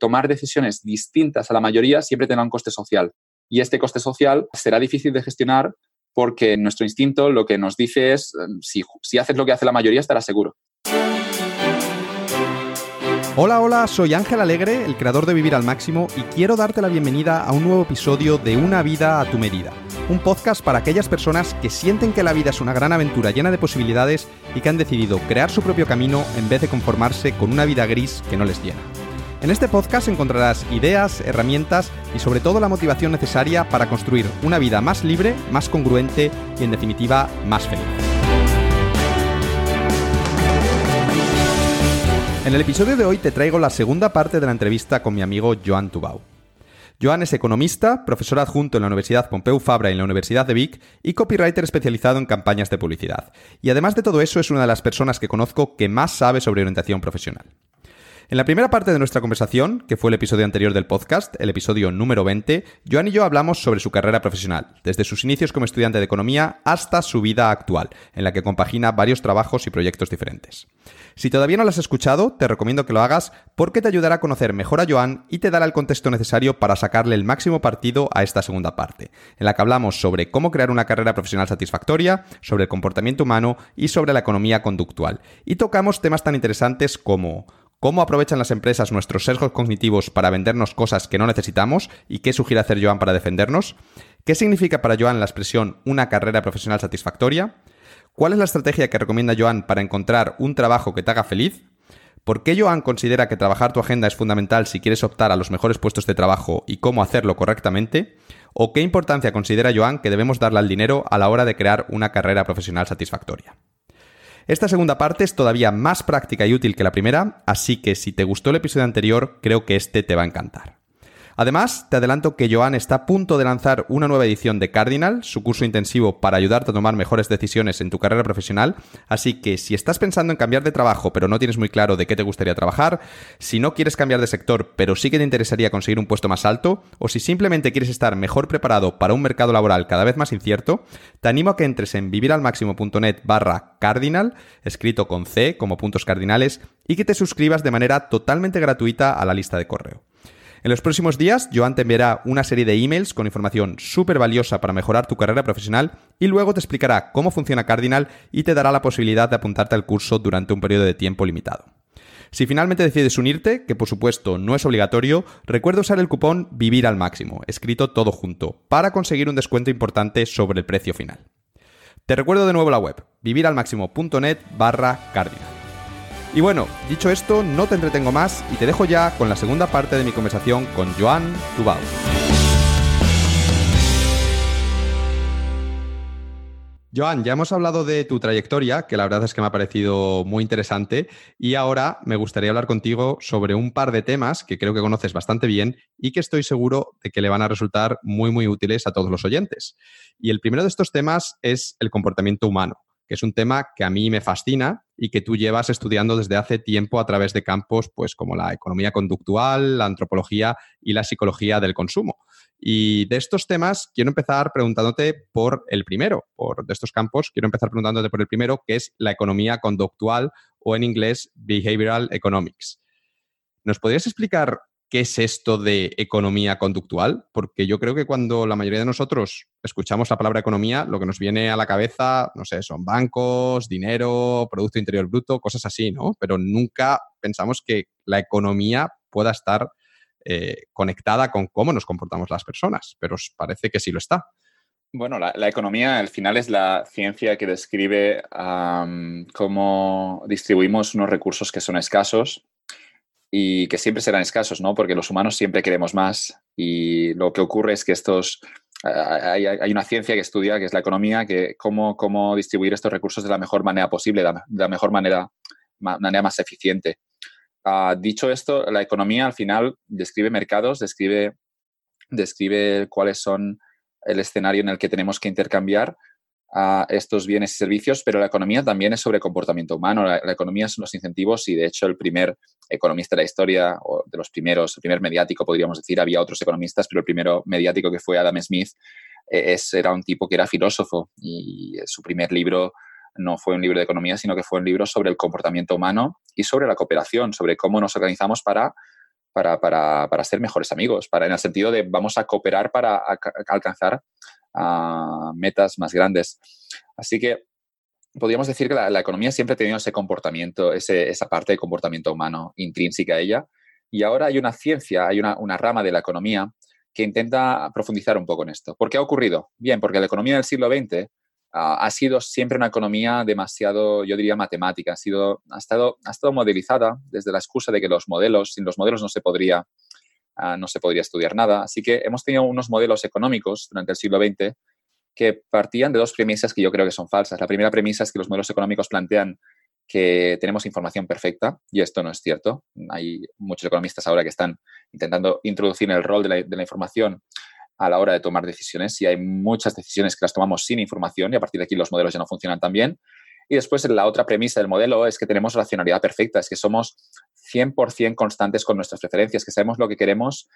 tomar decisiones distintas a la mayoría siempre tendrá un coste social. Y este coste social será difícil de gestionar porque nuestro instinto lo que nos dice es, eh, si, si haces lo que hace la mayoría, estarás seguro. Hola, hola, soy Ángel Alegre, el creador de Vivir al Máximo, y quiero darte la bienvenida a un nuevo episodio de Una vida a tu medida, un podcast para aquellas personas que sienten que la vida es una gran aventura llena de posibilidades y que han decidido crear su propio camino en vez de conformarse con una vida gris que no les llena. En este podcast encontrarás ideas, herramientas y sobre todo la motivación necesaria para construir una vida más libre, más congruente y en definitiva más feliz. En el episodio de hoy te traigo la segunda parte de la entrevista con mi amigo Joan Tubau. Joan es economista, profesor adjunto en la Universidad Pompeu Fabra y en la Universidad de Vic y copywriter especializado en campañas de publicidad. Y además de todo eso es una de las personas que conozco que más sabe sobre orientación profesional. En la primera parte de nuestra conversación, que fue el episodio anterior del podcast, el episodio número 20, Joan y yo hablamos sobre su carrera profesional, desde sus inicios como estudiante de economía hasta su vida actual, en la que compagina varios trabajos y proyectos diferentes. Si todavía no lo has escuchado, te recomiendo que lo hagas porque te ayudará a conocer mejor a Joan y te dará el contexto necesario para sacarle el máximo partido a esta segunda parte, en la que hablamos sobre cómo crear una carrera profesional satisfactoria, sobre el comportamiento humano y sobre la economía conductual. Y tocamos temas tan interesantes como ¿Cómo aprovechan las empresas nuestros sesgos cognitivos para vendernos cosas que no necesitamos y qué sugiere hacer Joan para defendernos? ¿Qué significa para Joan la expresión una carrera profesional satisfactoria? ¿Cuál es la estrategia que recomienda Joan para encontrar un trabajo que te haga feliz? ¿Por qué Joan considera que trabajar tu agenda es fundamental si quieres optar a los mejores puestos de trabajo y cómo hacerlo correctamente? ¿O qué importancia considera Joan que debemos darle al dinero a la hora de crear una carrera profesional satisfactoria? Esta segunda parte es todavía más práctica y útil que la primera, así que si te gustó el episodio anterior, creo que este te va a encantar. Además, te adelanto que Joan está a punto de lanzar una nueva edición de Cardinal, su curso intensivo para ayudarte a tomar mejores decisiones en tu carrera profesional, así que si estás pensando en cambiar de trabajo pero no tienes muy claro de qué te gustaría trabajar, si no quieres cambiar de sector pero sí que te interesaría conseguir un puesto más alto, o si simplemente quieres estar mejor preparado para un mercado laboral cada vez más incierto, te animo a que entres en viviralmaximo.net barra cardinal, escrito con C como puntos cardinales, y que te suscribas de manera totalmente gratuita a la lista de correo. En los próximos días, Joan te enviará una serie de emails con información súper valiosa para mejorar tu carrera profesional y luego te explicará cómo funciona Cardinal y te dará la posibilidad de apuntarte al curso durante un periodo de tiempo limitado. Si finalmente decides unirte, que por supuesto no es obligatorio, recuerda usar el cupón Vivir al Máximo, escrito todo junto, para conseguir un descuento importante sobre el precio final. Te recuerdo de nuevo la web, viviralmáximo.net barra cardinal. Y bueno, dicho esto, no te entretengo más y te dejo ya con la segunda parte de mi conversación con Joan Tubau. Joan, ya hemos hablado de tu trayectoria, que la verdad es que me ha parecido muy interesante, y ahora me gustaría hablar contigo sobre un par de temas que creo que conoces bastante bien y que estoy seguro de que le van a resultar muy, muy útiles a todos los oyentes. Y el primero de estos temas es el comportamiento humano que es un tema que a mí me fascina y que tú llevas estudiando desde hace tiempo a través de campos pues, como la economía conductual, la antropología y la psicología del consumo. Y de estos temas quiero empezar preguntándote por el primero, por de estos campos quiero empezar preguntándote por el primero, que es la economía conductual o en inglés behavioral economics. ¿Nos podrías explicar qué es esto de economía conductual, porque yo creo que cuando la mayoría de nosotros escuchamos la palabra economía, lo que nos viene a la cabeza, no sé, son bancos, dinero, Producto Interior Bruto, cosas así, ¿no? Pero nunca pensamos que la economía pueda estar eh, conectada con cómo nos comportamos las personas, pero parece que sí lo está. Bueno, la, economía al final es la ciencia que describe cómo distribuimos unos recursos que son escasos y que siempre serán escasos, ¿no? Porque los humanos siempre queremos más y lo que ocurre es que estos... Hay, una ciencia que estudia, que es la economía, que cómo, cómo distribuir estos recursos de la mejor manera posible, de la, mejor manera, manera más eficiente. Ah, dicho esto, la economía al final describe mercados, describe, describe cuáles son el escenario en el que tenemos que intercambiar a estos bienes y servicios, pero la economía también es sobre comportamiento humano. La, economía son los incentivos y, de hecho, el primer economista de la historia, o de los primeros, el primer mediático, podríamos decir, había otros economistas, pero el primero mediático que fue Adam Smith e, era un tipo que era filósofo y su primer libro no fue un libro de economía, sino que fue un libro sobre el comportamiento humano y sobre la cooperación, sobre cómo nos organizamos para para, para, para, ser mejores amigos, para, en el sentido de vamos a cooperar para alcanzar uh, metas más grandes. Así que podríamos decir que la, economía siempre ha tenido ese comportamiento, ese, esa parte de comportamiento humano intrínseca a ella. Y ahora hay una ciencia, hay una, una rama de la economía que intenta profundizar un poco en esto. ¿Por qué ha ocurrido? Bien, porque la economía del siglo XX ha sido siempre una economía demasiado, yo diría, matemática. Ha, sido, ha, estado, ha estado modelizada desde la excusa de que los modelos, sin los modelos no se podría, uh, no se podría estudiar nada. Así que hemos tenido unos modelos económicos durante el siglo XX que partían de dos premisas que yo creo que son falsas. La primera premisa es que los modelos económicos plantean que tenemos información perfecta y esto no es cierto. Hay muchos economistas ahora que están intentando introducir el rol de la, de la información a la hora de tomar decisiones y hay muchas decisiones que las tomamos sin información y a partir de aquí los modelos ya no funcionan tan bien. Y después la otra premisa del modelo es que tenemos racionalidad perfecta, es que somos 100% constantes con nuestras preferencias, que sabemos lo que queremos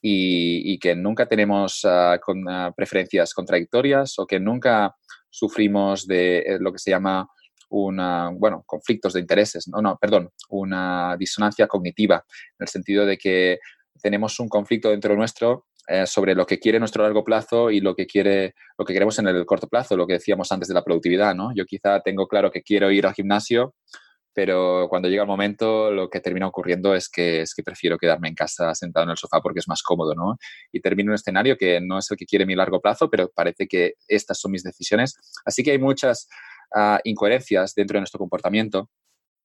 y, que nunca tenemos con, uh, preferencias contradictorias o que nunca sufrimos de eh, lo que se llama una, bueno, conflictos de intereses, no, no, perdón, una disonancia cognitiva, en el sentido de que tenemos un conflicto dentro nuestro eh, sobre lo que quiere nuestro largo plazo y lo que quiere lo que queremos en el corto plazo, lo que decíamos antes de la productividad, ¿no? Yo quizá tengo claro que quiero ir al gimnasio, pero cuando llega el momento lo que termina ocurriendo es que, es que prefiero quedarme en casa sentado en el sofá porque es más cómodo, ¿no? Y termino un escenario que no es el que quiere mi largo plazo, pero parece que estas son mis decisiones. Así que hay muchas uh, incoherencias dentro de nuestro comportamiento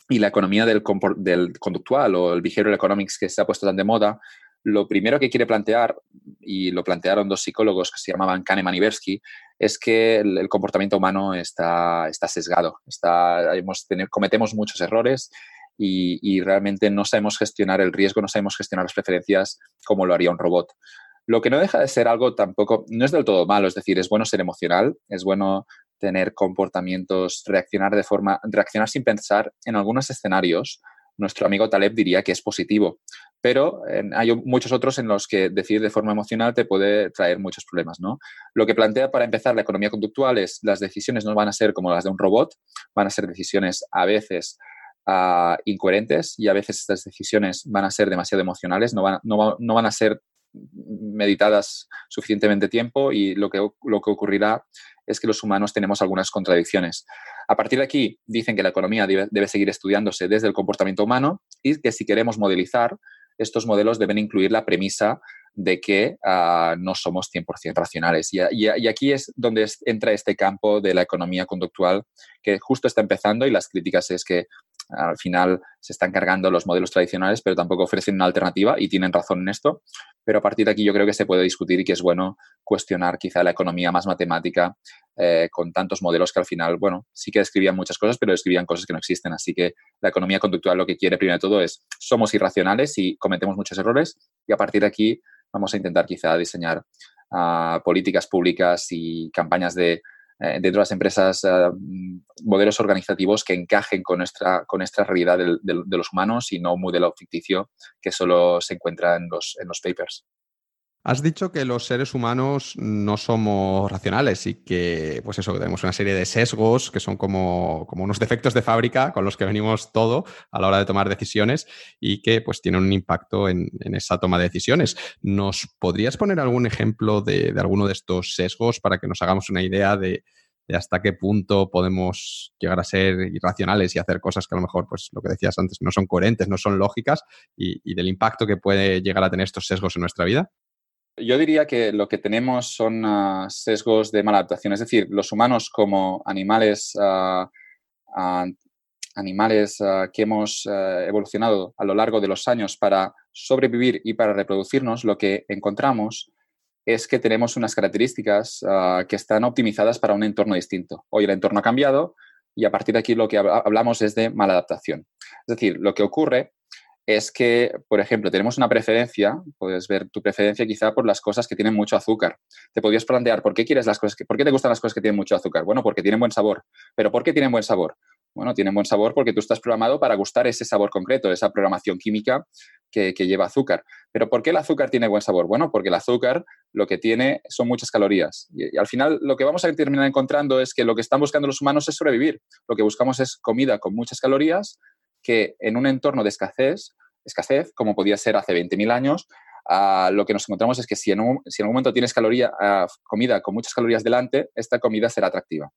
y la economía del, del conductual o el behavioral economics que se ha puesto tan de moda lo primero que quiere plantear, y lo plantearon dos psicólogos que se llamaban Kahneman y Bersky, es que el, comportamiento humano está, está sesgado, está, cometemos muchos errores y, y, realmente no sabemos gestionar el riesgo, no sabemos gestionar las preferencias como lo haría un robot. Lo que no deja de ser algo tampoco, no es del todo malo, es decir, es bueno ser emocional, es bueno tener comportamientos, reaccionar de forma, reaccionar sin pensar en algunos escenarios, nuestro amigo Taleb diría que es positivo, pero hay muchos otros en los que decir de forma emocional te puede traer muchos problemas. ¿no? Lo que plantea para empezar la economía conductual es las decisiones no van a ser como las de un robot, van a ser decisiones a veces uh, incoherentes y a veces estas decisiones van a ser demasiado emocionales, no van, no, no van a ser meditadas suficientemente tiempo y lo que, lo que ocurrirá es que los humanos tenemos algunas contradicciones. A partir de aquí, dicen que la economía debe, seguir estudiándose desde el comportamiento humano y que si queremos modelizar, estos modelos deben incluir la premisa de que uh, no somos 100% racionales. Y, y, aquí es donde entra este campo de la economía conductual que justo está empezando y las críticas es que al final se están cargando los modelos tradicionales, pero tampoco ofrecen una alternativa y tienen razón en esto. Pero a partir de aquí yo creo que se puede discutir y que es bueno cuestionar quizá la economía más matemática eh, con tantos modelos que al final, bueno, sí que describían muchas cosas, pero describían cosas que no existen. Así que la economía conductual lo que quiere primero de todo es somos irracionales y cometemos muchos errores y a partir de aquí vamos a intentar quizá diseñar uh, políticas públicas y campañas de dentro de las empresas eh, modelos organizativos que encajen con nuestra, con nuestra realidad de, de, los humanos y no un modelo ficticio que solo se encuentra en los, en los papers. Has dicho que los seres humanos no somos racionales y que, pues eso, tenemos una serie de sesgos que son como, como, unos defectos de fábrica con los que venimos todo a la hora de tomar decisiones y que pues tienen un impacto en, en esa toma de decisiones. ¿Nos podrías poner algún ejemplo de, de, alguno de estos sesgos para que nos hagamos una idea de, de, hasta qué punto podemos llegar a ser irracionales y hacer cosas que a lo mejor, pues lo que decías antes, no son coherentes, no son lógicas y, y del impacto que puede llegar a tener estos sesgos en nuestra vida? Yo diría que lo que tenemos son uh, sesgos de mala adaptación, es decir, los humanos como animales, uh, animales que hemos evolucionado a lo largo de los años para sobrevivir y para reproducirnos, lo que encontramos es que tenemos unas características que están optimizadas para un entorno distinto. Hoy el entorno ha cambiado y a partir de aquí lo que hablamos es de mala adaptación. Es decir, lo que ocurre es que, por ejemplo, tenemos una preferencia, puedes ver tu preferencia quizá por las cosas que tienen mucho azúcar. Te podrías plantear, ¿por qué quieres las cosas que, por qué te gustan las cosas que tienen mucho azúcar? Bueno, porque tienen buen sabor. ¿Pero por qué tienen buen sabor? Bueno, tienen buen sabor porque tú estás programado para gustar ese sabor concreto, esa programación química que, que lleva azúcar. ¿Pero por qué el azúcar tiene buen sabor? Bueno, porque el azúcar lo que tiene son muchas calorías. Y, y, al final lo que vamos a terminar encontrando es que lo que están buscando los humanos es sobrevivir. Lo que buscamos es comida con muchas calorías que en un entorno de escasez escasez, como podía ser hace 20.000 años, ah, lo que nos encontramos es que si en, un, si en algún momento tienes caloría, ah, comida con muchas calorías delante, esta comida será atractiva.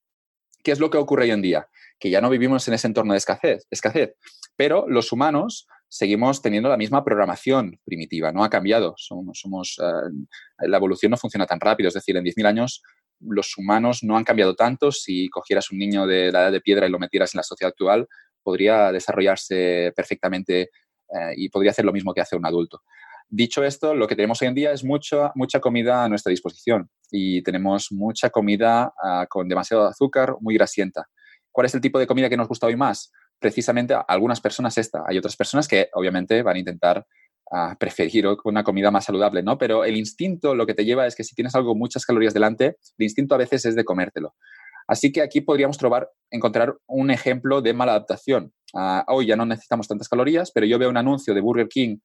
¿Qué es lo que ocurre hoy en día? Que ya no vivimos en ese entorno de escasez, escasez pero los humanos seguimos teniendo la misma programación primitiva, no ha cambiado. Somos, eh, la evolución no funciona tan rápido, es decir, en 10.000 años los humanos no han cambiado tanto. Si cogieras un niño de la edad de piedra y lo metieras en la sociedad actual, podría desarrollarse perfectamente eh, y podría hacer lo mismo que hace un adulto. Dicho esto, lo que tenemos hoy en día es mucha, mucha comida a nuestra disposición y tenemos mucha comida ah, con demasiado azúcar, muy grasienta. ¿Cuál es el tipo de comida que nos gusta hoy más? Precisamente a algunas personas esta. Hay otras personas que obviamente van a intentar ah, preferir una comida más saludable, ¿no? Pero el instinto lo que te lleva es que si tienes algo muchas calorías delante, el instinto a veces es de comértelo. Así que aquí podríamos probar, encontrar un ejemplo de mala adaptación. Ah, hoy ya no necesitamos tantas calorías, pero yo veo un anuncio de Burger King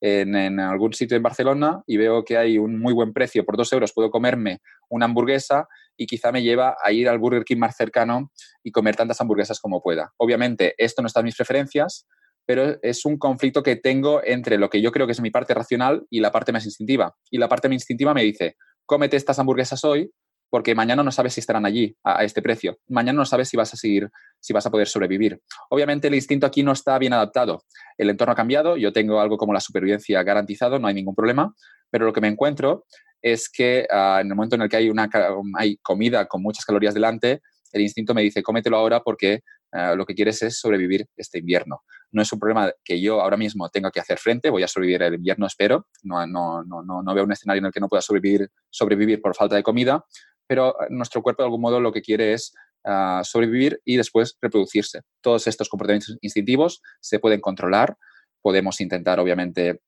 en, algún sitio en Barcelona y veo que hay un muy buen precio, por dos euros puedo comerme una hamburguesa y quizá me lleva a ir al Burger King más cercano y comer tantas hamburguesas como pueda. Obviamente, esto no está en mis preferencias, pero es un conflicto que tengo entre lo que yo creo que es mi parte racional y la parte más instintiva. Y la parte más instintiva me dice, cómete estas hamburguesas hoy porque mañana no sabes si estarán allí a, este precio. Mañana no sabes si vas a seguir, si vas a poder sobrevivir. Obviamente el instinto aquí no está bien adaptado. El entorno ha cambiado, yo tengo algo como la supervivencia garantizado, no hay ningún problema, pero lo que me encuentro es que ah, en el momento en el que hay, una, hay comida con muchas calorías delante, el instinto me dice, cómetelo ahora porque ah, lo que quieres es sobrevivir este invierno. No es un problema que yo ahora mismo tenga que hacer frente, voy a sobrevivir el invierno, espero. No, no, no, no, veo un escenario en el que no pueda sobrevivir, sobrevivir por falta de comida, pero eh, nuestro cuerpo de algún modo lo que quiere es ah, sobrevivir y después reproducirse. Todos estos comportamientos instintivos se pueden controlar, podemos intentar obviamente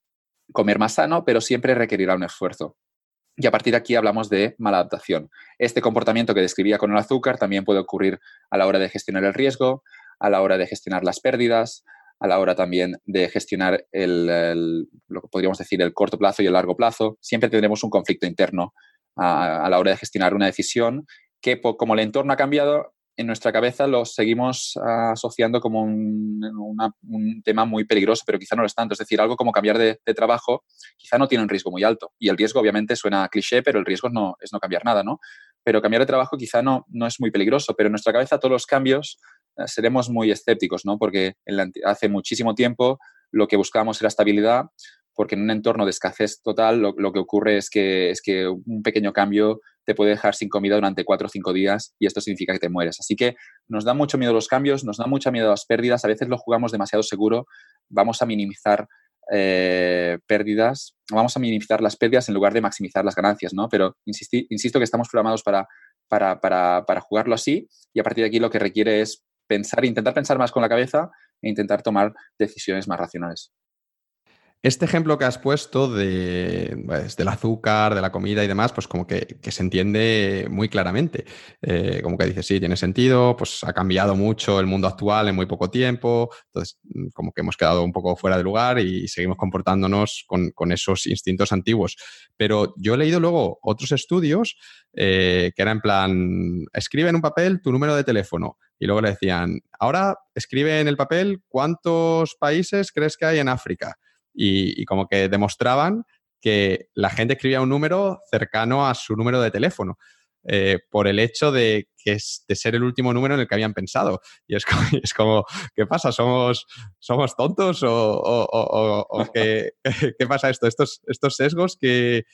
comer más sano, pero siempre requerirá un esfuerzo. Y a partir de aquí hablamos de maladaptación. Este comportamiento que describía con el azúcar también puede ocurrir a la hora de gestionar el riesgo, a la hora de gestionar las pérdidas, a la hora también de gestionar el, lo que podríamos decir el corto plazo y el largo plazo. Siempre tendremos un conflicto interno a, la hora de gestionar una decisión que como el entorno ha cambiado, en nuestra cabeza lo seguimos asociando como un, tema muy peligroso, pero quizá no lo es tanto. Es decir, algo como cambiar de, trabajo quizá no tiene un riesgo muy alto. Y el riesgo obviamente suena cliché, pero el riesgo no, es no cambiar nada, ¿no? Pero cambiar de trabajo quizá no, no es muy peligroso, pero en nuestra cabeza todos los cambios eh, seremos muy escépticos, ¿no? Porque hace muchísimo tiempo lo que buscábamos era estabilidad, porque en un entorno de escasez total lo, que ocurre es que, es que un pequeño cambio te puede dejar sin comida durante cuatro o cinco días y esto significa que te mueres. Así que nos da mucho miedo los cambios, nos da mucho miedo las pérdidas, a veces lo jugamos demasiado seguro, vamos a minimizar eh, pérdidas, vamos a minimizar las pérdidas en lugar de maximizar las ganancias, ¿no? Pero insisto que estamos programados para, para, para, para jugarlo así y a partir de aquí lo que requiere es pensar, intentar pensar más con la cabeza e intentar tomar decisiones más racionales. Este ejemplo que has puesto de, pues, del azúcar, de la comida y demás, pues como que, se entiende muy claramente. Eh, como que dices, sí, tiene sentido, pues ha cambiado mucho el mundo actual en muy poco tiempo, entonces mm, como que hemos quedado un poco fuera de lugar y seguimos comportándonos con, esos instintos antiguos. Pero yo he leído luego otros estudios eh, que era en plan, escribe en un papel tu número de teléfono. Y luego le decían, ahora escribe en el papel cuántos países crees que hay en África y, como que demostraban que la gente escribía un número cercano a su número de teléfono. Eh, por el hecho de que es de ser el último número en el que habían pensado. Y es como, es como ¿qué pasa? ¿Somos, somos tontos? ¿O, qué, qué, pasa esto? Estos, estos sesgos, que,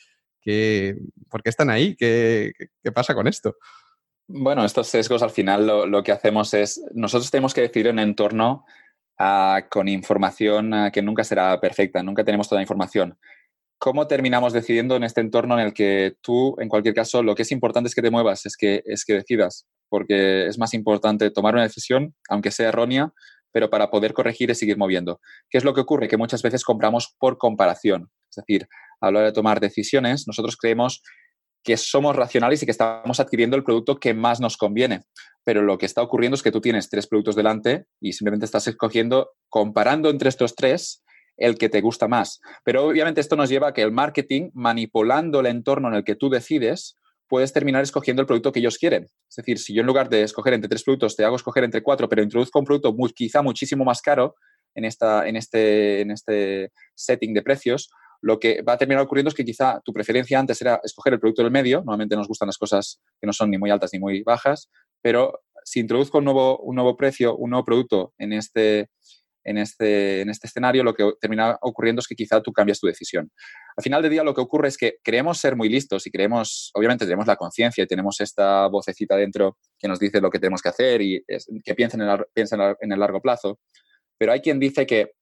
¿por qué están ahí? ¿Qué, ¿Qué, pasa con esto? Bueno, estos sesgos al final lo, lo, que hacemos es, nosotros tenemos que decidir un entorno con información que nunca será perfecta, nunca tenemos toda la información. ¿Cómo terminamos decidiendo en este entorno en el que tú, en cualquier caso, lo que es importante es que te muevas, es que, es que decidas? Porque es más importante tomar una decisión, aunque sea errónea, pero para poder corregir y seguir moviendo. ¿Qué es lo que ocurre? Que muchas veces compramos por comparación. Es decir, a la hora de tomar decisiones, nosotros creemos que somos racionales y que estamos adquiriendo el producto que más nos conviene. Pero lo que está ocurriendo es que tú tienes tres productos delante y simplemente estás escogiendo, comparando entre estos tres, el que te gusta más. Pero obviamente esto nos lleva a que el marketing, manipulando el entorno en el que tú decides, puedes terminar escogiendo el producto que ellos quieren. Es decir, si yo en lugar de escoger entre tres productos te hago escoger entre cuatro, pero introduzco un producto quizá muchísimo más caro, en, esta, en, este, en este setting de precios, lo que va a terminar ocurriendo es que quizá tu preferencia antes era escoger el producto del medio, normalmente nos gustan las cosas que no son ni muy altas ni muy bajas, pero si introduzco un nuevo, un nuevo precio, un nuevo producto en este, en este, en este escenario, lo que termina ocurriendo es que quizá tú cambias tu decisión. Al final del día lo que ocurre es que creemos ser muy listos y creemos, obviamente tenemos la conciencia y tenemos esta vocecita dentro que nos dice lo que tenemos que hacer y que piensen en, en el largo plazo, pero hay quien dice que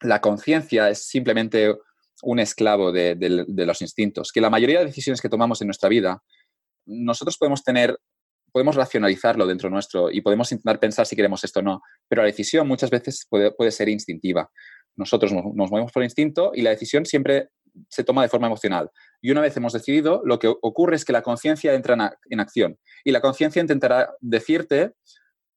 la conciencia es simplemente un esclavo de, los instintos, que la mayoría de decisiones que tomamos en nuestra vida, nosotros podemos tener, podemos racionalizarlo dentro nuestro y podemos intentar pensar si queremos esto o no, pero la decisión muchas veces puede, ser instintiva. Nosotros nos, movemos por instinto y la decisión siempre se toma de forma emocional. Y una vez hemos decidido, lo que ocurre es que la conciencia entra en acción y la conciencia intentará decirte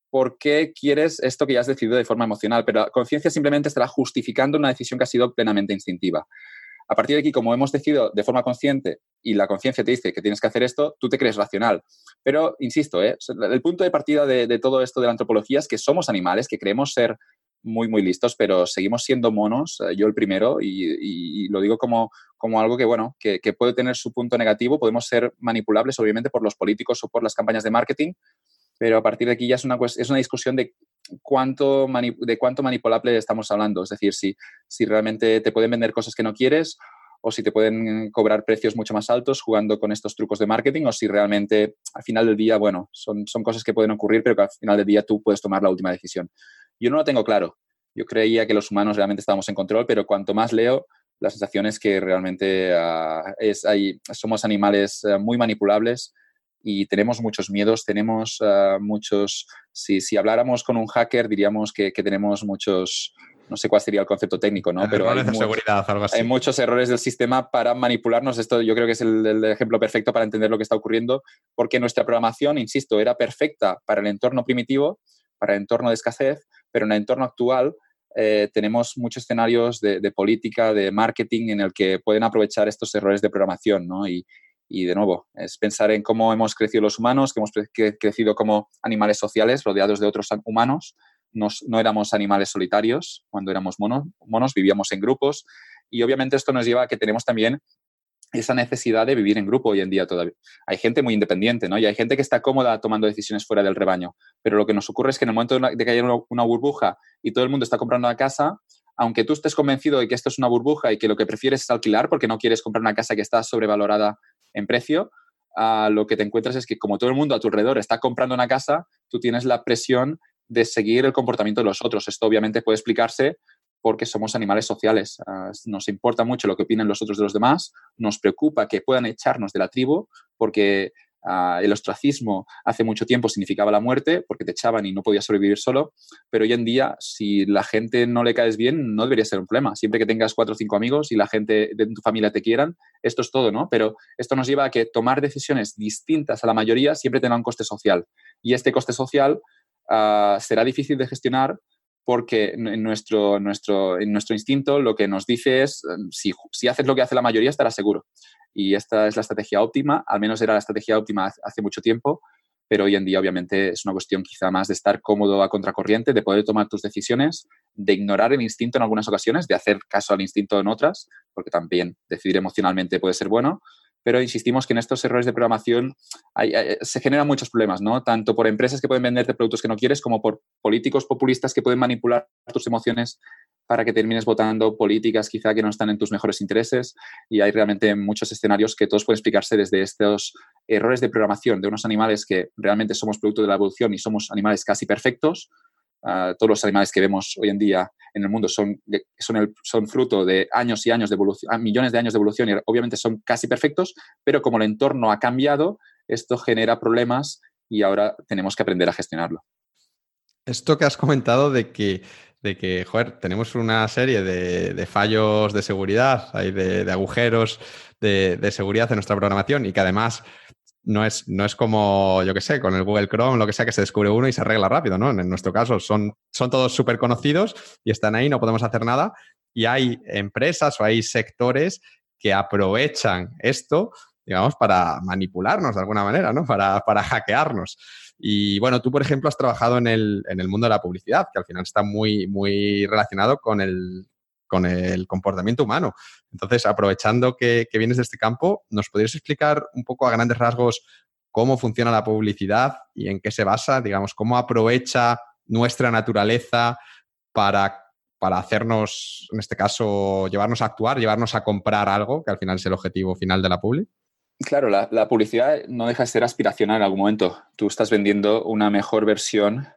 por qué quieres esto que ya has decidido de forma emocional, pero la conciencia simplemente estará justificando una decisión que ha sido plenamente instintiva. A partir de aquí, como hemos decidido de forma consciente y la conciencia te dice que tienes que hacer esto, tú te crees racional. Pero, insisto, ¿eh? el punto de partida de, todo esto de la antropología es que somos animales, que creemos ser muy, muy listos, pero seguimos siendo monos, eh, yo el primero, y, lo digo como, como algo que, bueno, que, que, puede tener su punto negativo. Podemos ser manipulables, obviamente, por los políticos o por las campañas de marketing, pero a partir de aquí ya es una, es una discusión de cuánto, de cuánto manipulable estamos hablando. Es decir, si, si realmente te pueden vender cosas que no quieres o si te pueden cobrar precios mucho más altos jugando con estos trucos de marketing o si realmente al final del día, bueno, son, son cosas que pueden ocurrir, pero que al final del día tú puedes tomar la última decisión. Yo no lo tengo claro. Yo creía que los humanos realmente estábamos en control, pero cuanto más leo, la sensación es que realmente ah, es, hay, somos animales ah, muy manipulables y tenemos muchos miedos, tenemos ah, muchos, si, si, habláramos con un hacker diríamos que, que, tenemos muchos, no sé cuál sería el concepto técnico, ¿no? Pero hay, seguridad, algo así. hay, muchos errores del sistema para manipularnos. Esto yo creo que es el, el, ejemplo perfecto para entender lo que está ocurriendo, porque nuestra programación, insisto, era perfecta para el entorno primitivo, para el entorno de escasez, pero en el entorno actual eh, tenemos muchos escenarios de, de, política, de marketing, en el que pueden aprovechar estos errores de programación, ¿no? Y, y de nuevo, es pensar en cómo hemos crecido los humanos, que hemos crecido como animales sociales rodeados de otros humanos. no éramos animales solitarios cuando éramos monos, monos, vivíamos en grupos y obviamente esto nos lleva a que tenemos también esa necesidad de vivir en grupo hoy en día todavía. Hay gente muy independiente, ¿no? Y hay gente que está cómoda tomando decisiones fuera del rebaño. Pero lo que nos ocurre es que en el momento de que haya una burbuja y todo el mundo está comprando una casa, aunque tú estés convencido de que esto es una burbuja y que lo que prefieres es alquilar porque no quieres comprar una casa que está sobrevalorada en precio, lo que te encuentras es que como todo el mundo a tu alrededor está comprando una casa, tú tienes la presión de seguir el comportamiento de los otros. Esto obviamente puede explicarse porque somos animales sociales. Ah, nos importa mucho lo que opinen los otros de los demás, nos preocupa que puedan echarnos de la tribu porque Ah, el ostracismo hace mucho tiempo significaba la muerte porque te echaban y no podías sobrevivir solo, pero hoy en día si la gente no le caes bien no debería ser un problema. Siempre que tengas cuatro o cinco amigos y la gente de tu familia te quieran, esto es todo, ¿no? Pero esto nos lleva a que tomar decisiones distintas a la mayoría siempre tenga un coste social y este coste social ah, será difícil de gestionar porque en nuestro, nuestro, en nuestro instinto lo que nos dice es, si, si haces lo que hace la mayoría, estarás seguro. Y esta es la estrategia óptima, al menos era la estrategia óptima hace mucho tiempo, pero hoy en día obviamente es una cuestión quizá más de estar cómodo a contracorriente, de poder tomar tus decisiones, de ignorar el instinto en algunas ocasiones, de hacer caso al instinto en otras, porque también decidir emocionalmente puede ser bueno, pero insistimos que en estos errores de programación se generan muchos problemas, ¿no? Tanto por empresas que pueden venderte productos que no quieres, como por políticos populistas que pueden manipular tus emociones para que termines votando políticas quizá que no están en tus mejores intereses y hay realmente muchos escenarios que todos pueden explicarse desde estos errores de programación de unos animales que realmente somos producto de la evolución y somos animales casi perfectos. Todos los animales que vemos hoy en día en el mundo son, son, son fruto de años y años de evolución, millones de años de evolución y obviamente son casi perfectos, pero como el entorno ha cambiado, esto genera problemas y ahora tenemos que aprender a gestionarlo. Esto que has comentado de que de que, tenemos una serie de, fallos de seguridad, hay de, agujeros de, seguridad en nuestra programación y que además no es, no es como, yo qué sé, con el Google Chrome, lo que sea, que se descubre uno y se arregla rápido, ¿no? En nuestro caso son, son todos súper conocidos y están ahí, no podemos hacer nada. Y hay empresas o hay sectores que aprovechan esto digamos, para manipularnos de alguna manera, ¿no? Para, para hackearnos. Y bueno, tú, por ejemplo, has trabajado en el, en el mundo de la publicidad, que al final está muy, muy relacionado con el, con el comportamiento humano. Entonces, aprovechando que, vienes de este campo, ¿nos podrías explicar un poco a grandes rasgos cómo funciona la publicidad y en qué se basa? Digamos, cómo aprovecha nuestra naturaleza para, para hacernos, en este caso, llevarnos a actuar, llevarnos a comprar algo, que al final es el objetivo final de la publi. Claro, la, publicidad no deja de ser aspiracional en algún momento. Tú estás vendiendo una mejor versión.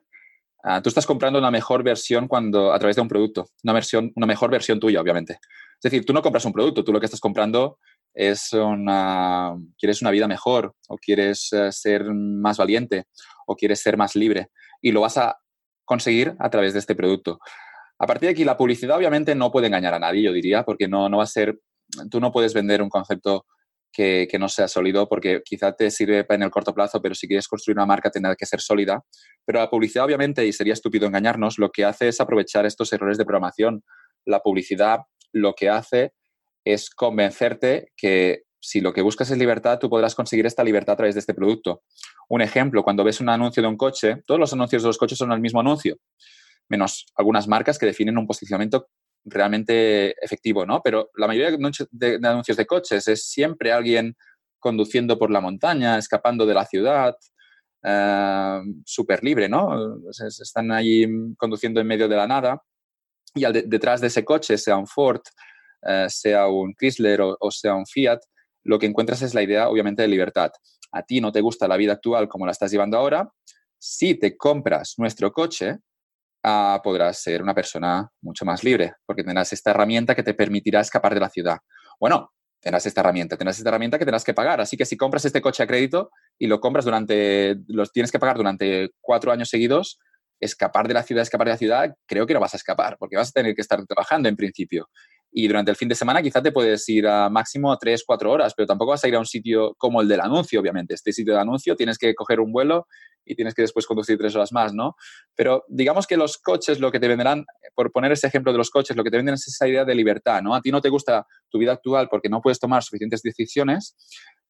Ah, tú estás comprando una mejor versión cuando a través de un producto, una versión, una mejor versión tuya, obviamente. Es decir, tú no compras un producto, tú lo que estás comprando es una, quieres una vida mejor, o quieres eh, ser más valiente, o quieres ser más libre, y lo vas a conseguir a través de este producto. A partir de aquí, la publicidad obviamente no puede engañar a nadie, yo diría, porque no, no va a ser, tú no puedes vender un concepto que, no sea sólido porque quizá te sirve en el corto plazo, pero si quieres construir una marca tendrá que ser sólida. Pero la publicidad, obviamente, y sería estúpido engañarnos, lo que hace es aprovechar estos errores de programación. La publicidad lo que hace es convencerte que si lo que buscas es libertad, tú podrás conseguir esta libertad a través de este producto. Un ejemplo, cuando ves un anuncio de un coche, todos los anuncios de los coches son el mismo anuncio, menos algunas marcas que definen un posicionamiento realmente efectivo, ¿no? Pero la mayoría de, anuncios de coches es siempre alguien conduciendo por la montaña, escapando de la ciudad, eh, súper libre, ¿no? están allí conduciendo en medio de la nada y detrás de ese coche, sea un Ford, eh, sea un Chrysler o, sea un Fiat, lo que encuentras es la idea, obviamente, de libertad. A ti no te gusta la vida actual como la estás llevando ahora. Si te compras nuestro coche, podrás ser una persona mucho más libre, porque tendrás esta herramienta que te permitirá escapar de la ciudad. Bueno, tendrás esta herramienta, tendrás esta herramienta que tendrás que pagar. Así que si compras este coche a crédito y lo compras durante, los tienes que pagar durante cuatro años seguidos, escapar de la ciudad, escapar de la ciudad, creo que no vas a escapar, porque vas a tener que estar trabajando en principio. Y durante el fin de semana quizá te puedes ir a máximo tres, cuatro horas, pero tampoco vas a ir a un sitio como el del anuncio, obviamente. Este sitio de anuncio tienes que coger un vuelo y tienes que después conducir tres horas más, ¿no? Pero digamos que los coches lo que te venderán, por poner ese ejemplo de los coches, lo que te venden es esa idea de libertad, ¿no? A ti no te gusta tu vida actual porque no puedes tomar suficientes decisiones,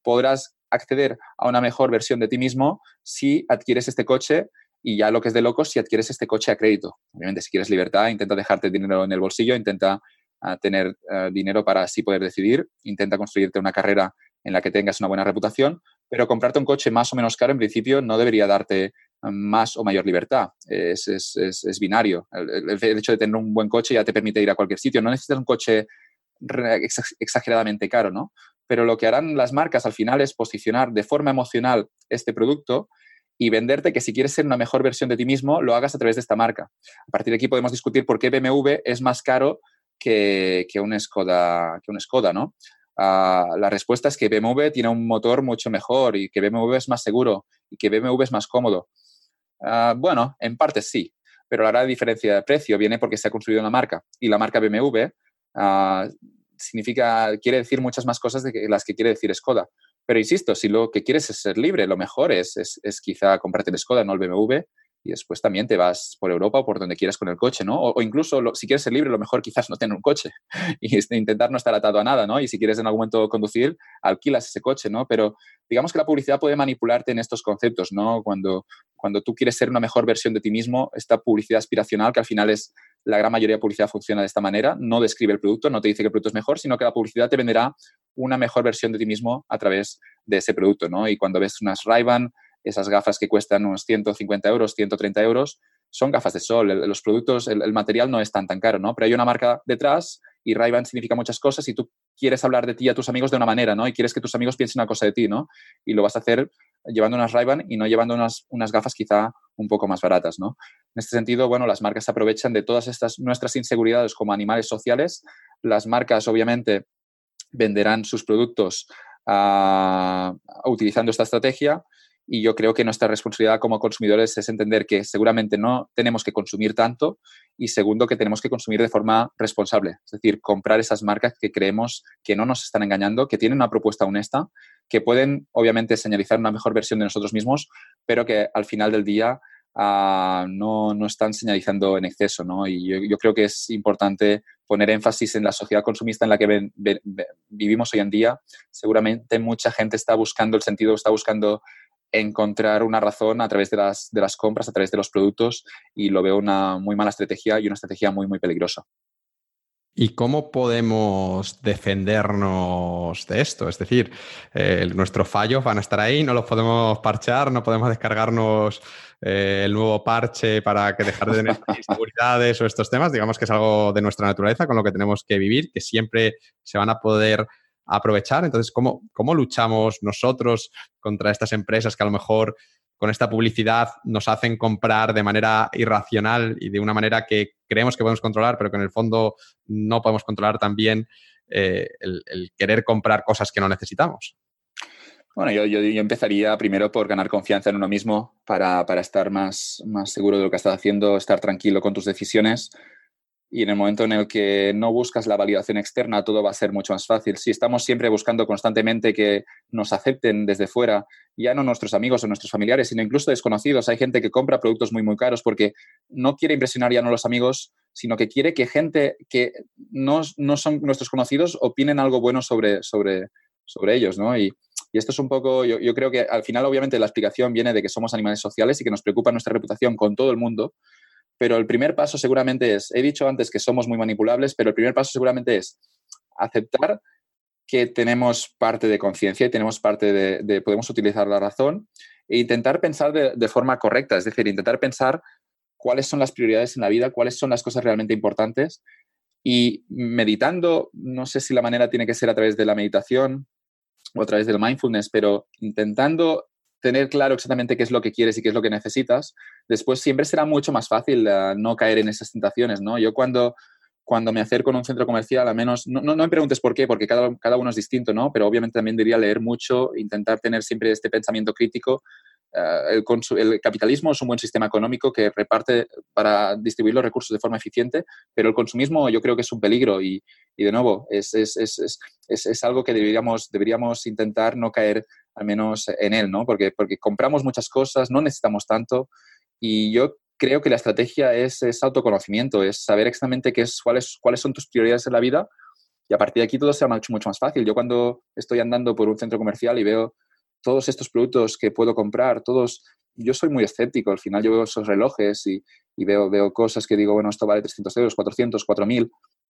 podrás acceder a una mejor versión de ti mismo si adquieres este coche y ya lo que es de locos si adquieres este coche a crédito. Obviamente, si quieres libertad, intenta dejarte dinero en el bolsillo, intenta ah, tener ah, dinero para así poder decidir, intenta construirte una carrera en la que tengas una buena reputación, pero comprarte un coche más o menos caro en principio no debería darte más o mayor libertad. Es, es, es, binario. El, el, hecho de tener un buen coche ya te permite ir a cualquier sitio. No necesitas un coche exageradamente caro, ¿no? Pero lo que harán las marcas al final es posicionar de forma emocional este producto y venderte que si quieres ser una mejor versión de ti mismo, lo hagas a través de esta marca. A partir de aquí podemos discutir por qué BMW es más caro que, que un Skoda, que un Skoda, ¿no? Ah, la respuesta es que BMW tiene un motor mucho mejor y que BMW es más seguro y que BMW es más cómodo. Ah, bueno, en parte sí, pero la gran diferencia de precio viene porque se ha construido una marca y la marca BMW ah, significa, quiere decir muchas más cosas de las que quiere decir Skoda. Pero insisto, si lo que quieres es ser libre, lo mejor es, es, es quizá comprarte el Skoda, no el BMW, y después también te vas por Europa o por donde quieras con el coche, ¿no? O, incluso si quieres ser libre, lo mejor quizás no tener un coche y intentar no estar atado a nada, ¿no? Y si quieres en algún momento conducir, alquilas ese coche, ¿no? Pero digamos que la publicidad puede manipularte en estos conceptos, ¿no? Cuando, cuando tú quieres ser una mejor versión de ti mismo, esta publicidad aspiracional, que al final es la gran mayoría de publicidad funciona de esta manera, no describe el producto, no te dice que el producto es mejor, sino que la publicidad te venderá una mejor versión de ti mismo a través de ese producto, ¿no? Y cuando ves unas ray esas gafas que cuestan unos 150 euros, 130 euros, son gafas de sol. los productos, el, material no es tan tan caro, ¿no? Pero hay una marca detrás y ray significa muchas cosas y tú quieres hablar de ti a tus amigos de una manera, ¿no? Y quieres que tus amigos piensen una cosa de ti, ¿no? Y lo vas a hacer llevando unas ray y no llevando unas, unas gafas quizá un poco más baratas, ¿no? En este sentido, bueno, las marcas aprovechan de todas estas nuestras inseguridades como animales sociales. Las marcas, obviamente, venderán sus productos ah, utilizando esta estrategia y yo creo que nuestra responsabilidad como consumidores es entender que seguramente no tenemos que consumir tanto y segundo que tenemos que consumir de forma responsable, es decir, comprar esas marcas que creemos que no nos están engañando, que tienen una propuesta honesta, que pueden obviamente señalizar una mejor versión de nosotros mismos, pero que al final del día ah, no, no, están señalizando en exceso, ¿no? Y yo, creo que es importante poner énfasis en la sociedad consumista en la que vivimos hoy en día. Seguramente mucha gente está buscando el sentido, está buscando encontrar una razón a través de las, de las compras, a través de los productos, y lo veo una muy mala estrategia y una estrategia muy, muy peligrosa. ¿Y cómo podemos defendernos de esto? Es decir, eh, nuestros fallos van a estar ahí, no los podemos parchar, no podemos descargarnos eh, el nuevo parche para que dejar de tener inseguridades o estos temas. Digamos que es algo de nuestra naturaleza con lo que tenemos que vivir, que siempre se van a poder aprovechar. Entonces, ¿cómo, cómo luchamos nosotros contra estas empresas que a lo mejor con esta publicidad nos hacen comprar de manera irracional y de una manera que creemos que podemos controlar, pero que en el fondo no podemos controlar también eh, el, querer comprar cosas que no necesitamos. Bueno, yo, yo, empezaría primero por ganar confianza en uno mismo para, para estar más, más seguro de lo que estás haciendo, estar tranquilo con tus decisiones y en el momento en el que no buscas la validación externa, todo va a ser mucho más fácil. Si estamos siempre buscando constantemente que nos acepten desde fuera, ya no nuestros amigos o nuestros familiares, sino incluso desconocidos, hay gente que compra productos muy, muy caros porque no quiere impresionar ya no a los amigos, sino que quiere que gente que no, no son nuestros conocidos opinen algo bueno sobre, sobre, sobre ellos, ¿no? Y, y esto es un poco, yo, yo creo que al final obviamente la explicación viene de que somos animales sociales y que nos preocupa nuestra reputación con todo el mundo, pero el primer paso seguramente es, he dicho antes que somos muy manipulables, pero el primer paso seguramente es aceptar que tenemos parte de conciencia y tenemos parte de, podemos utilizar la razón e intentar pensar de, forma correcta, es decir, intentar pensar cuáles son las prioridades en la vida, cuáles son las cosas realmente importantes y meditando, no sé si la manera tiene que ser a través de la meditación o a través del mindfulness, pero intentando tener claro exactamente qué es lo que quieres y qué es lo que necesitas, después siempre será mucho más fácil eh, no caer en esas tentaciones, ¿no? Yo cuando, cuando me acerco a un centro comercial, al menos, no, no, me preguntes por qué, porque cada, cada uno es distinto, ¿no? Pero obviamente también diría leer mucho, intentar tener siempre este pensamiento crítico. Eh, el, capitalismo es un buen sistema económico que reparte para distribuir los recursos de forma eficiente, pero el consumismo yo creo que es un peligro y, de nuevo, es, es, es, es, algo que deberíamos, deberíamos intentar no caer al menos en él, ¿no? Porque, porque compramos muchas cosas, no necesitamos tanto y yo creo que la estrategia es, autoconocimiento, es saber exactamente qué es, cuáles, cuáles son tus prioridades en la vida y a partir de aquí todo sea mucho, mucho más fácil. Yo cuando estoy andando por un centro comercial y veo todos estos productos que puedo comprar, todos, yo soy muy escéptico, al final yo veo esos relojes y, y veo, veo cosas que digo, bueno, esto vale 300 euros, 400, 4000,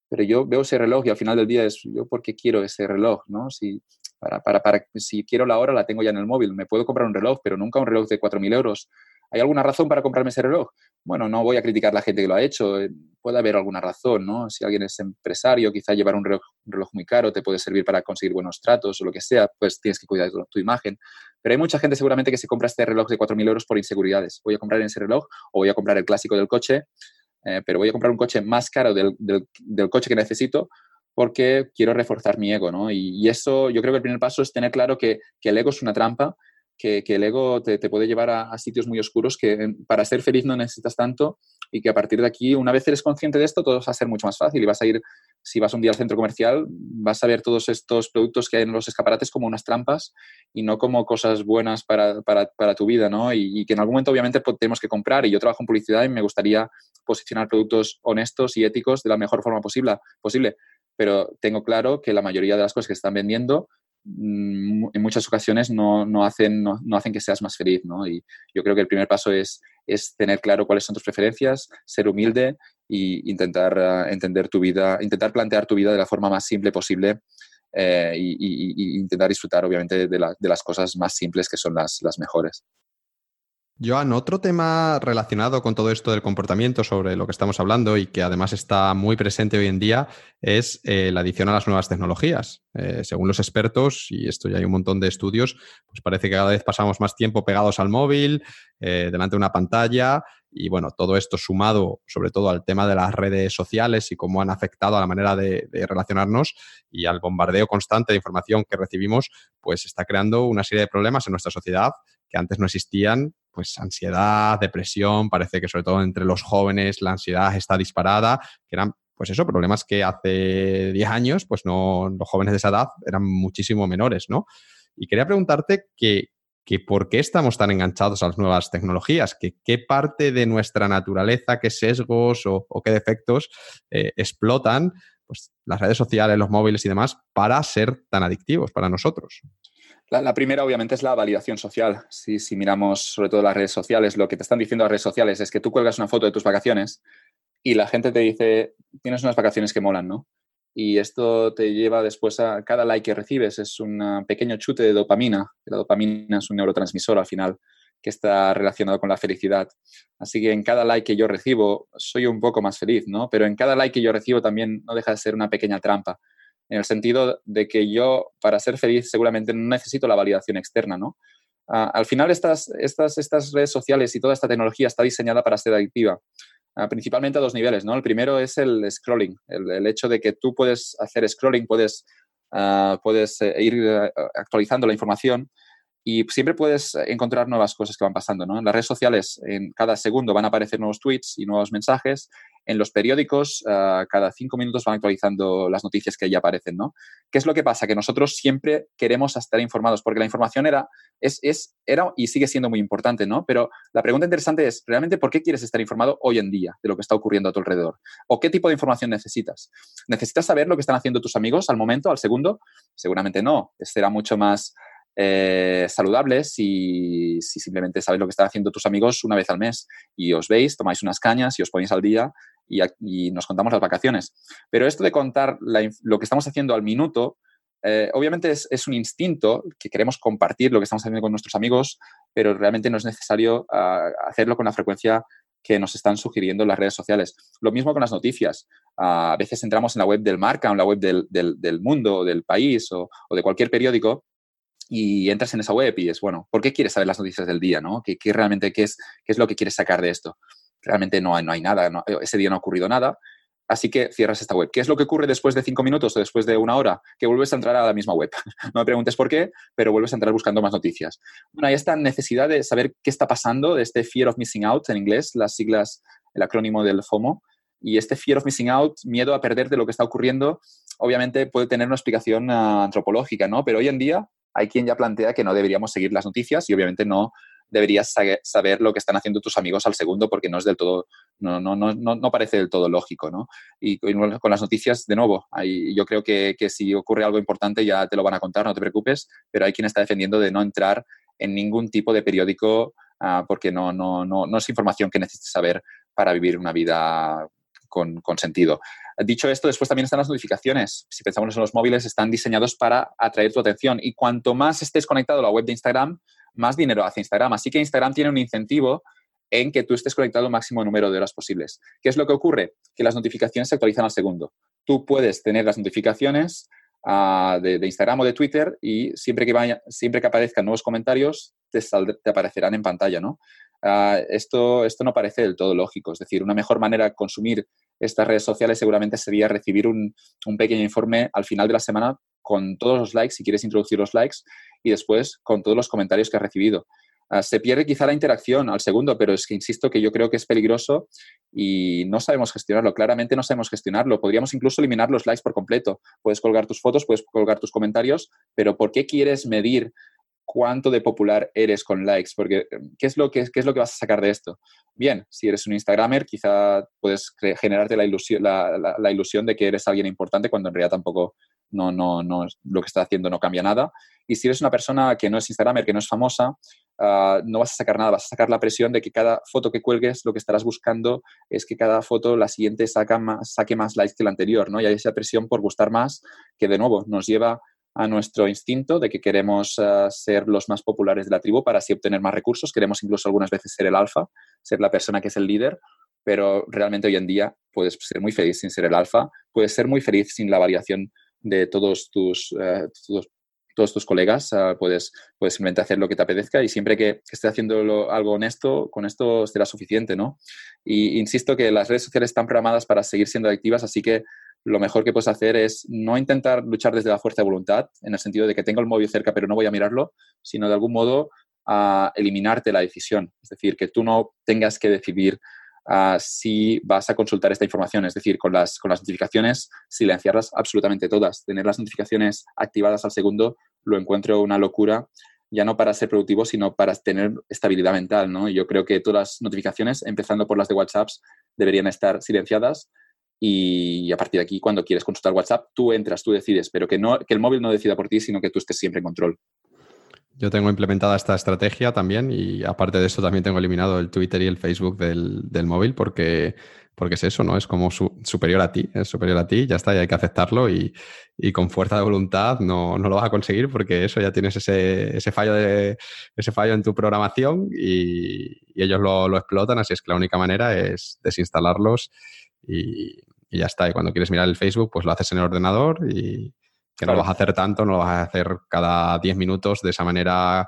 pero yo veo ese reloj y al final del día es, yo por qué quiero ese reloj, ¿no? Si, para, para, para, si quiero la hora la tengo ya en el móvil, me puedo comprar un reloj, pero nunca un reloj de 4.000 euros. ¿Hay alguna razón para comprarme ese reloj? Bueno, no voy a criticar a la gente que lo ha hecho, eh, puede haber alguna razón, ¿no? Si alguien es empresario, quizá llevar un reloj, muy caro te puede servir para conseguir buenos tratos o lo que sea, pues tienes que cuidar tu, imagen. Pero hay mucha gente seguramente que se compra este reloj de 4.000 euros por inseguridades. Voy a comprar ese reloj o voy a comprar el clásico del coche eh, pero voy a comprar un coche más caro del, coche que necesito porque quiero reforzar mi ego, ¿no? Y, eso, yo creo que el primer paso es tener claro que el ego es una trampa, que, que el ego te, puede llevar a, sitios muy oscuros que para ser feliz no necesitas tanto y que a partir de aquí, una vez eres consciente de esto, todo va a ser mucho más fácil y vas a ir, si vas un día al centro comercial, vas a ver todos estos productos que hay en los escaparates como unas trampas y no como cosas buenas para, para, para tu vida, ¿no? Y, y, que en algún momento obviamente pues, tenemos que comprar y yo trabajo en publicidad y me gustaría posicionar productos honestos y éticos de la mejor forma posible, posible. pero tengo claro que la mayoría de las cosas que están vendiendo en muchas ocasiones no, no hacen, no, no, hacen que seas más feliz, ¿no? Y yo creo que el primer paso es, es tener claro cuáles son tus preferencias, ser humilde e intentar uh, entender tu vida, intentar plantear tu vida de la forma más simple posible eh, y, intentar disfrutar, obviamente, de, la, de, las cosas más simples que son las, las mejores. Joan, otro tema relacionado con todo esto del comportamiento sobre lo que estamos hablando y que además está muy presente hoy en día es eh, la adición a las nuevas tecnologías. Eh, según los expertos, y esto ya hay un montón de estudios, pues parece que cada vez pasamos más tiempo pegados al móvil, eh, delante de una pantalla, y bueno, todo esto sumado sobre todo al tema de las redes sociales y cómo han afectado a la manera de, de relacionarnos y al bombardeo constante de información que recibimos, pues está creando una serie de problemas en nuestra sociedad que antes no existían, pues ansiedad, depresión, parece que sobre todo entre los jóvenes la ansiedad está disparada, que eran pues eso, problemas que hace 10 años, pues no, los jóvenes de esa edad eran muchísimo menores, ¿no? Y quería preguntarte que, que por qué estamos tan enganchados a las nuevas tecnologías, que qué parte de nuestra naturaleza, qué sesgos o, qué defectos eh, explotan pues, las redes sociales, los móviles y demás para ser tan adictivos para nosotros. La, primera, obviamente, es la validación social. Si, si miramos sobre todo las redes sociales, lo que te están diciendo las redes sociales es que tú cuelgas una foto de tus vacaciones y la gente te dice, tienes unas vacaciones que molan, ¿no? Y esto te lleva después a cada like que recibes, es un pequeño chute de dopamina. La dopamina es un neurotransmisor al final que está relacionado con la felicidad. Así que en cada like que yo recibo soy un poco más feliz, ¿no? Pero en cada like que yo recibo también no deja de ser una pequeña trampa en el sentido de que yo, para ser feliz, seguramente no necesito la validación externa, ¿no? Ah, al final, estas, estas, estas redes sociales y toda esta tecnología está diseñada para ser adictiva, ah, principalmente a dos niveles, ¿no? El primero es el scrolling, el, hecho de que tú puedes hacer scrolling, puedes, ah, puedes eh, ir eh, actualizando la información y siempre puedes encontrar nuevas cosas que van pasando. ¿no? En las redes sociales, en cada segundo van a aparecer nuevos tweets y nuevos mensajes. En los periódicos, ah, cada cinco minutos van actualizando las noticias que ya aparecen. ¿no? ¿Qué es lo que pasa? Que nosotros siempre queremos estar informados porque la información era, es, es, era y sigue siendo muy importante, ¿no? Pero la pregunta interesante es, ¿realmente por qué quieres estar informado hoy en día de lo que está ocurriendo a tu alrededor? ¿O qué tipo de información necesitas? ¿Necesitas saber lo que están haciendo tus amigos al momento, al segundo? Seguramente no. Será mucho más eh, saludables si, si, simplemente sabes lo que están haciendo tus amigos una vez al mes y os veis, tomáis unas cañas y os ponéis al día y, nos contamos las vacaciones. Pero esto de contar lo que estamos haciendo al minuto, eh, obviamente es, un instinto que queremos compartir lo que estamos haciendo con nuestros amigos, pero realmente no es necesario ah, hacerlo con la frecuencia que nos están sugiriendo las redes sociales. Lo mismo con las noticias. a veces entramos en la web del marca, en la web del, mundo, del país o, de cualquier periódico y entras en esa web y es, bueno, ¿por qué quieres saber las noticias del día? ¿no? ¿Qué, realmente qué es, qué es lo que quieres sacar de esto? Realmente no hay, no hay nada, ese día no ha ocurrido nada, así que cierras esta web. ¿Qué es lo que ocurre después de cinco minutos o después de una hora? Que vuelves a entrar a la misma web. no me preguntes por qué, pero vuelves a entrar buscando más noticias. Bueno, hay esta necesidad de saber qué está pasando, de este fear of missing out en inglés, las siglas, el acrónimo del FOMO, y este fear of missing out, miedo a perder de lo que está ocurriendo, obviamente puede tener una explicación ah, antropológica, ¿no? Pero hoy en día hay quien ya plantea que no deberíamos seguir las noticias y obviamente no deberías saber lo que están haciendo tus amigos al segundo porque no es del todo, no, no, no, no parece del todo lógico, ¿no? Y con las noticias, de nuevo, yo creo que, que, si ocurre algo importante ya te lo van a contar, no te preocupes, pero hay quien está defendiendo de no entrar en ningún tipo de periódico uh, porque no, no, no, no es información que necesites saber para vivir una vida con, con sentido. Dicho esto, después también están las notificaciones. Si pensamos en los móviles, están diseñados para atraer tu atención. Y cuanto más estés conectado a la web de Instagram, más dinero hace Instagram. Así que Instagram tiene un incentivo en que tú estés conectado el máximo número de horas posibles. ¿Qué es lo que ocurre? Que las notificaciones se actualizan al segundo. Tú puedes tener las notificaciones uh, de, Instagram o de Twitter y siempre que, vaya, siempre que aparezcan nuevos comentarios te, aparecerán en pantalla, ¿no? Uh, esto, esto no parece del todo lógico. Es decir, una mejor manera de consumir estas redes sociales seguramente sería recibir un, un, pequeño informe al final de la semana con todos los likes, si quieres introducir los likes, y después con todos los comentarios que has recibido. Uh, se pierde quizá la interacción al segundo, pero es que insisto que yo creo que es peligroso y no sabemos gestionarlo. Claramente no sabemos gestionarlo. Podríamos incluso eliminar los likes por completo. Puedes colgar tus fotos, puedes colgar tus comentarios, pero ¿por qué quieres medir cuánto de popular eres con likes, porque ¿qué es lo que, qué es lo que vas a sacar de esto? Bien, si eres un Instagramer, quizá puedes generarte la ilusión, la, la, ilusión de que eres alguien importante cuando en realidad tampoco no, no, no, lo que estás haciendo no cambia nada. Y si eres una persona que no es Instagramer, que no es famosa, uh, no vas a sacar nada, vas a sacar la presión de que cada foto que cuelgues, lo que estarás buscando es que cada foto, la siguiente, saque más likes que la anterior, ¿no? Y hay esa presión por gustar más que, de nuevo, nos lleva a nuestro instinto de que queremos uh, ser los más populares de la tribu para así obtener más recursos. Queremos incluso algunas veces ser el alfa, ser la persona que es el líder, pero realmente hoy en día puedes ser muy feliz sin ser el alfa, puedes ser muy feliz sin la variación de todos tus, uh, todos, todos, tus colegas, uh, puedes, puedes simplemente hacer lo que te apetezca y siempre que, que estés haciendo algo honesto, con esto será suficiente, ¿no? Y insisto que las redes sociales están programadas para seguir siendo adictivas, así que lo mejor que puedes hacer es no intentar luchar desde la fuerza de voluntad, en el sentido de que tengo el móvil cerca pero no voy a mirarlo, sino de algún modo a eliminarte la decisión. Es decir, que tú no tengas que decidir uh, si vas a consultar esta información. Es decir, con las, con las notificaciones, silenciarlas absolutamente todas. Tener las notificaciones activadas al segundo lo encuentro una locura ya no para ser productivo, sino para tener estabilidad mental, ¿no? yo creo que todas las notificaciones, empezando por las de WhatsApp, deberían estar silenciadas y a partir de aquí, cuando quieres consultar WhatsApp, tú entras, tú decides, pero que, no, que el móvil no decida por ti, sino que tú estés siempre en control. Yo tengo implementada esta estrategia también y aparte de eso también tengo eliminado el Twitter y el Facebook del, del móvil porque porque es eso, ¿no? Es como superior a ti, es superior a ti, ya está, y hay que aceptarlo y, con fuerza de voluntad no, lo vas a conseguir porque eso ya tienes ese, fallo, de, ese fallo en tu programación y, ellos lo, explotan, así es que la única manera es desinstalarlos y, ya está. Y cuando quieres mirar el Facebook, pues lo haces en el ordenador y que no lo vas a hacer tanto, no lo vas a hacer cada 10 minutos de esa manera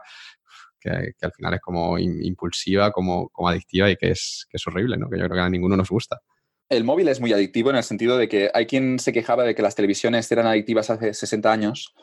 que, al final es como impulsiva, como, como adictiva y que es, que es horrible, ¿no? que yo creo que a ninguno nos gusta. El móvil es muy adictivo en el sentido de que hay quien se quejaba de que las televisiones eran adictivas hace 60 años,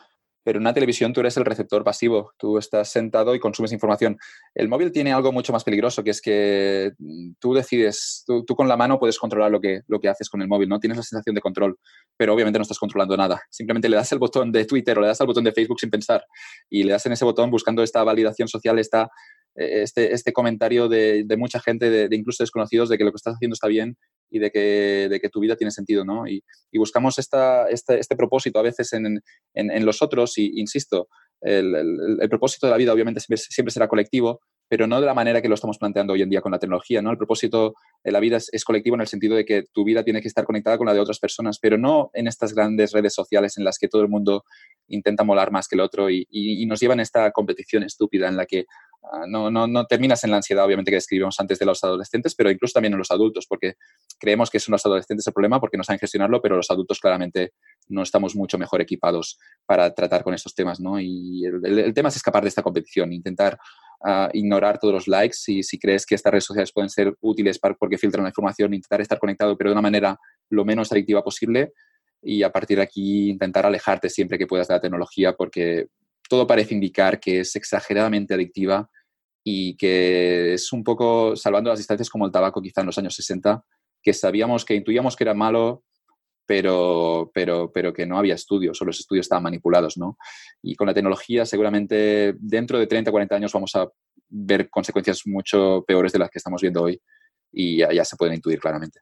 pero en una televisión tú eres el receptor pasivo, tú estás sentado y consumes información. El móvil tiene algo mucho más peligroso, que es que tú decides, tú, con la mano puedes controlar lo que, lo que haces con el móvil, ¿no? Tienes la sensación de control, pero obviamente no estás controlando nada. Simplemente le das el botón de Twitter o le das al botón de Facebook sin pensar y le das en ese botón buscando esta validación social, esta, eh, este, este comentario de, mucha gente, de, incluso desconocidos, de que lo que estás haciendo está bien y de que, de que tu vida tiene sentido, ¿no? Y, buscamos esta, este, este, propósito a veces en, en, los otros y, insisto, el, el, propósito de la vida obviamente siempre, será colectivo, pero no de la manera que lo estamos planteando hoy en día con la tecnología, ¿no? El propósito de la vida es, colectivo en el sentido de que tu vida tiene que estar conectada con la de otras personas, pero no en estas grandes redes sociales en las que todo el mundo intenta molar más que el otro y, nos llevan a esta competición estúpida en la que Ah, no, no, no, terminas en la ansiedad, obviamente, que describimos antes de los adolescentes, pero incluso también en los adultos, porque creemos que son los adolescentes el problema porque no saben gestionarlo, pero los adultos claramente no estamos mucho mejor equipados para tratar con estos temas, ¿no? Y el, tema es escapar de esta competición, intentar ah, ignorar todos los likes y si crees que estas redes sociales pueden ser útiles para, porque filtran la información, intentar estar conectado, pero de una manera lo menos adictiva posible y a partir de aquí intentar alejarte siempre que puedas de la tecnología porque todo parece indicar que es exageradamente adictiva y que es un poco salvando las distancias como el tabaco quizá en los años 60, que sabíamos, que intuíamos que era malo, pero, pero, pero que no había estudios o los estudios estaban manipulados, ¿no? Y con la tecnología seguramente dentro de 30, 40 años vamos a ver consecuencias mucho peores de las que estamos viendo hoy y ya se pueden intuir claramente.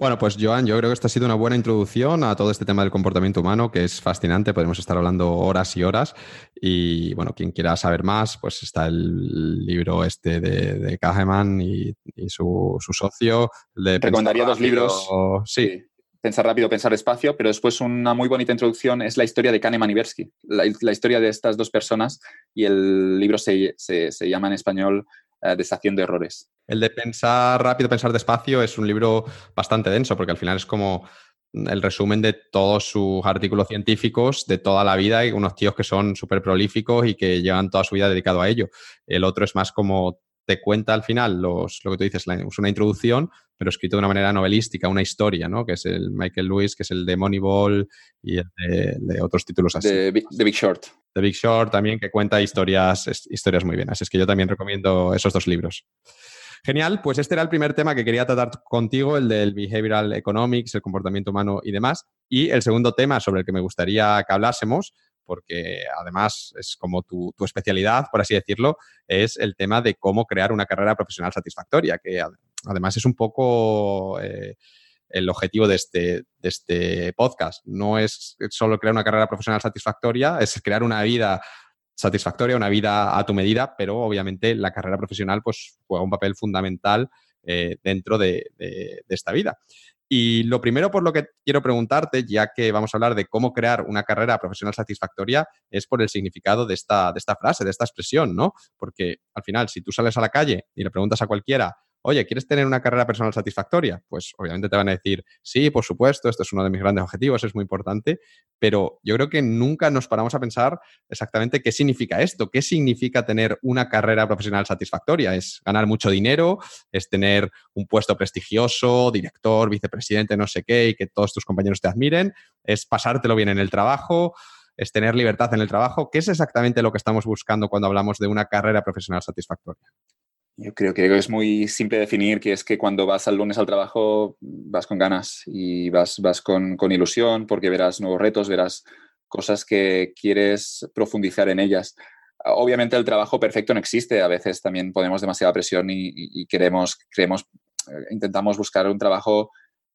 Bueno, pues Joan, yo creo que esta ha sido una buena introducción a todo este tema del comportamiento humano, que es fascinante, podemos estar hablando horas y horas. Y bueno, quien quiera saber más, pues está el libro este de, de Kahneman y, su, socio. De Recomendaría dos libros. Sí. Pensar rápido, pensar despacio, pero después una muy bonita introducción es la historia de Kahneman y Bersky, la, historia de estas dos personas y el libro se, se llama en español eh, deshaciendo errores. El de pensar rápido, pensar despacio es un libro bastante denso porque al final es como el resumen de todos sus artículos científicos de toda la vida y unos tíos que son súper prolíficos y que llevan toda su vida dedicado a ello. El otro es más como te cuenta al final los, lo que tú dices, es una introducción, pero escrito de una manera novelística, una historia, ¿no? Que es el Michael Lewis, que es el de Moneyball y el de, otros títulos así. De Big Short. The Big Short también, que cuenta historias, historias muy bien. Así es que yo también recomiendo esos dos libros. Genial, pues este era el primer tema que quería tratar contigo, el del behavioral economics, el comportamiento humano y demás. Y el segundo tema sobre el que me gustaría que hablásemos, porque además es como tu, especialidad, por así decirlo, es el tema de cómo crear una carrera profesional satisfactoria, que además es un poco... Eh, el objetivo de este, de este podcast. No es solo crear una carrera profesional satisfactoria, es crear una vida satisfactoria, una vida a tu medida, pero obviamente la carrera profesional pues, juega un papel fundamental eh, dentro de, esta vida. Y lo primero por lo que quiero preguntarte, ya que vamos a hablar de cómo crear una carrera profesional satisfactoria, es por el significado de esta, de esta frase, de esta expresión, ¿no? Porque al final, si tú sales a la calle y le preguntas a cualquiera, oye, ¿quieres tener una carrera personal satisfactoria? Pues obviamente te van a decir, sí, por supuesto, esto es uno de mis grandes objetivos, es muy importante, pero yo creo que nunca nos paramos a pensar exactamente qué significa esto, qué significa tener una carrera profesional satisfactoria. ¿Es ganar mucho dinero? ¿Es tener un puesto prestigioso, director, vicepresidente, no sé qué, y que todos tus compañeros te admiren? ¿Es pasártelo bien en el trabajo? ¿Es tener libertad en el trabajo? ¿Qué es exactamente lo que estamos buscando cuando hablamos de una carrera profesional satisfactoria? Yo creo que es muy simple definir que es que cuando vas al lunes al trabajo vas con ganas y vas, vas con, con ilusión porque verás nuevos retos, verás cosas que quieres profundizar en ellas. Obviamente el trabajo perfecto no existe, a veces también ponemos demasiada presión y, queremos, creemos, eh, intentamos buscar un trabajo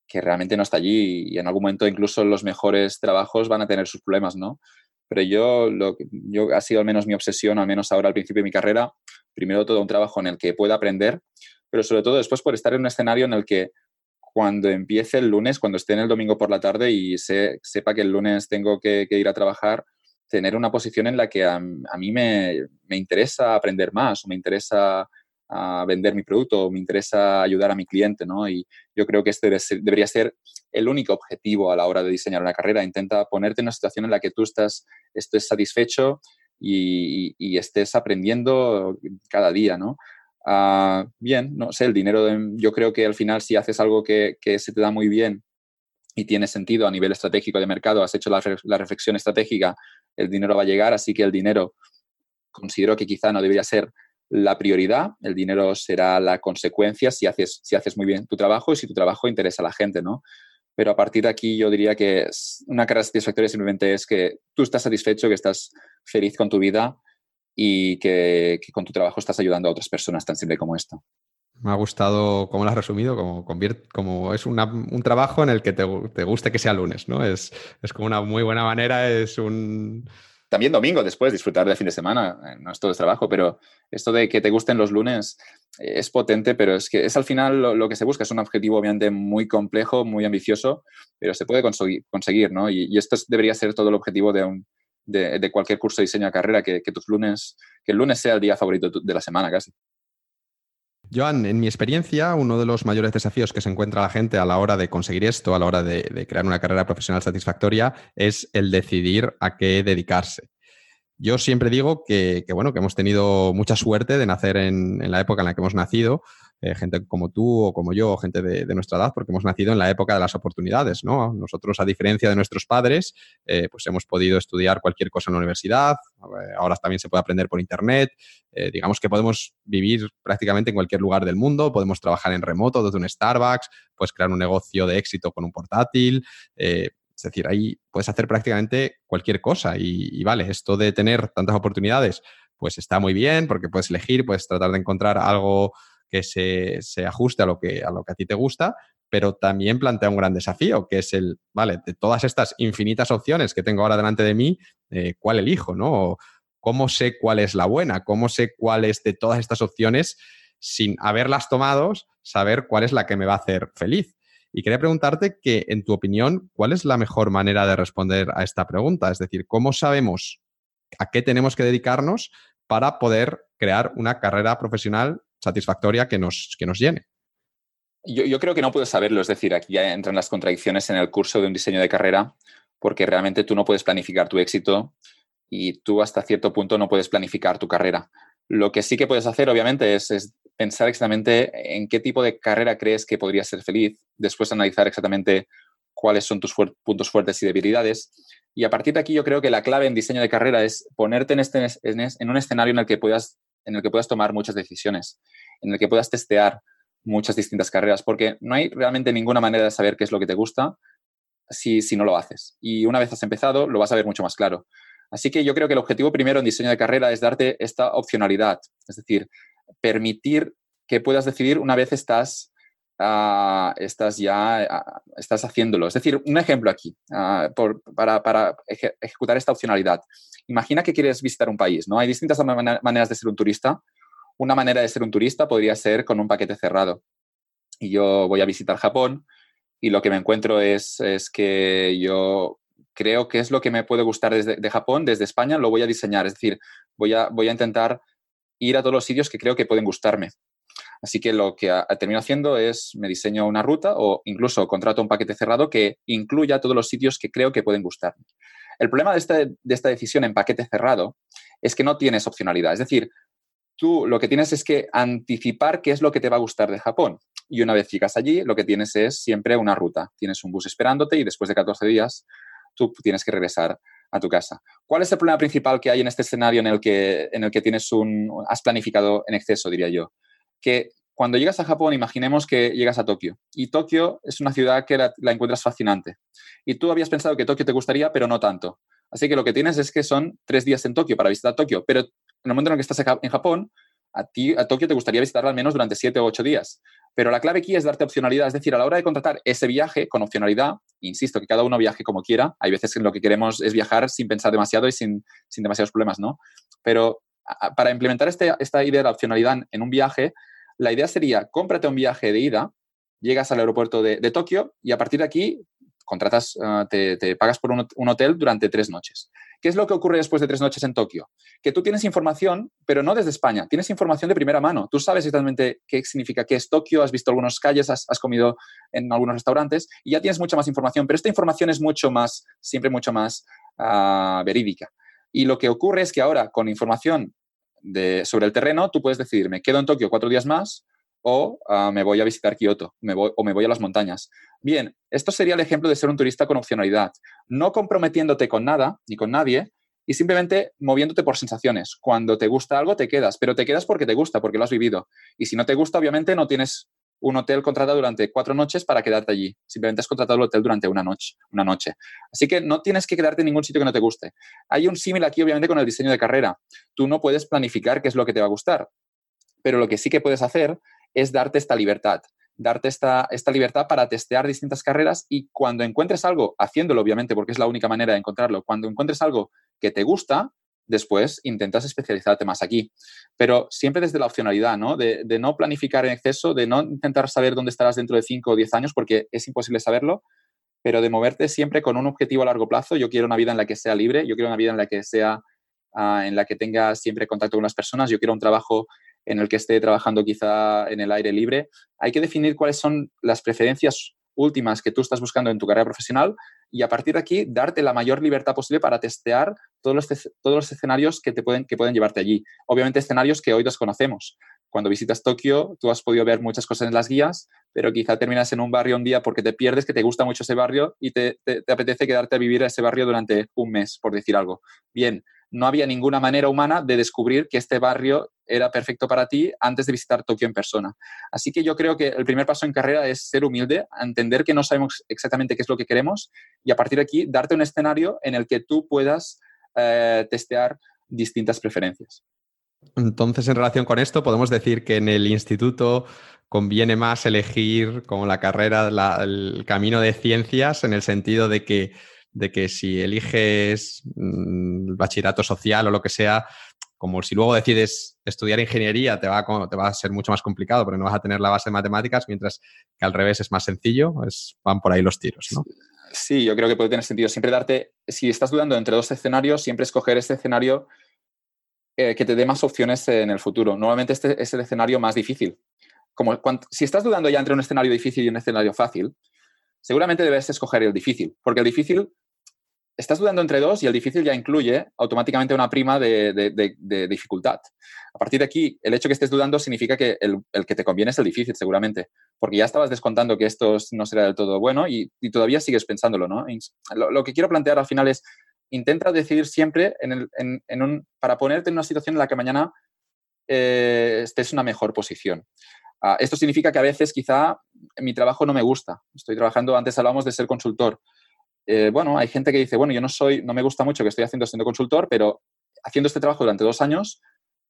que realmente no está allí y en algún momento incluso los mejores trabajos van a tener sus problemas, ¿no? Pero yo, lo, yo ha sido al menos mi obsesión, al menos ahora al principio de mi carrera, primero todo un trabajo en el que pueda aprender, pero sobre todo después por estar en un escenario en el que cuando empiece el lunes, cuando esté en el domingo por la tarde y sepa que el lunes tengo que, ir a trabajar, tener una posición en la que a, mí me, me, interesa aprender más o me interesa a vender mi producto, me interesa ayudar a mi cliente, ¿no? Y yo creo que este debería ser el único objetivo a la hora de diseñar una carrera. Intenta ponerte en una situación en la que tú estás, estés satisfecho y, estés aprendiendo cada día, ¿no? Ah, bien, no sé, el dinero, yo creo que al final si haces algo que, se te da muy bien y tiene sentido a nivel estratégico de mercado, has hecho la, reflexión estratégica, el dinero va a llegar, así que el dinero considero que quizá no debería ser la prioridad, el dinero será la consecuencia si haces, si haces muy bien tu trabajo y si tu trabajo interesa a la gente, ¿no? Pero a partir de aquí yo diría que una carrera satisfactoria simplemente es que tú estás satisfecho, que estás feliz con tu vida y que, con tu trabajo estás ayudando a otras personas tan simple como esto. Me ha gustado cómo lo has resumido, como, como es un trabajo en el que te, te guste que sea lunes, ¿no? Es, es como una muy buena manera, es un, también domingo después, disfrutar del fin de semana, eh, no es todo trabajo, pero esto de que te gusten los lunes eh, es potente, pero es que es al final lo, que se busca, es un objetivo obviamente muy complejo, muy ambicioso, pero se puede conseguir, ¿no? Y, esto debería ser todo el objetivo de, un, de, cualquier curso de diseño de carrera, que, tus lunes, que el lunes sea el día favorito de la semana casi. Joan, en mi experiencia, uno de los mayores desafíos que se encuentra la gente a la hora de conseguir esto, a la hora de, crear una carrera profesional satisfactoria, es el decidir a qué dedicarse. Yo siempre digo que, bueno, que hemos tenido mucha suerte de nacer en, la época en la que hemos nacido, eh, gente como tú o como yo, gente de, nuestra edad, porque hemos nacido en la época de las oportunidades, ¿no? Nosotros, a diferencia de nuestros padres, eh, pues hemos podido estudiar cualquier cosa en la universidad, ahora también se puede aprender por internet, eh, digamos que podemos vivir prácticamente en cualquier lugar del mundo, podemos trabajar en remoto desde un Starbucks, puedes crear un negocio de éxito con un portátil, es decir, ahí puedes hacer prácticamente cualquier cosa y, vale, esto de tener tantas oportunidades, pues está muy bien porque puedes elegir, puedes tratar de encontrar algo que se, ajuste a lo que, a lo que a ti te gusta, pero también plantea un gran desafío, que es el, vale, de todas estas infinitas opciones que tengo ahora delante de mí, eh, ¿cuál elijo? ¿no? ¿Cómo sé cuál es la buena? ¿Cómo sé cuál es de todas estas opciones sin haberlas tomado, saber cuál es la que me va a hacer feliz? Y quería preguntarte que, en tu opinión, ¿cuál es la mejor manera de responder a esta pregunta? Es decir, ¿cómo sabemos a qué tenemos que dedicarnos para poder crear una carrera profesional satisfactoria que nos, que nos llene. Yo, creo que no puedes saberlo, es decir, aquí ya entran las contradicciones en el curso de un diseño de carrera, porque realmente tú no puedes planificar tu éxito y tú hasta cierto punto no puedes planificar tu carrera. Lo que sí que puedes hacer, obviamente, es, pensar exactamente en qué tipo de carrera crees que podrías ser feliz, después analizar exactamente cuáles son tus puntos fuertes y debilidades. Y a partir de aquí yo creo que la clave en diseño de carrera es ponerte en, este, en un escenario en el que puedas en el que puedas tomar muchas decisiones, en el que puedas testear muchas distintas carreras, porque no hay realmente ninguna manera de saber qué es lo que te gusta si, si no lo haces. Y una vez has empezado, lo vas a ver mucho más claro. Así que yo creo que el objetivo primero en diseño de carrera es darte esta opcionalidad, es decir, permitir que puedas decidir una vez estás, uh, estás ya uh, estás haciéndolo. Es decir, un ejemplo aquí para, para ejecutar esta opcionalidad. Imagina que quieres visitar un país, ¿no? Hay distintas maneras de ser un turista. Una manera de ser un turista podría ser con un paquete cerrado. Y yo voy a visitar Japón y lo que me encuentro es, es que yo creo que es lo que me puede gustar desde de Japón, desde España, lo voy a diseñar. Es decir, voy a, voy a intentar ir a todos los sitios que creo que pueden gustarme. Así que lo que termino haciendo es me diseño una ruta o incluso contrato un paquete cerrado que incluya todos los sitios que creo que pueden gustarme. El problema de, este, de esta decisión en paquete cerrado es que no tienes opcionalidad. Es decir, tú lo que tienes es que anticipar qué es lo que te va a gustar de Japón. Y una vez llegas allí, lo que tienes es siempre una ruta. Tienes un bus esperándote y después de 14 días tú tienes que regresar a tu casa. ¿Cuál es el problema principal que hay en este escenario en el que, en el que tienes un, has planificado en exceso, diría yo? Que cuando llegas a Japón, imaginemos que llegas a Tokio. Y Tokio es una ciudad que la, encuentras fascinante. Y tú habías pensado que Tokio te gustaría, pero no tanto. Así que lo que tienes es que son tres días en Tokio para visitar Tokio, pero el momento en el que estás en Japón, a ti, a Tokio te gustaría visitarla al menos durante siete o ocho días. Pero la clave aquí es darte opcionalidad, es decir, a la hora de contratar ese viaje con opcionalidad, insisto, que cada uno viaje como quiera, hay veces que lo que queremos es viajar sin pensar demasiado y sin, sin demasiados problemas, ¿no? Pero para implementar este, esta idea de la opcionalidad en un viaje, la idea sería, cómprate un viaje de ida, llegas al aeropuerto de, de Tokio y a partir de aquí contratas, ah, te, pagas por un, hotel durante tres noches. ¿Qué es lo que ocurre después de tres noches en Tokio? Que tú tienes información, pero no desde España, tienes información de primera mano. Tú sabes exactamente qué significa qué es Tokio, has visto algunas calles, has, comido en algunos restaurantes y ya tienes mucha más información, pero esta información es mucho más, siempre mucho más ah, verídica. Y lo que ocurre es que ahora, con información sobre el terreno, tú puedes decidir, me quedo en Tokio cuatro días más o ah, me voy a visitar Kioto me voy, o me voy a las montañas. Bien, esto sería el ejemplo de ser un turista con opcionalidad, no comprometiéndote con nada ni con nadie y simplemente moviéndote por sensaciones. Cuando te gusta algo, te quedas, pero te quedas porque te gusta, porque lo has vivido. Y si no te gusta, obviamente no tienes un hotel contratado durante cuatro noches para quedarte allí. Simplemente has contratado el hotel durante una noche, una noche. Así que no tienes que quedarte en ningún sitio que no te guste. Hay un símil aquí, obviamente, con el diseño de carrera. Tú no puedes planificar qué es lo que te va a gustar, pero lo que sí que puedes hacer es darte esta libertad, darte esta, esta libertad para testear distintas carreras y cuando encuentres algo, haciéndolo obviamente porque es la única manera de encontrarlo, cuando encuentres algo que te gusta, después intentas especializarte más aquí. Pero siempre desde la opcionalidad, ¿no? De, de, no planificar en exceso, de no intentar saber dónde estarás dentro de 5 o 10 años, porque es imposible saberlo, pero de moverte siempre con un objetivo a largo plazo. Yo quiero una vida en la que sea libre, yo quiero una vida en la que sea, ah, en la que tenga siempre contacto con las personas, yo quiero un trabajo en el que esté trabajando quizá en el aire libre. Hay que definir cuáles son las preferencias últimas que tú estás buscando en tu carrera profesional y a partir de aquí darte la mayor libertad posible para testear todos los, todos los escenarios que, te pueden, que pueden llevarte allí. Obviamente escenarios que hoy desconocemos. Cuando visitas Tokio, tú has podido ver muchas cosas en las guías, pero quizá terminas en un barrio un día porque te pierdes, que te gusta mucho ese barrio y te, te, te apetece quedarte a vivir a ese barrio durante un mes, por decir algo. Bien, no había ninguna manera humana de descubrir que este barrio era perfecto para ti antes de visitar Tokio en persona. Así que yo creo que el primer paso en carrera es ser humilde, entender que no sabemos exactamente qué es lo que queremos y a partir de aquí darte un escenario en el que tú puedas eh, testear distintas preferencias. Entonces, en relación con esto, podemos decir que en el instituto conviene más elegir como la carrera, el camino de ciencias, en el sentido de que de que si eliges mm, bachillerato social o lo que sea, como si luego decides estudiar ingeniería, te va, a, te va a ser mucho más complicado porque no vas a tener la base de matemáticas, mientras que al revés es más sencillo, es, van por ahí los tiros, ¿no? Sí, yo creo que puede tener sentido. Siempre darte, si estás dudando entre dos escenarios, siempre escoger este escenario eh, que te dé más opciones en el futuro. Normalmente este es el escenario más difícil. Como si estás dudando ya entre un escenario difícil y un escenario fácil, seguramente debes escoger el difícil, porque el difícil estás dudando entre dos y el difícil ya incluye automáticamente una prima de, dificultad. A partir de aquí, el hecho que estés dudando significa que el, que te conviene es el difícil, seguramente, porque ya estabas descontando que esto no será del todo bueno y, todavía sigues pensándolo, ¿no? Lo, que quiero plantear al final es, intenta decidir siempre en, un, para ponerte en una situación en la que mañana eh, estés en una mejor posición. Ah, esto significa que a veces quizá mi trabajo no me gusta. Estoy trabajando, antes hablábamos de ser consultor. Eh, bueno, hay gente que dice, bueno, yo no soy, no me gusta mucho que estoy haciendo siendo consultor, pero haciendo este trabajo durante dos años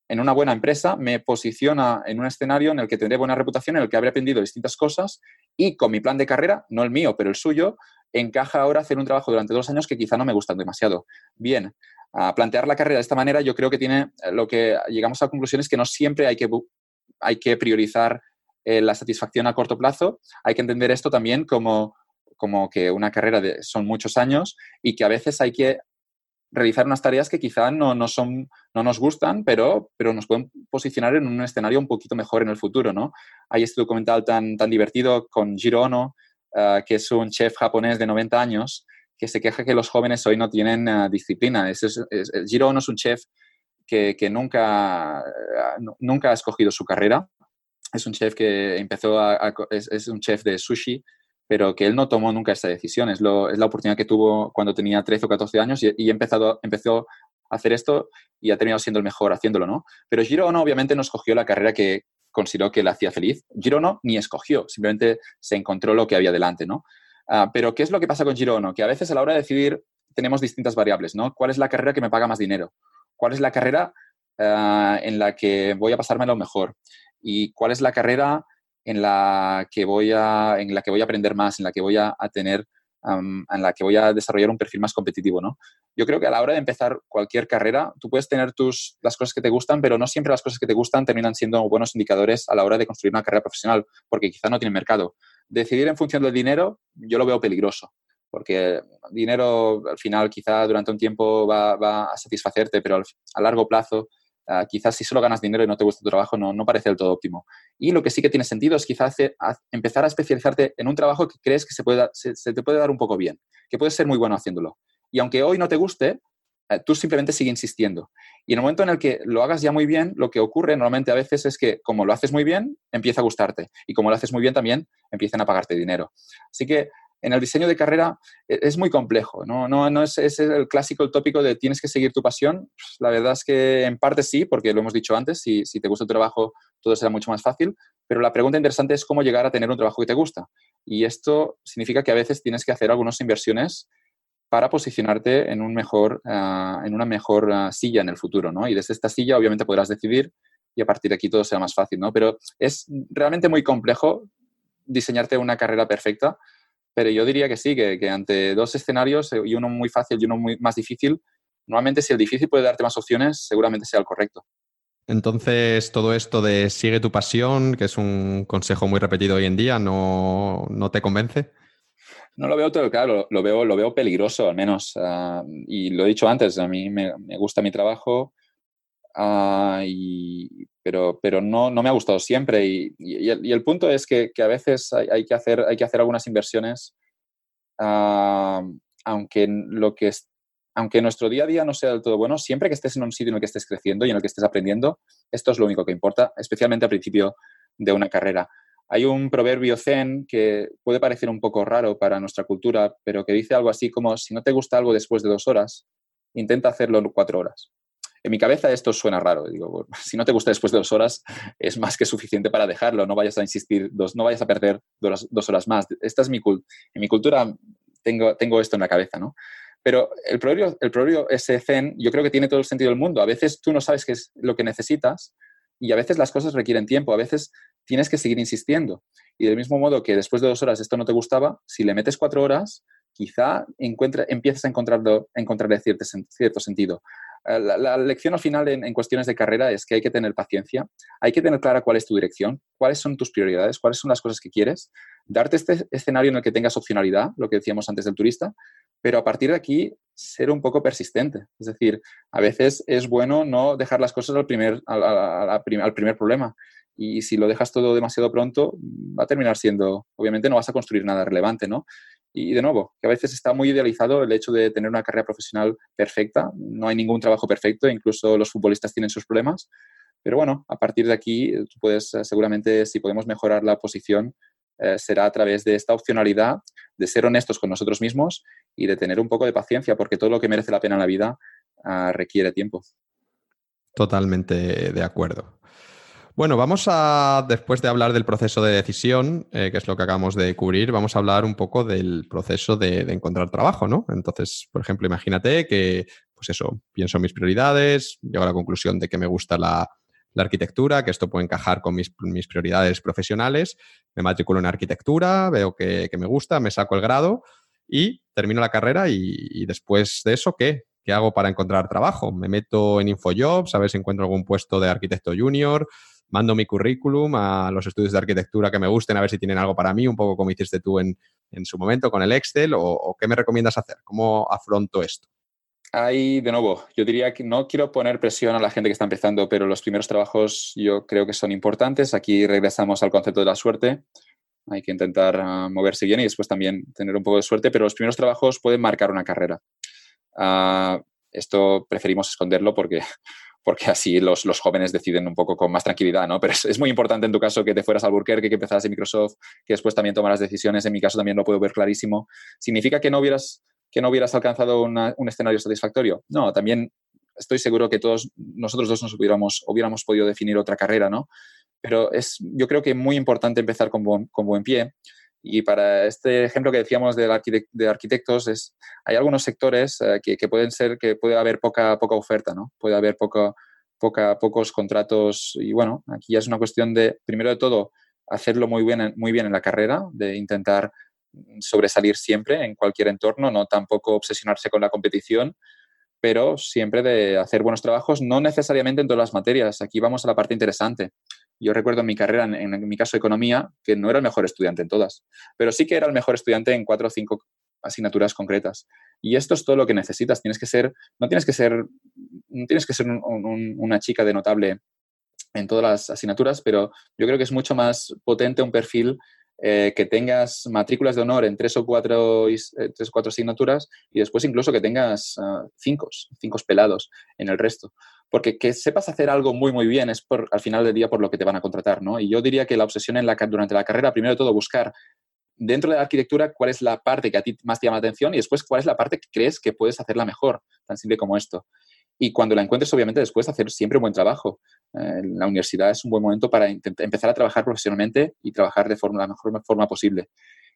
en una buena empresa me posiciona en un escenario en el que tendré buena reputación, en el que habré aprendido distintas cosas y con mi plan de carrera, no el mío, pero el suyo, encaja ahora hacer un trabajo durante dos años que quizá no me gustan demasiado. Bien, a plantear la carrera de esta manera yo creo que tiene, eh, lo que llegamos a la conclusión es que no siempre hay que, hay que priorizar eh, la satisfacción a corto plazo, hay que entender esto también como como que una carrera de, son muchos años y que a veces hay que realizar unas tareas que quizá no, no, son, no nos gustan, pero, pero nos pueden posicionar en un escenario un poquito mejor en el futuro, ¿no? Hay este documental tan, tan divertido con Jiro Ono, ah, que es un chef japonés de 90 años, que se queja que los jóvenes hoy no tienen ah, disciplina. Es, es, Jiro Ono es un chef que, que nunca, ah, nunca ha escogido su carrera. Es un chef que empezó a, es, es, un chef de sushi pero que él no tomó nunca esa decisión. Es, lo, es la oportunidad que tuvo cuando tenía 13 o 14 años y, empezado, empezó a hacer esto y ha terminado siendo el mejor haciéndolo, ¿no? Pero Giro obviamente no escogió la carrera que consideró que le hacía feliz. Giro ni escogió, simplemente se encontró lo que había delante, ¿no? Ah, pero ¿qué es lo que pasa con Giro Que a veces a la hora de decidir tenemos distintas variables, ¿no? ¿Cuál es la carrera que me paga más dinero? ¿Cuál es la carrera eh, en la que voy a pasarme lo mejor y cuál es la carrera en la que voy a, en la que voy a aprender más, en la que voy a, tener, en la que voy a desarrollar un perfil más competitivo, ¿no? Yo creo que a la hora de empezar cualquier carrera, tú puedes tener tus, las cosas que te gustan, pero no siempre las cosas que te gustan terminan siendo buenos indicadores a la hora de construir una carrera profesional, porque quizá no tiene mercado. Decidir en función del dinero, yo lo veo peligroso porque dinero al final quizá durante un tiempo va, a satisfacerte, pero a largo plazo ah, quizás si solo ganas dinero y no te gusta tu trabajo no, no, parece del todo óptimo. Y lo que sí que tiene sentido es quizás empezar a especializarte en un trabajo que crees que se, puede, te puede dar un poco bien, que puedes ser muy bueno haciéndolo. Y aunque hoy no te guste, eh, tú simplemente sigue insistiendo. Y en el momento en el que lo hagas ya muy bien, lo que ocurre normalmente a veces es que como lo haces muy bien, empieza a gustarte. Y como lo haces muy bien también, empiezan a pagarte dinero. Así que en el diseño de carrera e, es muy complejo, ¿no? No, no es, el clásico, el tópico de tienes que seguir tu pasión. La verdad es que en parte sí, porque lo hemos dicho antes, si, te gusta tu trabajo todo será mucho más fácil, pero la pregunta interesante es cómo llegar a tener un trabajo que te gusta. Y esto significa que a veces tienes que hacer algunas inversiones para posicionarte en, ah, una mejor ah, silla en el futuro, ¿no? Y desde esta silla obviamente podrás decidir y a partir de aquí todo será más fácil, ¿no? Pero es realmente muy complejo diseñarte una carrera perfecta pero yo diría que sí, que, ante dos escenarios, eh, y uno muy fácil y uno muy más difícil, normalmente si el difícil puede darte más opciones, seguramente sea el correcto. Entonces, todo esto de sigue tu pasión, que es un consejo muy repetido hoy en día, ¿no, no te convence? No lo veo todo claro, lo veo, lo veo peligroso al menos. Ah, y lo he dicho antes, a mí me, me gusta mi trabajo, uh, y, pero, pero no, no, me ha gustado siempre. Y, y, el, punto es que, que a veces hay, que hacer, hay que hacer algunas inversiones, uh, aunque, lo que es, aunque nuestro día a día no sea del todo bueno, siempre que estés en un sitio en el que estés creciendo y en el que estés aprendiendo, esto es lo único que importa, especialmente al principio de una carrera. Hay un proverbio zen que puede parecer un poco raro para nuestra cultura, pero que dice algo así como, si no te gusta algo después de dos horas, intenta hacerlo en cuatro horas. En mi cabeza esto suena raro. Digo, si no te gusta después de dos horas, es más que suficiente para dejarlo. No vayas a insistir, dos, no vayas a perder dos, horas más. Esta es mi En mi cultura tengo, tengo esto en la cabeza, ¿no? Pero el proverbio, el ese zen, yo creo que tiene todo el sentido del mundo. A veces tú no sabes qué es lo que necesitas y a veces las cosas requieren tiempo. A veces tienes que seguir insistiendo. Y del mismo modo que después de dos horas esto no te gustaba, si le metes cuatro horas, quizá encuentre, empieces a encontrarlo, encontrarle cierto, cierto sentido. Eh, la, lección al final en, cuestiones de carrera es que hay que tener paciencia, hay que tener clara cuál es tu dirección, cuáles son tus prioridades, cuáles son las cosas que quieres, darte este escenario en el que tengas opcionalidad, lo que decíamos antes del turista, pero a partir de aquí ser un poco persistente. Es decir, a veces es bueno no dejar las cosas al primer, al primer problema. Y si lo dejas todo demasiado pronto, va a terminar siendo, obviamente no vas a construir nada relevante, ¿no? Y de nuevo, que a veces está muy idealizado el hecho de tener una carrera profesional perfecta. No hay ningún trabajo perfecto, incluso los futbolistas tienen sus problemas. Pero bueno, a partir de aquí, puedes, eh, seguramente, si podemos mejorar la posición, eh, será a través de esta opcionalidad, de ser honestos con nosotros mismos y de tener un poco de paciencia, porque todo lo que merece la pena en la vida ah, requiere tiempo. Totalmente de acuerdo. Bueno, vamos a, después de hablar del proceso de decisión, eh, que es lo que acabamos de cubrir, vamos a hablar un poco del proceso de, encontrar trabajo, ¿no? Entonces, por ejemplo, imagínate que, pues eso, pienso en mis prioridades, llego a la conclusión de que me gusta la, arquitectura, que esto puede encajar con mis, prioridades profesionales, me matriculo en arquitectura, veo que, me gusta, me saco el grado y termino la carrera y, después de eso, ¿qué? ¿Qué hago para encontrar trabajo? Me meto en InfoJobs, a ver si encuentro algún puesto de arquitecto junior, mando mi currículum a los estudios de arquitectura que me gusten, a ver si tienen algo para mí, un poco como hiciste tú en, su momento con el Excel, o, qué me recomiendas hacer? ¿Cómo afronto esto? Ahí, de nuevo, yo diría que no quiero poner presión a la gente que está empezando, pero los primeros trabajos yo creo que son importantes. Aquí regresamos al concepto de la suerte. Hay que intentar ah, moverse bien y después también tener un poco de suerte, pero los primeros trabajos pueden marcar una carrera. Ah, esto preferimos esconderlo porque porque así los, jóvenes deciden un poco con más tranquilidad, ¿no? Pero es, muy importante en tu caso que te fueras al Burker, que empezaras en Microsoft, que después también tomaras decisiones. En mi caso también lo puedo ver clarísimo. ¿Significa que no hubieras, que no hubieras alcanzado un escenario satisfactorio? No, también estoy seguro que todos nosotros dos nos hubiéramos, hubiéramos podido definir otra carrera, ¿no? Pero es, yo creo que es muy importante empezar con con buen pie. Y para este ejemplo que decíamos de, arquitectos, es, hay algunos sectores eh, que, pueden ser que puede haber poca, poca oferta, ¿no? Puede haber poco, poca, pocos contratos y bueno, aquí ya es una cuestión de, primero de todo, hacerlo muy bien, muy bien en la carrera, de intentar sobresalir siempre en cualquier entorno, no tampoco obsesionarse con la competición, pero siempre de hacer buenos trabajos, no necesariamente en todas las materias. Aquí vamos a la parte interesante. Yo recuerdo en mi carrera, en, mi caso economía, que no era el mejor estudiante en todas, pero sí que era el mejor estudiante en cuatro o cinco asignaturas concretas. Y esto es todo lo que necesitas. Tienes que ser, no tienes que ser, no tienes que ser una chica de notable en todas las asignaturas, pero yo creo que es mucho más potente un perfil eh, que tengas matrículas de honor en tres o cuatro, eh, tres o cuatro asignaturas y después incluso que tengas uh, cinco, cinco pelados en el resto. Porque que sepas hacer algo muy, muy bien es por, al final del día por lo que te van a contratar, ¿no? Y yo diría que la obsesión en la, durante la carrera, primero de todo, buscar dentro de la arquitectura cuál es la parte que a ti más te llama la atención y después cuál es la parte que crees que puedes hacerla mejor, tan simple como esto. Y cuando la encuentres, obviamente, después hacer siempre un buen trabajo. Eh, la universidad es un buen momento para empezar a trabajar profesionalmente y trabajar de forma, la mejor forma posible.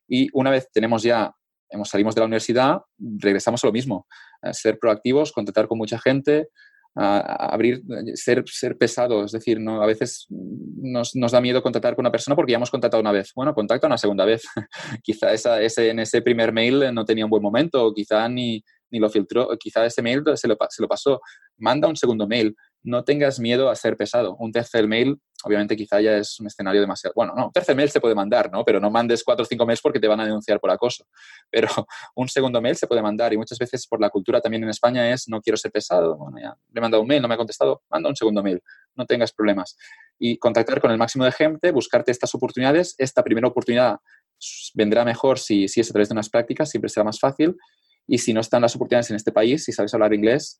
Y una vez tenemos ya, hemos, salimos de la universidad, regresamos a lo mismo. ser proactivos, contactar con mucha gente, abrir, ser, ser pesado. Es decir, ¿no? a veces nos, nos, da miedo contactar con una persona porque ya hemos contactado una vez. Bueno, contacta una segunda vez. quizá ese, en ese primer mail no tenía un buen momento, quizá ni, ni lo filtró, quizá ese mail se lo, se lo pasó. Manda un segundo mail no tengas miedo a ser pesado. Un tercer mail, obviamente, quizá ya es un escenario demasiado. Bueno, no, un tercer mail se puede mandar, ¿no? Pero no mandes cuatro o cinco mails porque te van a denunciar por acoso. Pero un segundo mail se puede mandar y muchas veces por la cultura también en España es no quiero ser pesado. Bueno, ya le he mandado un mail, no me ha contestado, manda un segundo mail, no tengas problemas. Y contactar con el máximo de gente, buscarte estas oportunidades. Esta primera oportunidad vendrá mejor si, si es a través de unas prácticas, siempre será más fácil. Y si no están las oportunidades en este país, si sabes hablar inglés,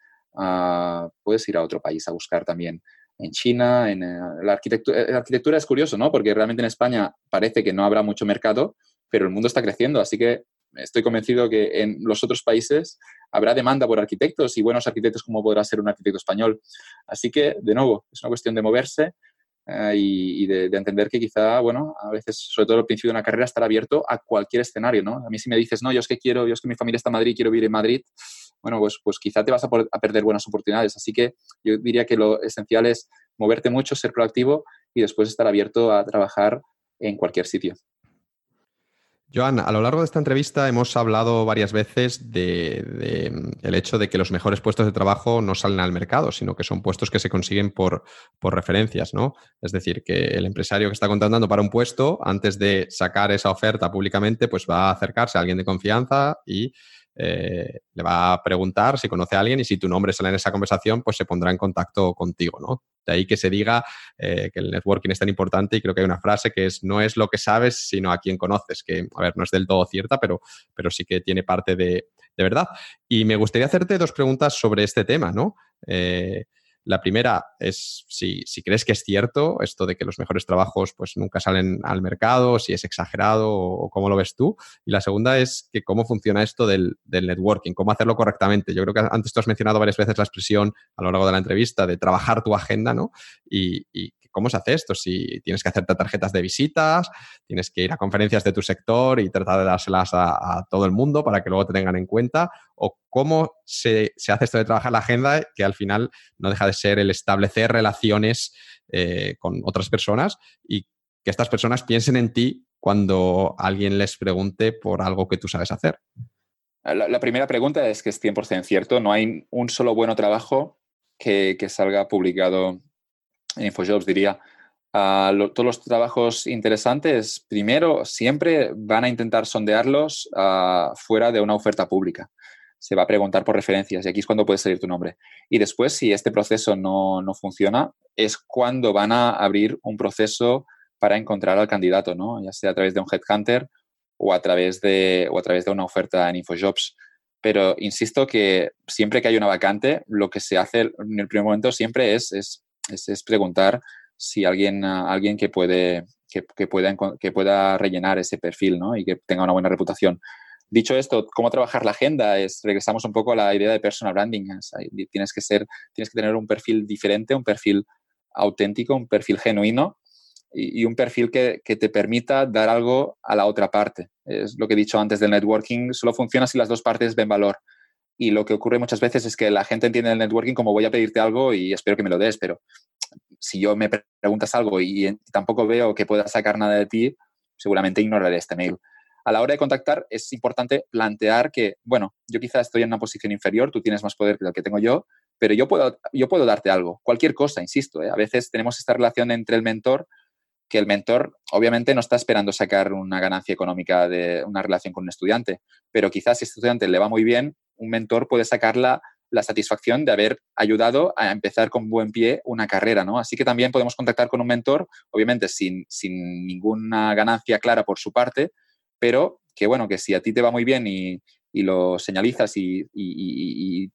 puedes ir a otro país a buscar también. En China, en eh, la, arquitectura, eh, la arquitectura es curioso, ¿no? Porque realmente en España parece que no habrá mucho mercado, pero el mundo está creciendo, así que estoy convencido que en los otros países habrá demanda por arquitectos y buenos arquitectos como podrá ser un arquitecto español. Así que, de nuevo, es una cuestión de moverse eh, y, de, entender que quizá, bueno, a veces, sobre todo al principio de una carrera, estar abierto a cualquier escenario, ¿no? A mí si me dices, no, yo es que quiero, yo es que mi familia está en Madrid, quiero vivir en Madrid, bueno, pues, pues quizá te vas a, perder buenas oportunidades. Así que yo diría que lo esencial es moverte mucho, ser proactivo y después estar abierto a trabajar en cualquier sitio. Joan, a lo largo de esta entrevista hemos hablado varias veces de, mm, el hecho de que los mejores puestos de trabajo no salen al mercado, sino que son puestos que se consiguen por, por referencias, ¿no? Es decir, que el empresario que está contratando para un puesto, antes de sacar esa oferta públicamente, pues va a acercarse a alguien de confianza y eh, le va a preguntar si conoce a alguien y si tu nombre sale en esa conversación, pues se pondrá en contacto contigo, ¿no? De ahí que se diga eh, que el networking es tan importante y creo que hay una frase que es no es lo que sabes, sino a quien conoces, que, a ver, no es del todo cierta, pero, pero sí que tiene parte de, verdad. Y me gustaría hacerte dos preguntas sobre este tema, ¿no? Eh, la primera es si, crees que es cierto esto de que los mejores trabajos pues nunca salen al mercado, si es exagerado o, cómo lo ves tú. Y la segunda es que cómo funciona esto del, networking, cómo hacerlo correctamente. Yo creo que antes tú has mencionado varias veces la expresión a lo largo de la entrevista de trabajar tu agenda, ¿no? Y ¿cómo se hace esto? Si tienes que hacerte tarjetas de visitas, tienes que ir a conferencias de tu sector y tratar de dárselas a, todo el mundo para que luego te tengan en cuenta, o cómo se, hace esto de trabajar la agenda, que al final no deja de ser el establecer relaciones eh, con otras personas y que estas personas piensen en ti cuando alguien les pregunte por algo que tú sabes hacer. La, primera pregunta es que es 100% cierto, no hay un solo bueno trabajo que salga publicado en InfoJobs diría, todos los trabajos interesantes, primero, siempre van a intentar sondearlos fuera de una oferta pública. Se va a preguntar por referencias y aquí es cuando puede salir tu nombre. Y después, si este proceso no, no funciona, es cuando van a abrir un proceso para encontrar al candidato, ¿no? ya sea a través de un headhunter o a través de, o a través de una oferta en InfoJobs. Pero insisto que siempre que hay una vacante, lo que se hace en el primer momento siempre es es, preguntar si alguien, ah, alguien que, puede, que, pueda, que pueda rellenar ese perfil ¿no? y que tenga una buena reputación. Dicho esto, ¿cómo trabajar la agenda? Es, regresamos un poco a la idea de personal branding. tienes, que ser, tienes que tener un perfil diferente, un perfil auténtico, un perfil genuino y, un perfil que, que, te permita dar algo a la otra parte. Es lo que he dicho antes del networking, solo funciona si las dos partes ven valor. Y lo que ocurre muchas veces es que la gente entiende el networking como voy a pedirte algo y espero que me lo des, pero si yo me preguntas algo y tampoco veo que pueda sacar nada de ti, seguramente ignoraré este mail. A la hora de contactar es importante plantear que, bueno, yo quizás estoy en una posición inferior, tú tienes más poder que lo que tengo yo, pero yo puedo, yo puedo darte algo, cualquier cosa, insisto. ¿eh? A veces tenemos esta relación entre el mentor, que el mentor obviamente no está esperando sacar una ganancia económica de una relación con un estudiante, pero quizás si este estudiante le va muy bien, un mentor puede sacar la, satisfacción de haber ayudado a empezar con buen pie una carrera, ¿no? Así que también podemos contactar con un mentor, obviamente sin, sin ninguna ganancia clara por su parte, pero que bueno, que si a ti te va muy bien y, y lo señalizas y,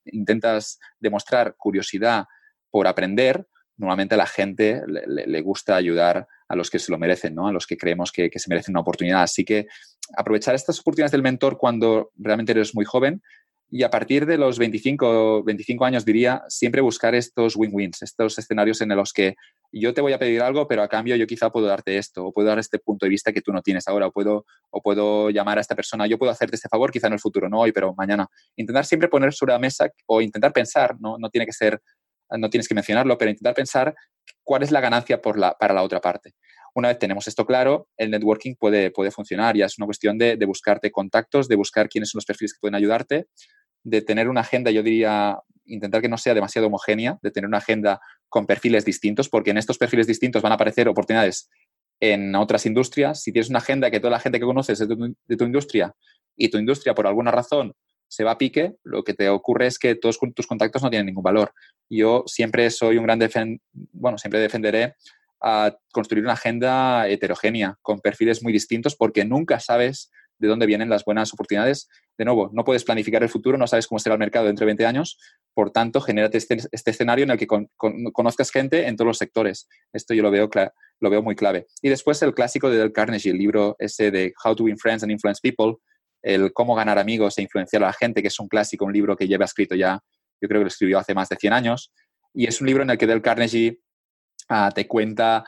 intentas demostrar curiosidad por aprender, normalmente a la gente le, gusta ayudar a los que se lo merecen, ¿no? a los que creemos que, que, se merecen una oportunidad. Así que aprovechar estas oportunidades del mentor cuando realmente eres muy joven y a partir de los 25, 25 años, diría, siempre buscar estos win-wins, estos escenarios en los que yo te voy a pedir algo, pero a cambio yo quizá puedo darte esto, o puedo dar este punto de vista que tú no tienes ahora, o puedo, o puedo llamar a esta persona, yo puedo hacerte este favor, quizá en el futuro, no hoy, pero mañana. Intentar siempre poner sobre la mesa o intentar pensar, no, no tiene que ser, no tienes que mencionarlo, pero intentar pensar cuál es la ganancia por la, para la otra parte. Una vez tenemos esto claro, el networking puede, puede funcionar. Ya es una cuestión de, de buscarte contactos, de buscar quiénes son los perfiles que pueden ayudarte, de tener una agenda, yo diría, intentar que no sea demasiado homogénea, de tener una agenda con perfiles distintos, porque en estos perfiles distintos van a aparecer oportunidades en otras industrias. Si tienes una agenda que toda la gente que conoces es de tu, industria y tu industria por alguna razón se va a pique, lo que te ocurre es que todos tus contactos no tienen ningún valor. Yo siempre soy un gran defensor, bueno, siempre defenderé a construir una agenda heterogénea, con perfiles muy distintos, porque nunca sabes de dónde vienen las buenas oportunidades. De nuevo, no puedes planificar el futuro, no sabes cómo será el mercado dentro de 20 años, por tanto, genérate este, este escenario en el que conozcas gente en todos los sectores. Esto yo lo veo, lo veo muy clave. Y después el clásico de Del Carnegie, el libro ese de How to Win Friends and Influence People, el cómo ganar amigos e influenciar a la gente, que es un clásico, un libro que lleva escrito ya, yo creo que lo escribió hace más de 100 años. Y es un libro en el que Del Carnegie ah, te cuenta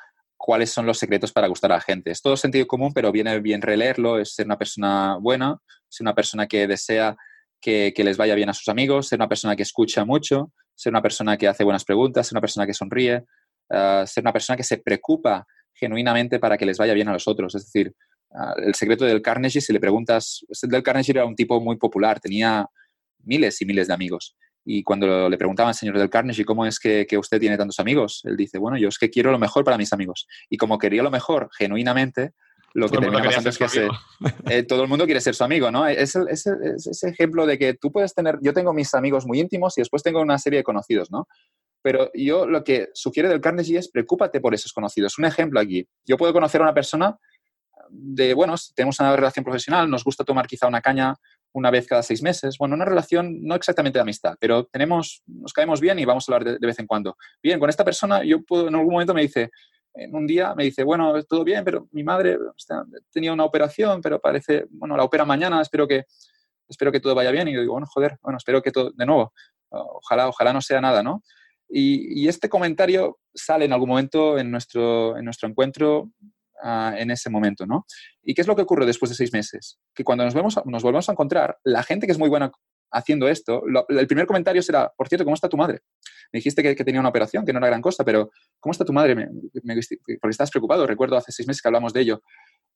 cuáles son los secretos para gustar a la gente. Es todo sentido común, pero viene bien releerlo, es ser una persona buena, ser una persona que desea que, les vaya bien a sus amigos, ser una persona que escucha mucho, ser una persona que hace buenas preguntas, ser una persona que sonríe, ah, ser una persona que se preocupa genuinamente para que les vaya bien a los otros. Es decir, ah, el secreto del Carnegie, si le preguntas, del Carnegie era un tipo muy popular, tenía miles y miles de amigos. Y cuando le preguntaban al señor del Carnegie cómo es que, usted tiene tantos amigos, él dice, bueno, yo es que quiero lo mejor para mis amigos. Y como quería lo mejor genuinamente, lo que termina pasando es que eh, todo el mundo quiere ser su amigo, ¿no? Es, ese ejemplo de que tú puedes tener, yo tengo mis amigos muy íntimos y después tengo una serie de conocidos, ¿no? Pero yo lo que sugiere del Carnegie es preocúpate por esos conocidos. Un ejemplo aquí, yo puedo conocer a una persona de, bueno, tenemos una relación profesional, nos gusta tomar quizá una caña una vez cada seis meses. Bueno, una relación no exactamente de amistad, pero tenemos, nos caemos bien y vamos a hablar de, vez en cuando. Bien, con esta persona yo puedo, en algún momento me dice, en un día me dice, bueno, todo bien, pero mi madre tenía una operación, pero parece, bueno, la opera mañana, espero que, espero que todo vaya bien. Y yo digo, bueno, joder, bueno, espero que todo, de nuevo, ojalá, ojalá no sea nada, ¿no? Y, y este comentario sale en algún momento en nuestro, en nuestro encuentro en ese momento, ¿no? ¿Y qué es lo que ocurre después de seis meses? Que cuando nos, vemos, nos volvemos a encontrar, la gente que es muy buena haciendo esto, el primer comentario será, por cierto, ¿cómo está tu madre? Me dijiste que, tenía una operación, que no era gran cosa, pero ¿cómo está tu madre? Me, porque estás preocupado, recuerdo hace seis meses que hablamos de ello.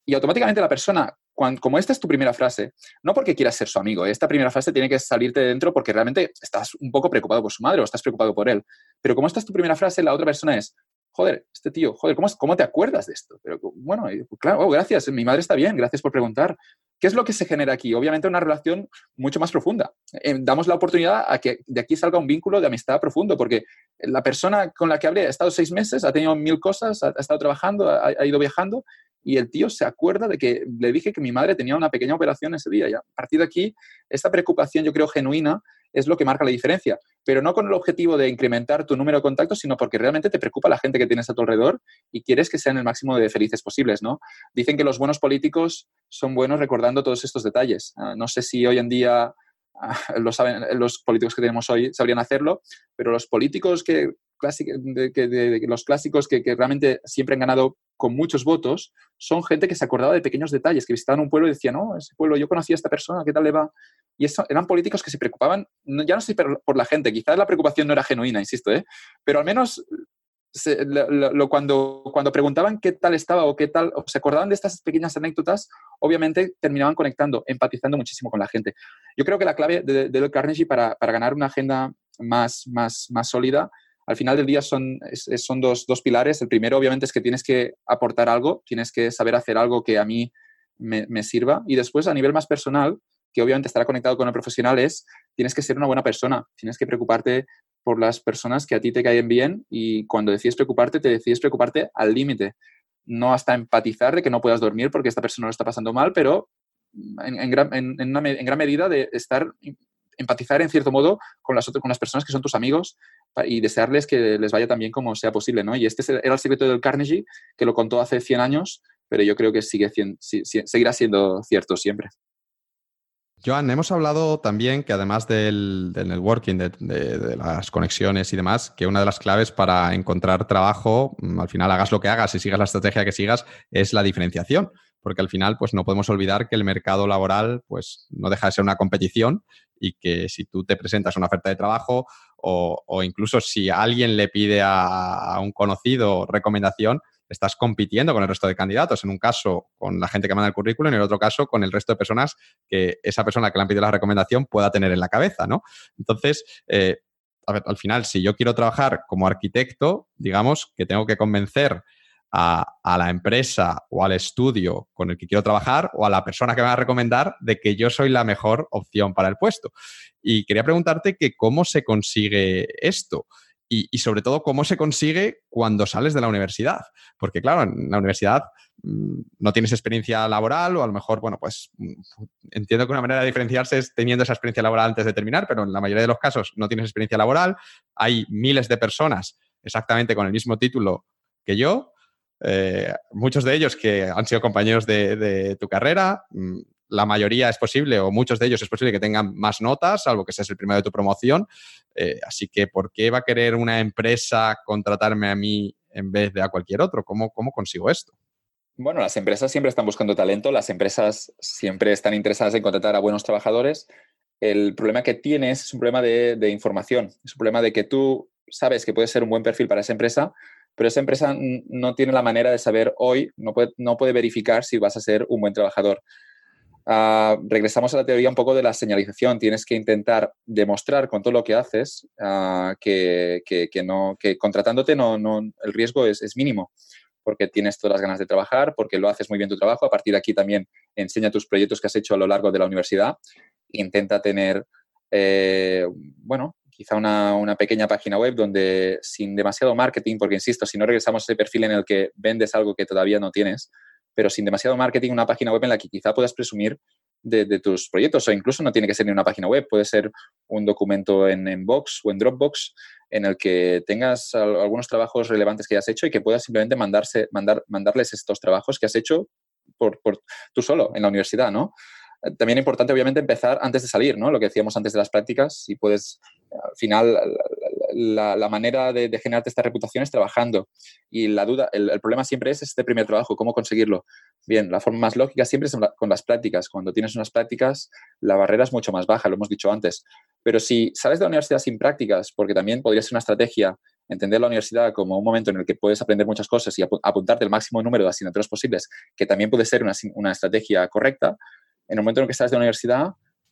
Y automáticamente la persona, como esta es tu primera frase, no porque quieras ser su amigo, esta primera frase tiene que salirte de dentro porque realmente estás un poco preocupado por su madre o estás preocupado por él. Pero como esta es tu primera frase, la otra persona es, joder, este tío, joder, ¿cómo, cómo te acuerdas de esto? Pero bueno, claro, oh, gracias, mi madre está bien, gracias por preguntar. ¿Qué es lo que se genera aquí? Obviamente una relación mucho más profunda. Eh, damos la oportunidad a que de aquí salga un vínculo de amistad profundo, porque la persona con la que hablé ha estado seis meses, ha tenido mil cosas, ha, estado trabajando, ha, ido viajando, y el tío se acuerda de que le dije que mi madre tenía una pequeña operación ese día. Y a partir de aquí, esta preocupación, yo creo, genuina, es lo que marca la diferencia. Pero no con el objetivo de incrementar tu número de contactos, sino porque realmente te preocupa la gente que tienes a tu alrededor y quieres que sean el máximo de felices posibles, ¿no? Dicen que los buenos políticos son buenos recordando todos estos detalles. Ah, no sé si hoy en día lo saben, los políticos que tenemos hoy sabrían hacerlo, pero los políticos que de, los clásicos que, realmente siempre han ganado con muchos votos, son gente que se acordaba de pequeños detalles, que visitaban un pueblo y decían, no, ese pueblo, yo conocí a esta persona, ¿qué tal le va? Y eso, eran políticos que se preocupaban, ya no sé por, por la gente, quizás la preocupación no era genuina, insisto, ¿eh? pero al menos lo, cuando, cuando preguntaban qué tal estaba o qué tal, o se acordaban de estas pequeñas anécdotas, obviamente terminaban conectando, empatizando muchísimo con la gente. Yo creo que la clave de, de Carnegie para, para, ganar una agenda más, más, más sólida, al final del día son, son dos, dos, pilares. El primero, obviamente, es que tienes que aportar algo, tienes que saber hacer algo que a mí me, me sirva. Y después, a nivel más personal, que obviamente estará conectado con el profesional, es tienes que ser una buena persona, tienes que preocuparte por las personas que a ti te caen bien y cuando decides preocuparte, te decides preocuparte al límite. No hasta empatizar de que no puedas dormir porque esta persona lo está pasando mal, pero en, gran, medida de estar empatizar en cierto modo con las, otras, con las personas que son tus amigos y desearles que les vaya tan bien como sea posible, ¿no? Y este era el secreto del Carnegie, que lo contó hace 100 años, pero yo creo que sigue, seguirá siendo cierto siempre. Joan, hemos hablado también que además del, networking, de, las conexiones y demás, que una de las claves para encontrar trabajo, mm, al final hagas lo que hagas y sigas la estrategia que sigas, es la diferenciación. Porque al final, pues no podemos olvidar que el mercado laboral, pues no deja de ser una competición y que si tú te presentas una oferta de trabajo o, incluso si alguien le pide a, a un conocido recomendación, estás compitiendo con el resto de candidatos. En un caso, con la gente que manda el currículum, en el otro caso, con el resto de personas que esa persona que le han pedido la recomendación pueda tener en la cabeza, ¿no? Entonces, eh, al final, si yo quiero trabajar como arquitecto, digamos que tengo que convencer a, la empresa o al estudio con el que quiero trabajar o a la persona que me va a recomendar de que yo soy la mejor opción para el puesto. Y quería preguntarte que cómo se consigue esto y, sobre todo cómo se consigue cuando sales de la universidad. Porque claro, en la universidad mm, no tienes experiencia laboral o a lo mejor, bueno, pues mm, entiendo que una manera de diferenciarse es teniendo esa experiencia laboral antes de terminar, pero en la mayoría de los casos no tienes experiencia laboral. Hay miles de personas exactamente con el mismo título que yo. Eh, muchos de ellos que han sido compañeros de, tu carrera, mm, la mayoría es posible, o muchos de ellos es posible que tengan más notas, salvo que seas el primero de tu promoción. Eh, así que, ¿por qué va a querer una empresa contratarme a mí en vez de a cualquier otro? ¿Cómo, cómo consigo esto? Bueno, las empresas siempre están buscando talento, las empresas siempre están interesadas en contratar a buenos trabajadores. El problema que tienes es un problema de, información, es un problema de que tú sabes que puedes ser un buen perfil para esa empresa, pero esa empresa no tiene la manera de saber hoy, no puede, no puede verificar si vas a ser un buen trabajador. Ah, regresamos a la teoría un poco de la señalización. Tienes que intentar demostrar con todo lo que haces ah, que, no, que contratándote no, no, el riesgo es, mínimo, porque tienes todas las ganas de trabajar, porque lo haces muy bien tu trabajo. A partir de aquí también enseña tus proyectos que has hecho a lo largo de la universidad. Intenta tener, eh, bueno, quizá una, una, pequeña página web donde sin demasiado marketing, porque insisto, si no regresamos a ese perfil en el que vendes algo que todavía no tienes, pero sin demasiado marketing, una página web en la que quizá puedas presumir de, tus proyectos o incluso no tiene que ser ni una página web, puede ser un documento en, en Box o en Dropbox en el que tengas algunos trabajos relevantes que hayas hecho y que puedas simplemente mandarse, mandar, mandarles estos trabajos que has hecho por, por tú solo en la universidad, ¿no? También es importante, obviamente, empezar antes de salir, ¿no? Lo que decíamos antes de las prácticas, si puedes, al final, la, manera de, generarte esta reputación es trabajando. Y la duda, el, problema siempre es este primer trabajo, cómo conseguirlo. Bien, la forma más lógica siempre es con las prácticas. Cuando tienes unas prácticas, la barrera es mucho más baja, lo hemos dicho antes. Pero si sales de la universidad sin prácticas, porque también podría ser una estrategia entender la universidad como un momento en el que puedes aprender muchas cosas y apuntarte el máximo número de asignaturas posibles, que también puede ser una, estrategia correcta, en el momento en el que estás de la universidad,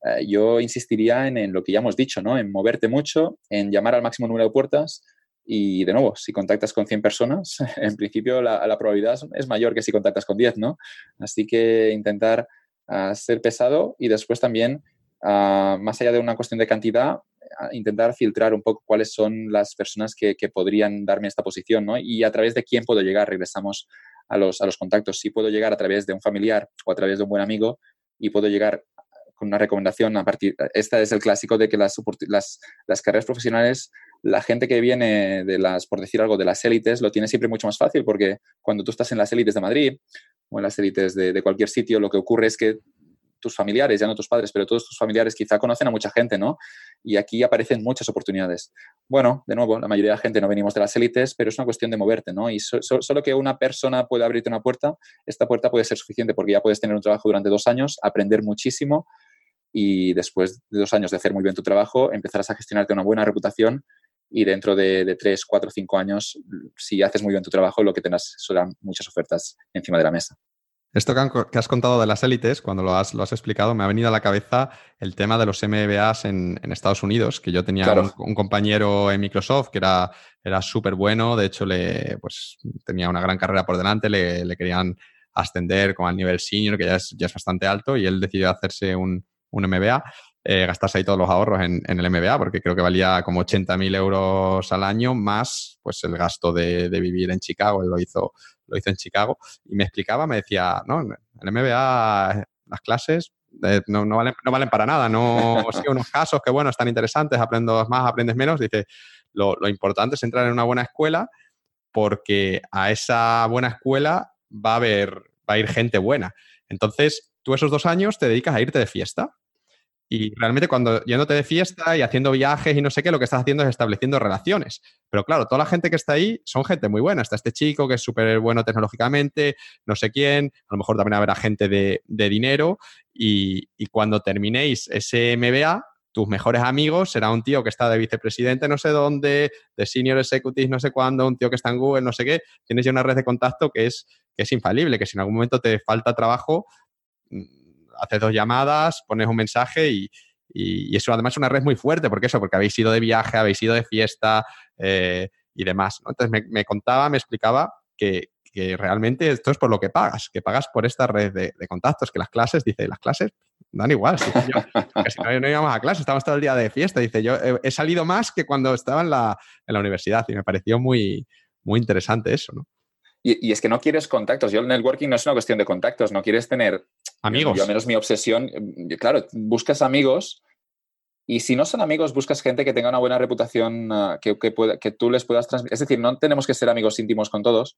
eh, yo insistiría en, lo que ya hemos dicho, ¿no? En moverte mucho, en llamar al máximo número de puertas y, de nuevo, si contactas con 100 personas, en principio la, probabilidad es mayor que si contactas con 10, ¿no? Así que intentar ah, ser pesado y después también, ah, más allá de una cuestión de cantidad, ah, intentar filtrar un poco cuáles son las personas que, podrían darme esta posición, ¿no? Y a través de quién puedo llegar, regresamos a los, a los contactos. Si puedo llegar a través de un familiar o a través de un buen amigo, y puedo llegar con una recomendación a partir. Esta es el clásico de que las, carreras profesionales, la gente que viene de las, por decir algo, de las élites, lo tiene siempre mucho más fácil porque cuando tú estás en las élites de Madrid o en las élites de, de, cualquier sitio, lo que ocurre es que tus familiares, ya no tus padres, pero todos tus familiares quizá conocen a mucha gente, ¿no? Y aquí aparecen muchas oportunidades. Bueno, de nuevo, la mayoría de la gente no venimos de las élites, pero es una cuestión de moverte, ¿no? Y solo que una persona pueda abrirte una puerta, esta puerta puede ser suficiente porque ya puedes tener un trabajo durante dos años, aprender muchísimo y después de dos años de hacer muy bien tu trabajo, empezarás a gestionarte una buena reputación y dentro de, de tres, cuatro, cinco años, si haces muy bien tu trabajo, lo que tendrás serán muchas ofertas encima de la mesa. Esto que, has contado de las élites, cuando lo has, lo has, explicado, me ha venido a la cabeza el tema de los MBAs en, en Estados Unidos, que yo tenía un, compañero en Microsoft que era, era súper bueno, de hecho le, pues, tenía una gran carrera por delante, le, le querían ascender como al nivel senior, que ya es, ya es bastante alto, y él decidió hacerse un, un MBA eh, gastarse ahí todos los ahorros en, el MBA, porque creo que valía como 80.000 euros al año, más pues el gasto de, vivir en Chicago, él lo hizo, lo hizo en Chicago, y me explicaba, me decía, no, el MBA, las clases eh, no, no, valen, no, valen, para nada, no, sí, unos casos que, bueno, están interesantes, aprendes más, aprendes menos, dice, lo, lo importante es entrar en una buena escuela, porque a esa buena escuela va a haber, va a ir gente buena. Entonces, tú esos dos años te dedicas a irte de fiesta y realmente cuando yéndote de fiesta y haciendo viajes y no sé qué, lo que estás haciendo es estableciendo relaciones. Pero claro, toda la gente que está ahí son gente muy buena. Está este chico que es súper bueno tecnológicamente, no sé quién, a lo mejor también habrá gente de, dinero. Y, cuando terminéis ese MBA, tus mejores amigos será un tío que está de vicepresidente no sé dónde, de senior executive no sé cuándo, un tío que está en Google, no sé qué. Tienes ya una red de contacto que es, que es infalible, que si en algún momento te falta trabajo haces dos llamadas, pones un mensaje y, eso además es una red muy fuerte, porque eso, porque habéis ido de viaje, habéis ido de fiesta eh, y demás. Entonces me, contaba, me explicaba que, realmente esto es por lo que pagas, que pagas por esta red de, contactos, que las clases, dice, las clases dan igual. si no, íbamos a clase, estábamos todo el día de fiesta. Dice, yo he, salido más que cuando estaba en la, en la universidad y me pareció muy, muy interesante eso, ¿no? Y, es que no quieres contactos. Yo el networking no es una cuestión de contactos, no quieres tener amigos. Yo al menos mi obsesión, claro, buscas amigos y si no son amigos, buscas gente que tenga una buena reputación, ah, que, que, que tú les puedas transmitir. Es decir, no tenemos que ser amigos íntimos con todos,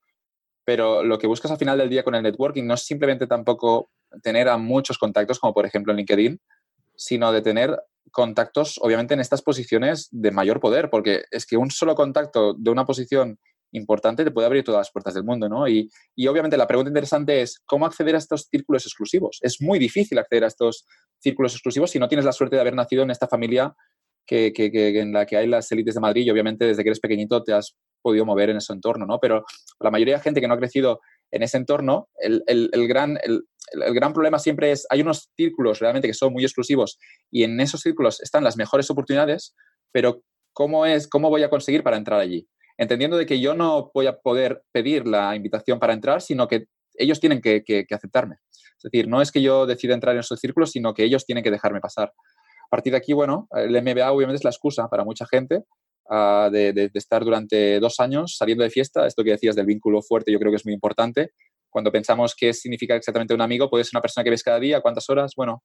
pero lo que buscas al final del día con el networking no es simplemente tampoco tener a muchos contactos, como por ejemplo en LinkedIn, sino de tener contactos, obviamente, en estas posiciones de mayor poder, porque es que un solo contacto de una posición importante te puede abrir todas las puertas del mundo, ¿no? Y, obviamente la pregunta interesante es, ¿cómo acceder a estos círculos exclusivos? Es muy difícil acceder a estos círculos exclusivos si no tienes la suerte de haber nacido en esta familia que, en la que hay las élites de Madrid y obviamente desde que eres pequeñito te has podido mover en ese entorno, ¿no? Pero la mayoría de gente que no ha crecido en ese entorno, el, gran, el, gran problema siempre es, hay unos círculos realmente que son muy exclusivos y en esos círculos están las mejores oportunidades, pero ¿cómo, es, cómo voy a conseguir para entrar allí? Entendiendo de que yo no voy a poder pedir la invitación para entrar, sino que ellos tienen que, aceptarme. Es decir, no es que yo decida entrar en esos círculos, sino que ellos tienen que dejarme pasar. A partir de aquí, bueno, el MBA obviamente es la excusa para mucha gente ah, de, estar durante dos años saliendo de fiesta. Esto que decías del vínculo fuerte yo creo que es muy importante. Cuando pensamos qué significa exactamente un amigo, puede ser una persona que ves cada día, cuántas horas. Bueno,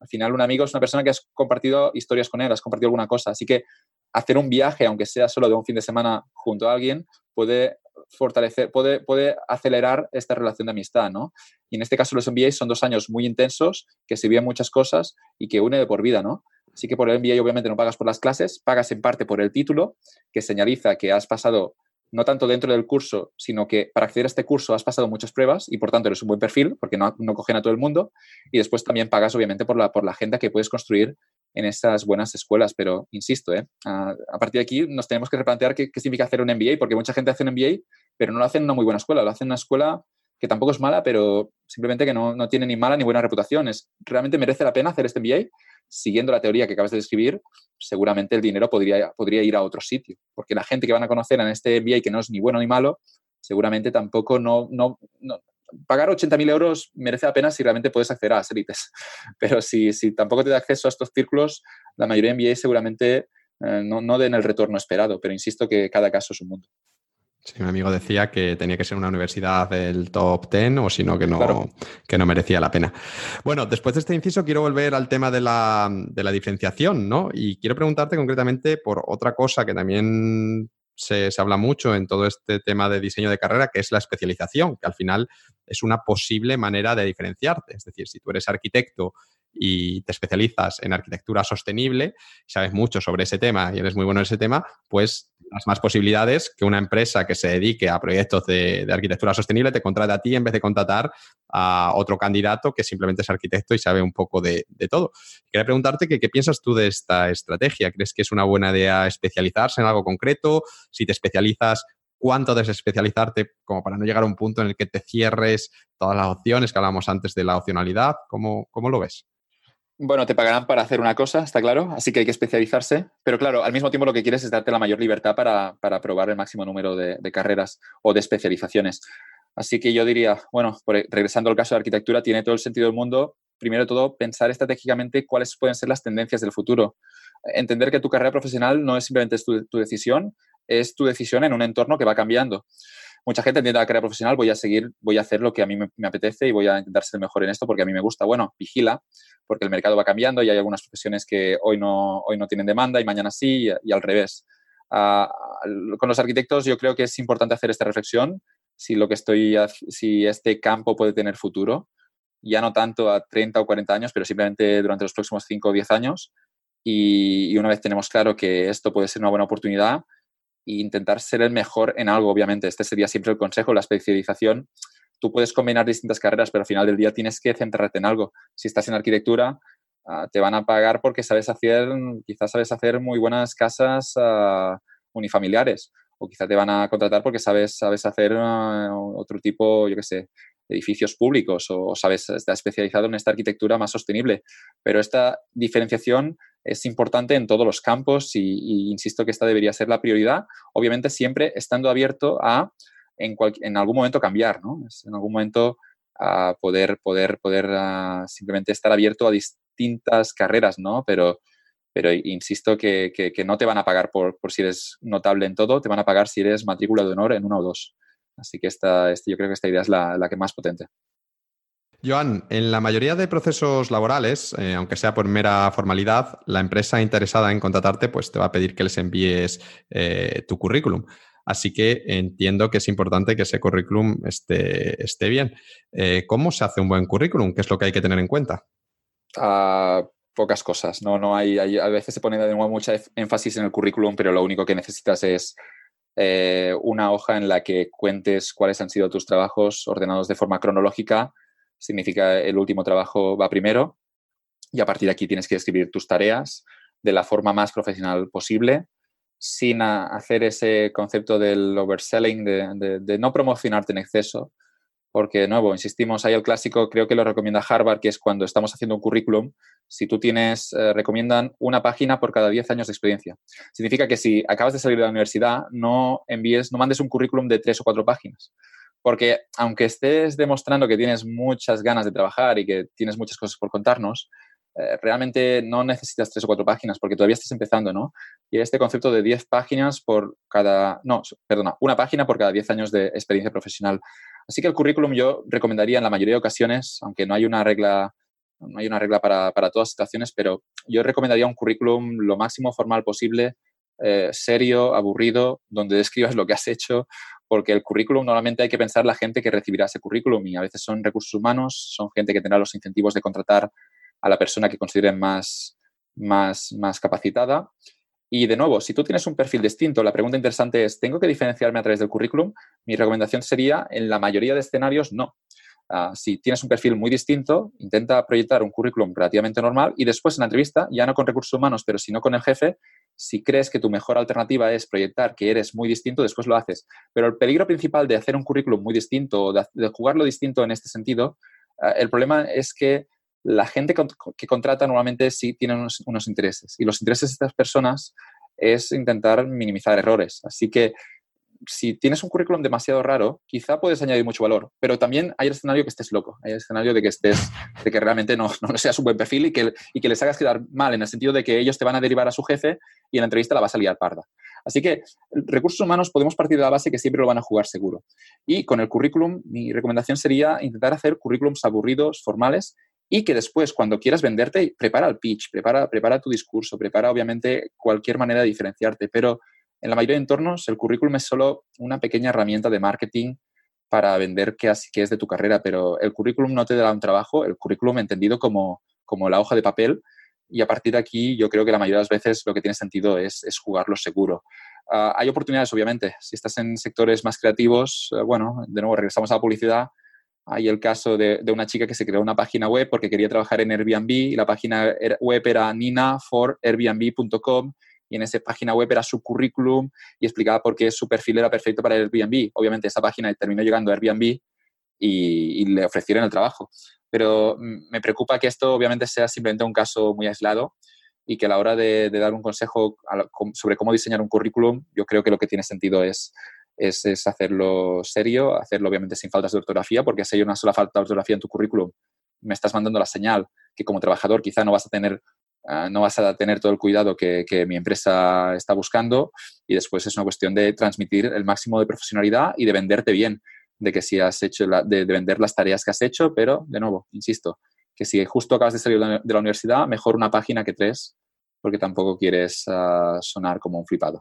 al final un amigo es una persona que has compartido historias con él, has compartido alguna cosa. Así que hacer un viaje, aunque sea solo de un fin de semana junto a alguien, puede fortalecer, puede, puede acelerar esta relación de amistad, ¿no? Y en este caso los MBA son dos años muy intensos, que se viven muchas cosas y que une de por vida, ¿no? Así que por el MBA obviamente no pagas por las clases, pagas en parte por el título, que señaliza que has pasado no tanto dentro del curso, sino que para acceder a este curso has pasado muchas pruebas y por tanto eres un buen perfil, porque no, no cogen a todo el mundo. Y después también pagas, obviamente, por la, por la agenda que puedes construir en esas buenas escuelas. Pero insisto, ¿eh? a, partir de aquí nos tenemos que replantear qué, qué, significa hacer un MBA, porque mucha gente hace un MBA, pero no lo hacen en una muy buena escuela, lo hacen en una escuela que tampoco es mala, pero simplemente que no, no tiene ni mala ni buena reputación. Es, realmente merece la pena hacer este MBA siguiendo la teoría que acabas de describir, seguramente el dinero podría, podría ir a otro sitio, porque la gente que van a conocer en este MBA que no es ni bueno ni malo, seguramente tampoco no, no, no pagar 80.000 euros merece la pena si realmente puedes acceder a las élites. Pero si, si tampoco te da acceso a estos círculos, la mayoría de MBA seguramente eh, no, no den el retorno esperado. Pero insisto que cada caso es un mundo. Sí, un amigo decía que tenía que ser una universidad del top 10 o si no, que no, que no merecía la pena. Bueno, después de este inciso quiero volver al tema de la, de la diferenciación, ¿no? Y quiero preguntarte concretamente por otra cosa que también se, habla mucho en todo este tema de diseño de carrera, que es la especialización, que al final es una posible manera de diferenciarte. Es decir, si tú eres arquitecto y te especializas en arquitectura sostenible, sabes mucho sobre ese tema y eres muy bueno en ese tema, pues las más posibilidades que una empresa que se dedique a proyectos de, arquitectura sostenible te contrate a ti en vez de contratar a otro candidato que simplemente es arquitecto y sabe un poco de, todo. Quería preguntarte que, qué piensas tú de esta estrategia. ¿Crees que es una buena idea especializarse en algo concreto? Si te especializas, ¿cuánto debes especializarte como para no llegar a un punto en el que te cierres todas las opciones que hablábamos antes de la opcionalidad? ¿Cómo, cómo lo ves? Bueno, te pagarán para hacer una cosa, está claro, así que hay que especializarse, pero claro, al mismo tiempo lo que quieres es darte la mayor libertad para, probar el máximo número de, carreras o de especializaciones. Así que yo diría, bueno, regresando al caso de arquitectura, tiene todo el sentido del mundo, primero de todo, pensar estratégicamente cuáles pueden ser las tendencias del futuro. Entender que tu carrera profesional no es simplemente tu decisión, es tu decisión en un entorno que va cambiando mucha gente entiende la carrera profesional, voy a seguir, voy a hacer lo que a mí me, apetece y voy a intentar ser mejor en esto porque a mí me gusta. Bueno, vigila, porque el mercado va cambiando y hay algunas profesiones que hoy no, hoy no tienen demanda y mañana sí y, al revés. Ah, con los arquitectos yo creo que es importante hacer esta reflexión, si, lo que estoy, si este campo puede tener futuro, ya no tanto a 30 o 40 años, pero simplemente durante los próximos 5 o 10 años. y una vez tenemos claro que esto puede ser una buena oportunidad, intentar ser el mejor en algo, obviamente. Este sería siempre el consejo, la especialización. Tú puedes combinar distintas carreras, pero al final del día tienes que centrarte en algo. Si estás en arquitectura, ah, te van a pagar porque sabes hacer, quizás sabes hacer muy buenas casas ah, unifamiliares o quizás te van a contratar porque sabes, sabes hacer ah, otro tipo, yo qué sé, edificios públicos o sabes, estás especializado en esta arquitectura más sostenible. Pero esta diferenciación es importante en todos los campos y, insisto que esta debería ser la prioridad, obviamente siempre estando abierto a en, en algún momento cambiar, ¿no? En algún momento a poder, poder, poder simplemente estar abierto a distintas carreras, ¿no? Pero, pero insisto que, que, no te van a pagar por, por, si eres notable en todo, te van a pagar si eres matrícula de honor en una o dos. Así que esta, este, yo creo que esta idea es la, la que más potente. Joan, en la mayoría de procesos laborales, eh, aunque sea por mera formalidad, la empresa interesada en contratarte pues, te va a pedir que les envíes eh, tu currículum. Así que entiendo que es importante que ese currículum esté, esté bien. Eh, ¿Cómo se hace un buen currículum? ¿Qué es lo que hay que tener en cuenta? Ah, pocas cosas. No, no hay, a veces se pone de nuevo mucha énfasis en el currículum, pero lo único que necesitas es una hoja en la que cuentes cuáles han sido tus trabajos ordenados de forma cronológica. Significa el último trabajo va primero y a partir de aquí tienes que escribir tus tareas de la forma más profesional posible, sin hacer ese concepto del overselling, de, no promocionarte en exceso, porque de nuevo, insistimos, hay el clásico, creo que lo recomienda Harvard, que es cuando estamos haciendo un currículum, si tú tienes, eh, recomiendan una página por cada 10 años de experiencia. Significa que si acabas de salir de la universidad, no envíes, no mandes un currículum de tres o cuatro páginas, porque aunque estés demostrando que tienes muchas ganas de trabajar y que tienes muchas cosas por contarnos, eh, realmente no necesitas tres o cuatro páginas porque todavía estás empezando, ¿no? Y este concepto de 10 páginas por cada, no, perdona, una página por cada 10 años de experiencia profesional. Así que el currículum yo recomendaría en la mayoría de ocasiones, aunque no hay una regla, no hay una regla para, todas situaciones, pero yo recomendaría un currículum lo máximo formal posible, eh, serio, aburrido, donde describas lo que has hecho, porque el currículum normalmente hay que pensar la gente que recibirá ese currículum y a veces son recursos humanos, son gente que tendrá los incentivos de contratar a la persona que consideren más, más, más capacitada. Y de nuevo, si tú tienes un perfil distinto, la pregunta interesante es, ¿tengo que diferenciarme a través del currículum? Mi recomendación sería, en la mayoría de escenarios, no. Ah, si tienes un perfil muy distinto, intenta proyectar un currículum relativamente normal y después en la entrevista, ya no con recursos humanos, pero sino con el jefe, si crees que tu mejor alternativa es proyectar que eres muy distinto, después lo haces. Pero el peligro principal de hacer un currículum muy distinto o de, jugarlo distinto en este sentido, eh, el problema es que la gente que contrata normalmente sí tiene unos, unos, intereses y los intereses de estas personas es intentar minimizar errores. Así que si tienes un currículum demasiado raro, quizá puedes añadir mucho valor, pero también hay el escenario que estés loco, hay el escenario de que estés, de que realmente no, no seas un buen perfil y que, y que les hagas quedar mal, en el sentido de que ellos te van a derivar a su jefe y en la entrevista la vas a liar parda. Así que recursos humanos podemos partir de la base que siempre lo van a jugar seguro. Y con el currículum, mi recomendación sería intentar hacer currículums aburridos, formales, y que después, cuando quieras venderte, prepara el pitch, prepara, prepara tu discurso, prepara obviamente cualquier manera de diferenciarte, pero en la mayoría de entornos el currículum es solo una pequeña herramienta de marketing para vender qué, es de tu carrera, pero el currículum no te da un trabajo, el currículum entendido como, como la hoja de papel y a partir de aquí yo creo que la mayoría de las veces lo que tiene sentido es, es jugarlo seguro. Ah, hay oportunidades, obviamente. Si estás en sectores más creativos, eh, bueno, de nuevo regresamos a la publicidad. Hay el caso de, una chica que se creó una página web porque quería trabajar en Airbnb y la página web era nina4airbnb.com y en esa página web era su currículum y explicaba por qué su perfil era perfecto para Airbnb. Obviamente esa página terminó llegando a Airbnb y, y le ofrecieron el trabajo pero mm, me preocupa que esto obviamente sea simplemente un caso muy aislado y que a la hora de, dar un consejo sobre cómo diseñar un currículum, yo creo que lo que tiene sentido es, es, hacerlo serio, hacerlo obviamente sin faltas de ortografía, porque si hay una sola falta de ortografía en tu currículum, me estás mandando la señal que como trabajador quizá no vas a tener ah, no vas a tener todo el cuidado que, que, mi empresa está buscando y después es una cuestión de transmitir el máximo de profesionalidad y de venderte bien de que si has hecho, de, vender las tareas que has hecho, pero de nuevo, insisto, que si justo acabas de salir de la universidad, mejor una página que tres, porque tampoco quieres ah, sonar como un flipado.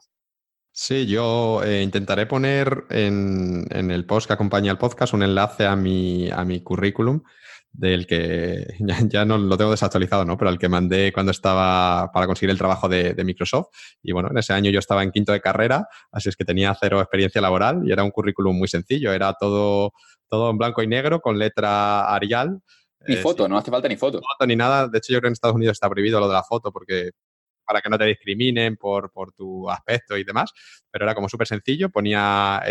Sí, yo eh, intentaré poner en, en, el post que acompaña el podcast un enlace a mi, a mi currículum del que ya, no lo tengo desactualizado, ¿no? Pero el que mandé cuando estaba para conseguir el trabajo de, Microsoft. Y bueno, en ese año yo estaba en quinto de carrera, así es que tenía cero experiencia laboral y era un currículum muy sencillo. Era todo, todo en blanco y negro con letra Arial. Ni eh, foto, no hace falta ni foto. Foto ni nada. De hecho, yo creo que en Estados Unidos está prohibido lo de la foto porque para que no te discriminen por, por tu aspecto y demás, pero era como súper sencillo, ponía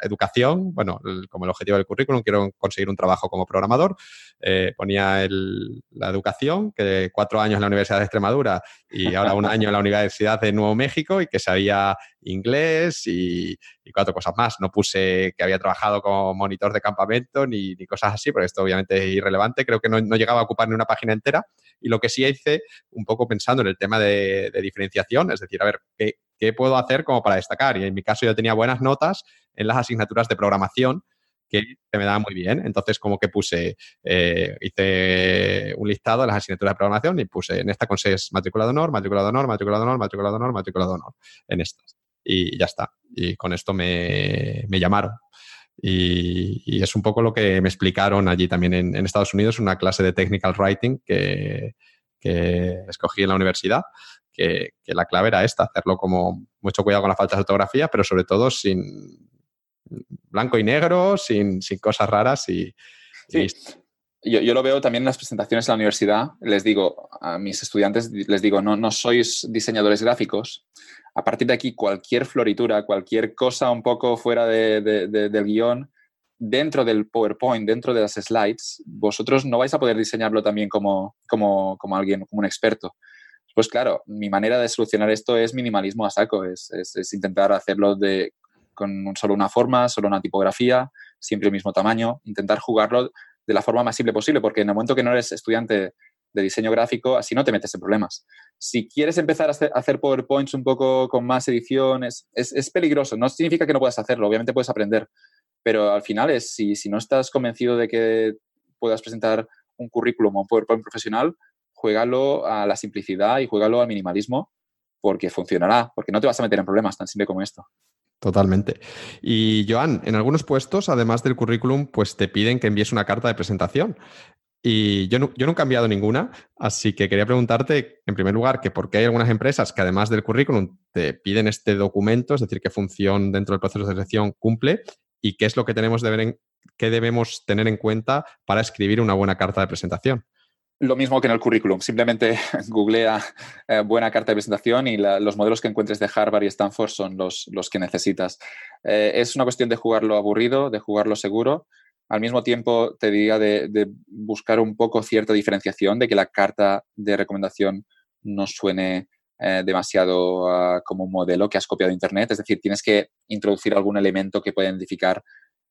educación, bueno, como el objetivo del currículum, quiero conseguir un trabajo como programador, eh, ponía la educación, que cuatro años en la Universidad de Extremadura y ahora un año en la Universidad de Nuevo México y que sabía inglés y, cuatro cosas más. No puse que había trabajado como monitor de campamento ni, cosas así, porque esto obviamente es irrelevante, creo que no, no llegaba a ocupar ni una página entera. Y lo que sí hice, un poco pensando en el tema de, diferenciación, es decir, a ver, ¿qué, ¿qué, puedo hacer como para destacar? Y en mi caso yo tenía buenas notas en las asignaturas de programación que se me daban muy bien. Entonces, como que puse, eh, hice un listado de las asignaturas de programación y puse en esta con SES matriculado honor, matriculado honor, matriculado honor, matriculado honor, matriculado honor, en estas. Y ya está. Y con esto me, me llamaron. Y, es un poco lo que me explicaron allí también en, Estados Unidos, una clase de technical writing que, escogí en la universidad, que, la clave era esta, hacerlo como mucho cuidado con las faltas de ortografía, pero sobre todo sin blanco y negro, sin, cosas raras y... Yo, yo, lo veo también en las presentaciones en la universidad. Les digo a mis estudiantes, les digo, no, no sois diseñadores gráficos, a partir de aquí, cualquier floritura, cualquier cosa un poco fuera del guion, dentro del PowerPoint, dentro de las slides, vosotros no vais a poder diseñarlo también como, como, como alguien, como un experto. Pues claro, mi manera de solucionar esto es minimalismo a saco, es, es, intentar hacerlo con solo una forma, solo una tipografía, siempre el mismo tamaño, intentar jugarlo de la forma más simple posible, porque en el momento que no eres estudiante de diseño gráfico, así no te metes en problemas. Si quieres empezar a hacer, PowerPoints un poco con más ediciones, es, peligroso. No significa que no puedas hacerlo, obviamente puedes aprender, pero al final es, si, si no estás convencido de que puedas presentar un currículum o un PowerPoint profesional, juégalo a la simplicidad y juégalo al minimalismo porque funcionará, porque no te vas a meter en problemas tan simple como esto. Totalmente. Y Joan, en algunos puestos, además del currículum, pues te piden que envíes una carta de presentación. Y yo no, yo no he cambiado ninguna, así que quería preguntarte, en primer lugar, que por qué hay algunas empresas que además del currículum te piden este documento, es decir, qué función dentro del proceso de selección cumple y qué es lo que, tenemos de ver qué debemos tener en cuenta para escribir una buena carta de presentación. Lo mismo que en el currículum, simplemente googlea eh, buena carta de presentación y los modelos que encuentres de Harvard y Stanford son los, los que necesitas. Eh, es una cuestión de jugarlo aburrido, de jugarlo seguro al mismo tiempo te diga de, buscar un poco cierta diferenciación, de que la carta de recomendación no suene eh, demasiado como un modelo que has copiado de Internet. Es decir, tienes que introducir algún elemento que pueda identificar